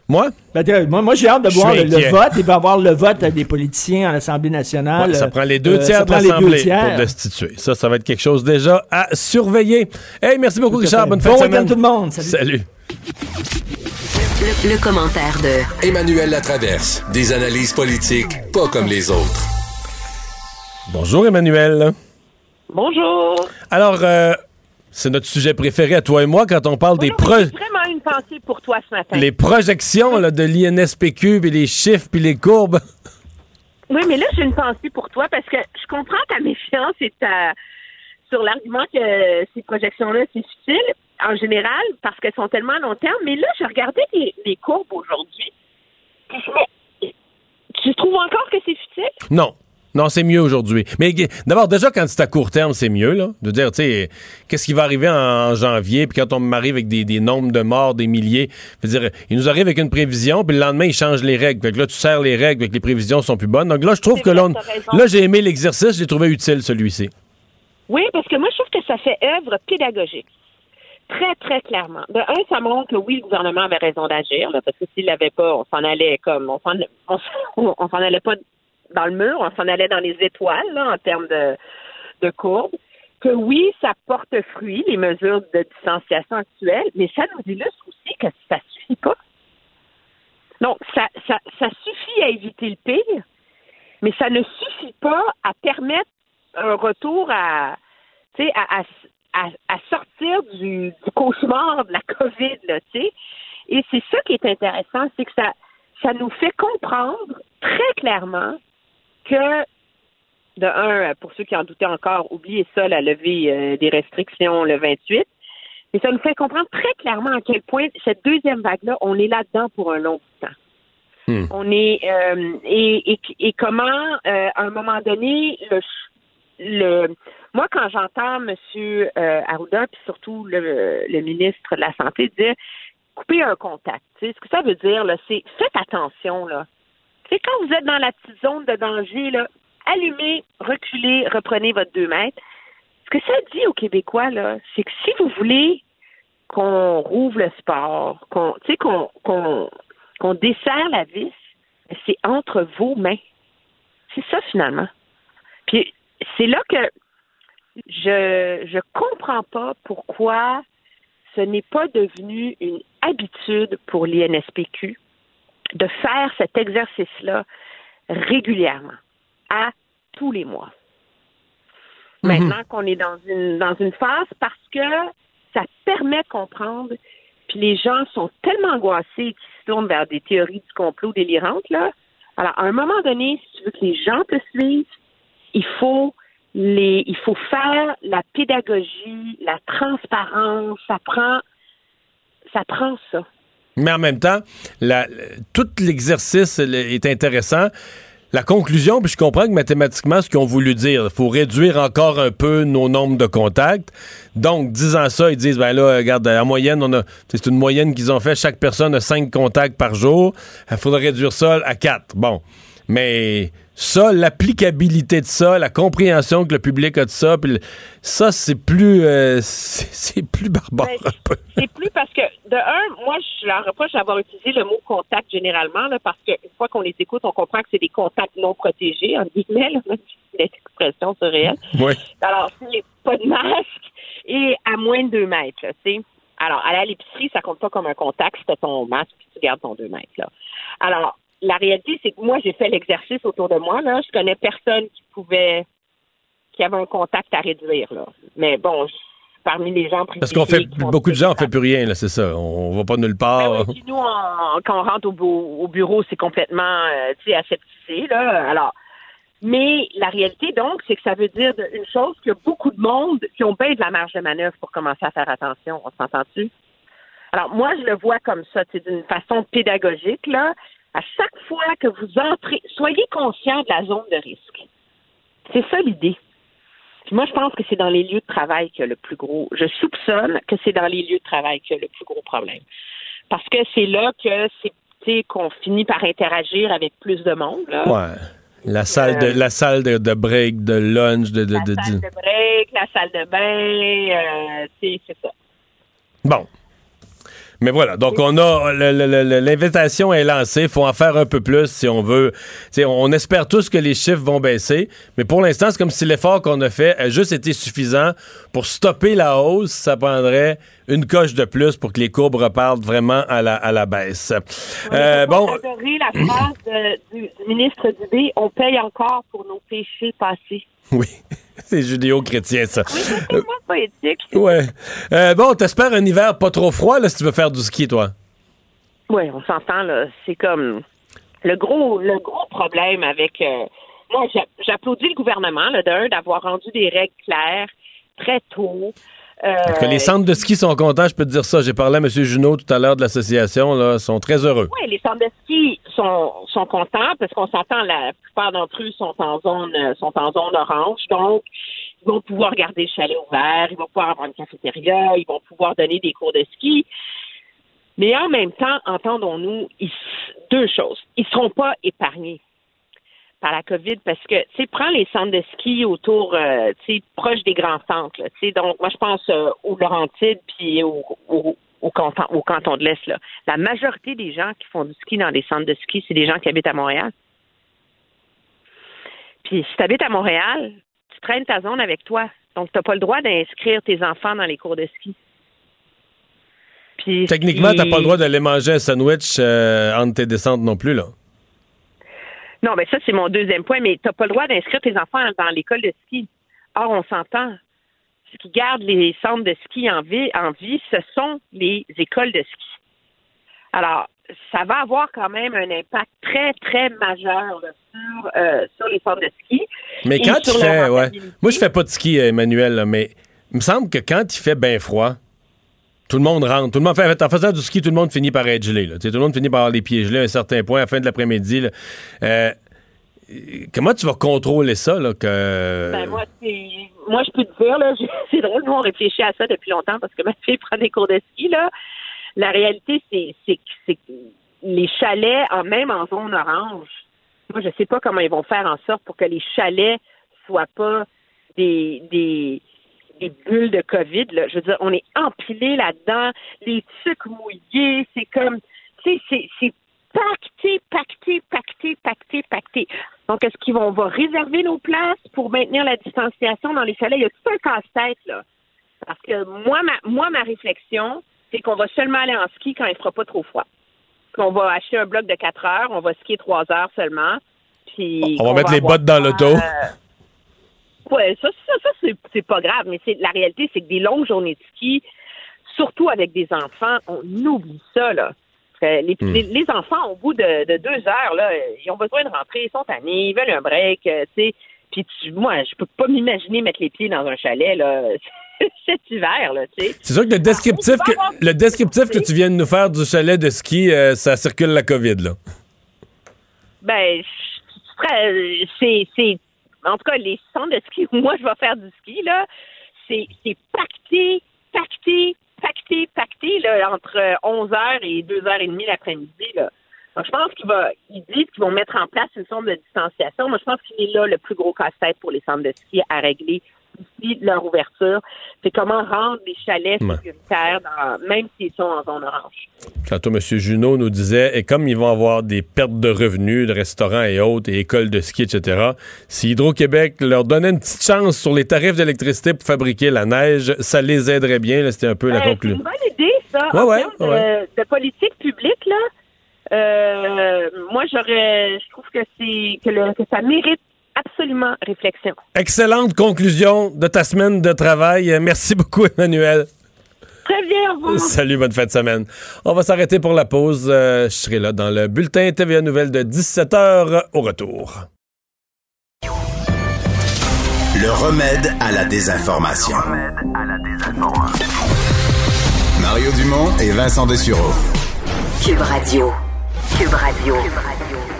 Moi? Ben, moi, moi, j'ai hâte de voir le, vote. Il va y avoir le vote des politiciens à l'Assemblée nationale. Ouais, ça Euh, prend les deux euh, tiers ça de les l'Assemblée tiers. pour destituer. Ça, ça va être quelque chose déjà à surveiller. Hey, merci beaucoup, Richard. Bonne Bon fin de week-end semaine. tout le monde. Salut. Salut. Le, le commentaire de Emmanuel Latraverse. Des analyses politiques pas comme les autres. Bonjour, Emmanuel. Bonjour. Alors, euh, c'est notre sujet préféré à toi et moi quand on parle des pro- J'ai vraiment une pensée pour toi ce matin. les projections là, de l'INSPQ, puis les chiffres, puis les courbes. Oui, mais là, j'ai une pensée pour toi parce que je comprends ta méfiance et ta sur l'argument que ces projections-là, c'est futile en général parce qu'elles sont tellement à long terme. Mais là, je regardais les, les courbes aujourd'hui. Tu trouves encore que c'est futile? Non. Non, c'est mieux aujourd'hui. Mais d'abord, déjà, quand c'est à court terme, c'est mieux, là. De dire, tu sais, qu'est-ce qui va arriver en, en janvier, puis quand on m'arrive avec des, des nombres de morts, des milliers, je veux dire, il nous arrive avec une prévision, puis le lendemain, ils changent les règles. Fait que là, tu serres les règles, fait que les prévisions sont plus bonnes. Donc là, je trouve que là, on- là, j'ai aimé l'exercice, j'ai trouvé utile, celui-ci. Oui, parce que moi, je trouve que ça fait œuvre pédagogique. Très, très clairement. De un, ça montre que oui, le gouvernement avait raison d'agir, parce que s'il l'avait pas, on s'en allait comme on s'en s'en- allait pas dans le mur, on s'en allait dans les étoiles en termes de, de courbe. Que oui, ça porte fruit, les mesures de distanciation actuelles, mais ça nous illustre aussi que ça suffit pas. Donc, ça, ça, ça suffit à éviter le pire, mais ça ne suffit pas à permettre un retour à, sais, à, à, à, sortir du, du cauchemar de la COVID, là, tu sais. Et c'est ça qui est intéressant, c'est que ça, ça nous fait comprendre très clairement que, de un, pour ceux qui en doutaient encore, oubliez ça, la levée euh, des restrictions le 28, mais ça nous fait comprendre très clairement à quel point cette deuxième vague-là, on est là-dedans pour un long temps. Hmm. On est euh, et, et, et, comment, euh, à un moment donné, le, le moi, quand j'entends M. Euh, puis surtout le, le, ministre de la Santé dire couper un contact, ce que ça veut dire, c'est faites attention, là. C'est quand vous êtes dans la petite zone de danger, là, allumez, reculez, reprenez votre deux mètres. Ce que ça dit aux Québécois, là, c'est que si vous voulez qu'on rouvre le sport, qu'on, qu'on, qu'on, qu'on desserre la vis, c'est entre vos mains. C'est ça, finalement. Puis, c'est là que je je comprends pas pourquoi ce n'est pas devenu une habitude pour l'INSPQ de faire cet exercice-là régulièrement, à tous les mois. Mhm. Maintenant qu'on est dans une dans une phase parce que ça permet de comprendre, puis les gens sont tellement angoissés qu'ils se tournent vers des théories du complot délirantes, là. Alors, à un moment donné, si tu veux que les gens te suivent, il faut les, il faut faire la pédagogie, la transparence, ça prend, ça prend ça. Mais en même temps, tout l'exercice est intéressant. La conclusion, puis je comprends que mathématiquement, ce qu'ils ont voulu dire, il faut réduire encore un peu nos nombres de contacts. Donc, disant ça, ils disent, ben là, regarde, en moyenne, on a, c'est une moyenne qu'ils ont fait, chaque personne a cinq contacts par jour. Il faudrait réduire ça à quatre. Bon. Mais ça, l'applicabilité de ça, la compréhension que le public a de ça, puis ça, c'est plus, euh, c'est plus barbare Ben, un peu. C'est plus parce que, de un, moi, je leur reproche d'avoir utilisé le mot contact généralement, là, parce qu'une fois qu'on les écoute, on comprend que c'est des contacts non protégés, en guillemets, là, cette expression réel. Oui. Alors, c'est pas de masque et à moins de deux mètres, tu sais. Alors, aller à l'épicerie, ça compte pas comme un contact si ton masque puis tu gardes ton deux mètres, là. Alors, la réalité, c'est que moi, j'ai fait l'exercice autour de moi, là. Je connais personne qui pouvait, qui avait un contact à réduire, là. Mais bon, je- parmi les gens Parce qu'on fait, beaucoup de gens, on fait plus rien, là, c'est ça. On va pas nulle part. puis nous, on- quand on rentre au, bu- au bureau, c'est complètement, euh, tu sais, aseptisé, là. Alors, mais la réalité, donc, c'est que ça veut dire une chose a beaucoup de monde qui ont bien de la marge de manœuvre pour commencer à faire attention. On s'entend-tu? Alors, moi, je le vois comme ça, c'est d'une façon pédagogique, là. À chaque fois que vous entrez, soyez conscient de la zone de risque. C'est ça l'idée. Puis moi, je pense que c'est dans les lieux de travail qu'il y a le plus gros. Je soupçonne que c'est dans les lieux de travail qu'il y a le plus gros problème. Parce que c'est là que c'est qu'on finit par interagir avec plus de monde. Là. Ouais. La salle de, la salle de, de break, de lunch, de. de, de- La salle de break, la salle de bain, euh, c'est ça. Bon. Mais voilà, donc on a l'invitation est lancée, il faut en faire un peu plus si on veut. On espère tous que les chiffres vont baisser, mais pour l'instant, c'est comme si l'effort qu'on a fait a juste été suffisant pour stopper la hausse. Ça prendrait une coche de plus pour que les courbes repartent vraiment à la, à la baisse. Euh, bon, adoré la phrase de- du, du ministre Dubé, on paye encore pour nos péchés passés. oui, c'est judéo-chrétien ça. C'est pas poétique. Ouais. Euh, bon, t'espères un hiver pas trop froid là si tu veux faire du ski, toi? Oui, on s'entend, là. C'est comme le gros, le gros problème avec. euh, moi, j'a- j'applaudis le gouvernement, là, d'un, d'avoir rendu des règles claires très tôt. Euh, Que les centres de ski sont contents, je peux te dire ça. J'ai parlé à M. Junot tout à l'heure de l'association, là, ils sont très heureux. Oui, les centres de ski sont, sont contents parce qu'on s'entend, la plupart d'entre eux sont en zone euh, sont en zone orange, donc ils vont pouvoir garder le chalet ouvert, ils vont pouvoir avoir une cafétéria, ils vont pouvoir donner des cours de ski. Mais en même temps, entendons-nous, deux choses. Ils ne seront pas épargnés par la COVID parce que, tu sais, prends les centres de ski autour, euh, tu sais, proches des grands centres, tu sais. Donc, moi, je pense euh, aux Laurentides puis au, au, au canton, au canton de l'Est, là. La majorité des gens qui font du ski dans les centres de ski, c'est des gens qui habitent à Montréal. Puis si tu habites à Montréal, tu traînes ta zone avec toi. Donc, tu n'as pas le droit d'inscrire tes enfants dans les cours de ski. Puis, Techniquement, si- t'as pas le droit d'aller manger un sandwich euh, entre tes descentes non plus, là. Non, mais ça, c'est mon deuxième point, mais tu n'as pas le droit d'inscrire tes enfants dans l'école de ski. Or, on s'entend. Ce qui garde les centres de ski en vie, en vie, ce sont les écoles de ski. Alors, ça va avoir quand même un impact très, très majeur là, sur, euh, sur les centres de ski. Mais quand leur fait, ouais. Moi, je fais pas de ski, euh, Emmanuel, là, mais il me semble que quand il fait bien froid, tout le monde rentre. Tout le monde fait, en faisant du ski, tout le monde finit par être gelé. Tout le monde finit par avoir les pieds gelés à un certain point à la fin de l'après-midi. Euh, comment tu vas contrôler ça? Là. Ben, moi, moi, je peux te dire, c'est drôle, nous, on réfléchit à ça depuis longtemps parce que ma fille prend des cours de ski, là. La réalité, c'est que les chalets, même en zone orange, moi, je sais pas comment ils vont faire en sorte pour que les chalets soient pas des, des, des bulles de COVID, là. Je veux dire, on est empilés là-dedans, les trucs mouillés, c'est comme, tu sais, c'est- pacté, pacté, pacté, pacté, pacté. Donc, est-ce qu'ils vont on va réserver nos places pour maintenir la distanciation dans les chalets? Il y a tout un casse-tête, là? Parce que moi, ma, moi, ma réflexion, c'est qu'on va seulement aller en ski quand il fera pas trop froid. Qu'on va acheter un bloc de 4 heures, on va skier 3 heures seulement. Puis On va qu'on mettre les bottes dans l'auto. euh, Ouais, ça, ça, ça c'est, pas grave, mais c'est la réalité, c'est que des longues journées de ski, surtout avec des enfants, on oublie ça, là. Euh, Les, Hmm. les, les enfants, au bout de, de deux heures, là, ils ont besoin de rentrer, ils sont tannés, ils veulent un break, euh, tu sais. Puis tu- moi, je peux pas m'imaginer mettre les pieds dans un chalet, là, cet hiver, là, tu sais. C'est sûr que le descriptif, que, le descriptif que tu viens de nous faire du chalet de ski, euh, ça circule la COVID, là. Ben, c'est, en tout cas, les centres de ski où moi je vais faire du ski, là, c'est, pacté, pacté, pacté, pacté, là, entre 11h et 2h30 l'après-midi, là. Donc, je pense qu'il va, ils disent qu'ils vont mettre en place une forme de distanciation. Moi, je pense qu'il est là le plus gros casse-tête pour les centres de ski à régler d'ici leur ouverture. C'est comment rendre les chalets Ouais. sécuritaires, dans, même s'ils sont en zone orange. Tantôt, M. Junot nous disait, et comme ils vont avoir des pertes de revenus de restaurants et autres, et écoles de ski, etc., si Hydro-Québec leur donnait une petite chance sur les tarifs d'électricité pour fabriquer la neige, ça les aiderait bien. C'était un peu la Euh, c'est conclusion. une bonne idée, ça. Ouais, en ouais, termes de, politique publique, là. Euh, moi, j'aurais, je trouve que c'est que, le- que ça mérite absolument réflexion. Excellente conclusion de ta semaine de travail. Merci beaucoup, Emmanuel. Très bien, au revoir. Salut, bonne fin de semaine. On va s'arrêter pour la pause. Euh, je serai là dans le bulletin TVA Nouvelle de 17h au retour. Le remède à la désinformation. Mario Dumont et Vincent Dessureau. Cube Radio. Cube Radio. Cube Radio.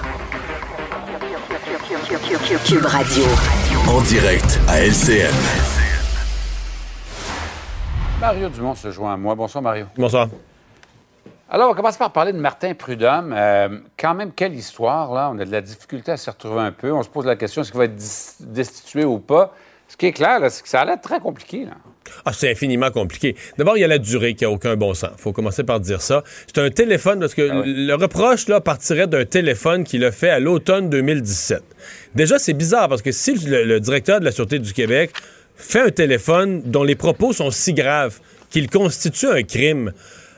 En direct à LCN. Mario Dumont se joint à moi. Bonsoir, Mario. Bonsoir. Alors, on va commencer par parler de Martin Prudhomme. Euh, quand même, quelle histoire, là? On a de la difficulté à s'y retrouver un peu. On se pose la question, est-ce qu'il va être destitué ou pas? Ce qui est clair, c'est que ça a l'air très compliqué, là. Ah, c'est infiniment compliqué. D'abord, il y a la durée qui a aucun bon sens. faut commencer par dire ça. C'est un téléphone, parce que le reproche là, partirait d'un téléphone qu'il a fait à l'automne 2017. Déjà, c'est bizarre, parce que si le, le directeur de la Sûreté du Québec fait un téléphone dont les propos sont si graves qu'il constitue un crime,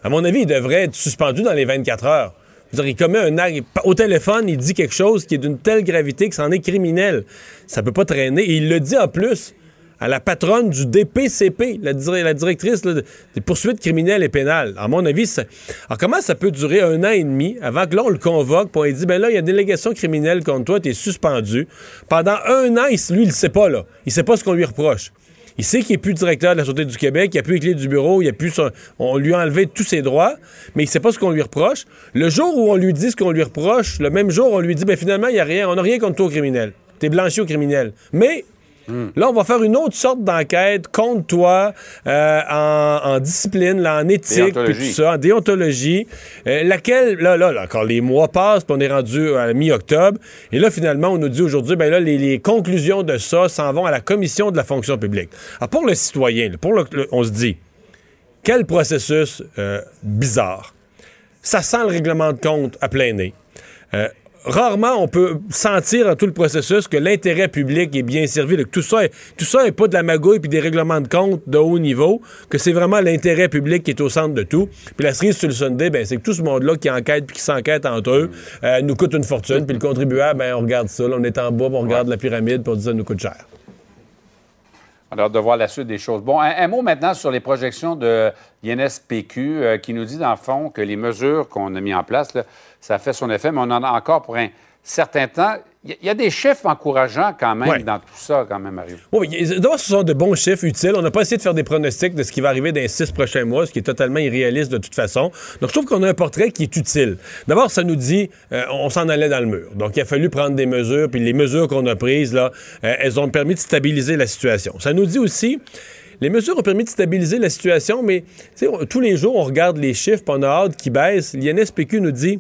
à mon avis, il devrait être suspendu dans les 24 heures. Dire, il commet un acte. Au téléphone, il dit quelque chose qui est d'une telle gravité que c'en est criminel. Ça peut pas traîner. Et il le dit en plus à la patronne du DPCP, la, dir- la directrice des poursuites criminelles et pénales. À mon avis. Alors, comment ça peut durer un an et demi avant que là, on le convoque, on lui dit, ben là, il y a délégation criminelle contre toi, tu es suspendu. Pendant un an, il, lui, il sait pas, là. Il sait pas ce qu'on lui reproche. Il sait qu'il n'est plus directeur de la Sûreté du Québec, il n'a plus les clés du bureau, il a plus on lui a enlevé tous ses droits, mais il sait pas ce qu'on lui reproche. Le jour où on lui dit ce qu'on lui reproche, le même jour, on lui dit, ben finalement, il n'y a rien, on n'a rien contre toi au criminel. T'es blanchi au criminel. Mais Là, on va faire une autre sorte d'enquête contre toi euh, en, en discipline, là, en éthique, puis tout ça, en déontologie, euh, laquelle, là, là, là, encore les mois passent, puis on est rendu à mi-octobre, et là, finalement, on nous dit aujourd'hui, ben là, les, les conclusions de ça s'en vont à la commission de la fonction publique. Alors, pour le citoyen, pour le- le- on se dit, quel processus euh, bizarre. Ça sent le règlement de compte à plein nez. Euh, rarement on peut sentir dans tout le processus que l'intérêt public est bien servi, que tout ça, est, tout ça est pas de la magouille puis des règlements de compte de haut niveau, que c'est vraiment l'intérêt public qui est au centre de tout. Puis la cerise sur le Sunday, ben, c'est que tout ce monde-là qui enquête puis qui s'enquête entre eux euh, nous coûte une fortune, puis le contribuable, ben, on regarde ça, là, on est en bas, puis on regarde la pyramide, puis on dit ça nous coûte cher. On a hâte de voir la suite des choses. Bon, un, un mot maintenant sur les projections de l'INSPQ euh, qui nous dit, dans le fond, que les mesures qu'on a mises en place, là, ça fait son effet, mais on en a encore pour un certain temps. Il y, a des chiffres encourageants quand même Ouais. dans tout ça, quand même, Mario. Oui, d'abord, ce sont de bons chiffres utiles. On n'a pas essayé de faire des pronostics de ce qui va arriver dans les six prochains mois, ce qui est totalement irréaliste de toute façon. Donc, je trouve qu'on a un portrait qui est utile. D'abord, ça nous dit, euh, on s'en allait dans le mur. Donc, il a fallu prendre des mesures, puis les mesures qu'on a prises, là, euh, elles ont permis de stabiliser la situation. Ça nous dit aussi, les mesures ont permis de stabiliser la situation, mais tous les jours, on regarde les chiffres, puis on a hâte qu'ils baissent. L'INSPQ nous dit,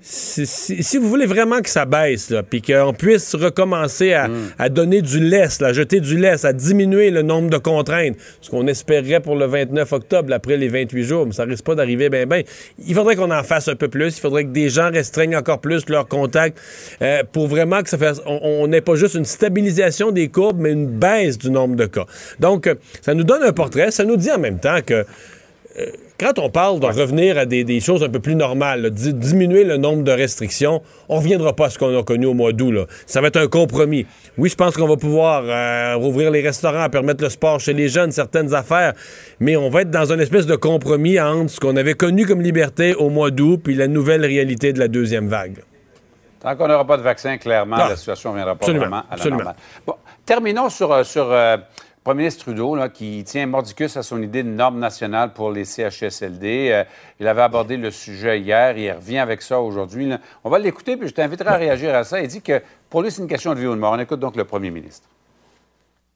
si, si- si vous voulez vraiment que ça baisse, puis qu'on puisse recommencer à, à donner du laisse, à jeter du laisse, à diminuer le nombre de contraintes, ce qu'on espérait pour le 29 octobre, après les 28 jours, mais ça risque pas d'arriver bien, bien. Il faudrait qu'on en fasse un peu plus. Il faudrait que des gens restreignent encore plus leurs contacts euh, pour vraiment que ça fasse, on- n'ait pas juste une stabilisation des courbes, mais une baisse du nombre de cas. Donc, euh, ça nous donne un portrait. Ça nous dit en même temps que quand on parle de revenir à des, des choses un peu plus normales, là, diminuer le nombre de restrictions, on ne reviendra pas à ce qu'on a connu au mois d'août. Ça va être un compromis. Oui, je pense qu'on va pouvoir euh, rouvrir les restaurants, permettre le sport chez les jeunes, certaines affaires, mais on va être dans une espèce de compromis entre ce qu'on avait connu comme liberté au mois d'août puis la nouvelle réalité de la deuxième vague. Tant qu'on n'aura pas de vaccin, clairement, Ah, la situation ne viendra pas absolument, vraiment à la absolument. normale. Bon, terminons sur, euh, sur euh, premier ministre Trudeau, là, qui tient mordicus à son idée de norme nationale pour les CHSLD. Euh, il avait abordé le sujet hier, il revient avec ça aujourd'hui. On va l'écouter, puis je t'inviterai à réagir à ça. Il dit que pour lui, c'est une question de vie ou de mort. On écoute donc le premier ministre.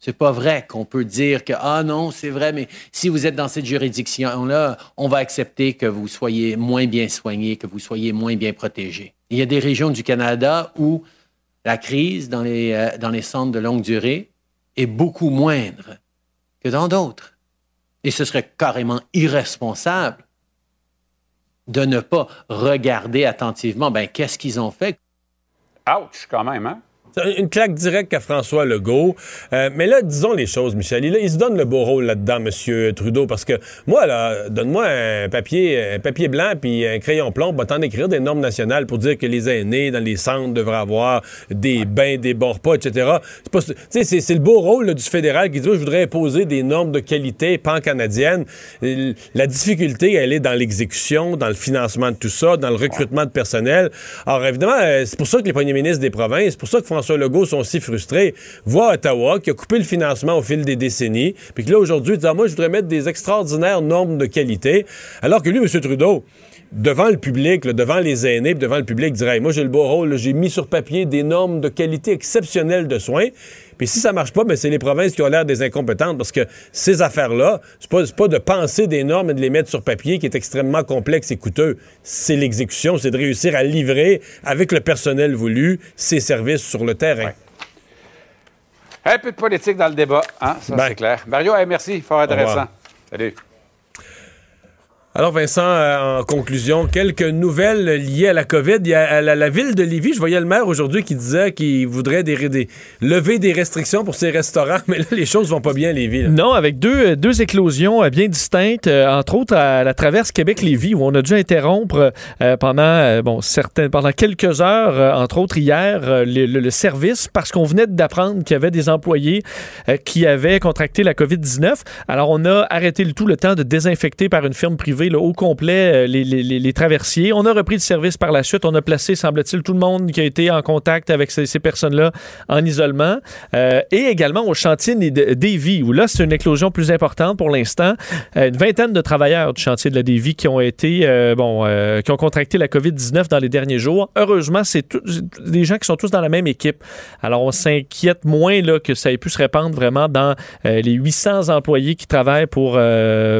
C'est pas vrai qu'on peut dire que ah non, c'est vrai, mais si vous êtes dans cette juridiction-là, on va accepter que vous soyez moins bien soigné, que vous soyez moins bien protégé. Il y a des régions du Canada où la crise dans les, euh, dans les centres de longue durée est beaucoup moindre que dans d'autres. Et ce serait carrément irresponsable de ne pas regarder attentivement, ben qu'est-ce qu'ils ont fait? Ouch, quand même, hein? Une claque directe à François Legault. Euh, mais là, disons les choses, Michel. Il, il se donne le beau rôle là-dedans, M. Trudeau, parce que moi, là, donne-moi un papier, un papier blanc puis un crayon plomb, va t'en écrire des normes nationales pour dire que les aînés dans les centres devraient avoir des bains, des bons repas, etc. C'est c'est- le beau rôle là, du fédéral qui dit je voudrais imposer des normes de qualité pan-canadiennes. Euh, La difficulté, elle est dans l'exécution, dans le financement de tout ça, dans le recrutement de personnel. Alors, évidemment, euh, c'est pour ça que les premiers ministres des provinces, c'est pour ça que François Sont si frustrés. Voit Ottawa qui a coupé le financement au fil des décennies, puis que là, aujourd'hui, dit Ah, moi, je voudrais mettre des extraordinaires normes de qualité. Alors que lui, M. Trudeau, devant le public, là, devant les aînés, devant le public, dirait Hey, Moi, j'ai le beau rôle, j'ai mis sur papier des normes de qualité exceptionnelles de soins. Puis si ça marche pas, ben, c'est les provinces qui ont l'air des incompétentes parce que ces affaires-là, c'est pas, pas de penser des normes et de les mettre sur papier qui est extrêmement complexe et coûteux. C'est l'exécution, c'est de réussir à livrer avec le personnel voulu ces services sur le terrain. Un peu de politique dans le débat, hein? Ça, Ben. c'est clair. Mario, hey, merci, fort intéressant. Salut. Alors, Vincent, euh, en conclusion, quelques nouvelles liées à la COVID. Il y a la, ville de Lévis, je voyais le maire aujourd'hui qui disait qu'il voudrait lever des restrictions pour ses restaurants, mais là, les choses vont pas bien à Lévis. Non, avec deux, deux éclosions euh, bien distinctes, euh, entre autres à la traverse Québec-Lévis, où on a dû interrompre euh, pendant, euh, quelques heures, euh, entre autres hier, euh, le, le- service, parce qu'on venait d'apprendre qu'il y avait des employés euh, qui avaient contracté la COVID-19. Alors, on a arrêté le tout le temps de désinfecter par une firme privée là, au complet euh, les, traversiers. On a repris le service par la suite. On a placé, semble-t-il, tout le monde qui a été en contact avec ces, personnes-là en isolement. Euh, et également au chantier de Davy, où là, c'est une éclosion plus importante pour l'instant. Euh, une vingtaine de travailleurs du chantier de la Davy qui ont été, bon, qui ont contracté la COVID-19 dans les derniers jours. Heureusement, c'est des gens qui sont tous dans la même équipe. Alors, on s'inquiète moins là, que ça ait pu se répandre vraiment dans les 800 employés qui travaillent pour,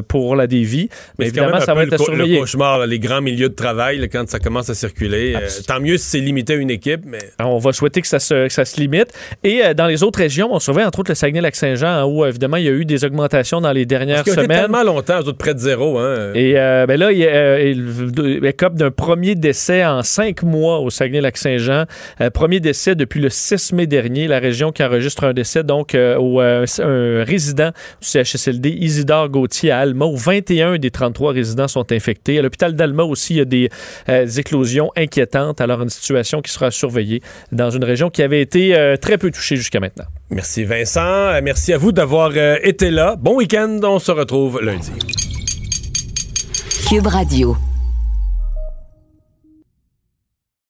pour la Davy. Mais évidemment, ça va être le, le cauchemar, là, les grands milieux de travail, là, quand ça commence à circuler. Euh, tant mieux si c'est limité à une équipe, mais Alors, on va souhaiter que ça se, que ça se limite. Et euh, dans les autres régions, on surveille entre autres le Saguenay-Lac-Saint-Jean, hein, où évidemment il y a eu des augmentations dans les dernières parce semaines. tellement longtemps, eux autres, près de zéro. Hein. Et euh, ben là, il, euh, il écope d'un premier décès en cinq mois au Saguenay-Lac-Saint-Jean. Euh, premier décès depuis le 6 mai dernier, la région qui enregistre un décès donc euh, au euh, un résident du CHSLD, Isidore Gauthier à Alma, où 21 des 33 résidents sont infectés. À l'hôpital d'Alma aussi, il y a des euh, éclosions inquiétantes. Alors, une situation qui sera surveillée dans une région qui avait été euh, très peu touchée jusqu'à maintenant. Merci Vincent. Euh, Merci à vous d'avoir euh, été là. Bon week-end. On se retrouve lundi. Cube Radio.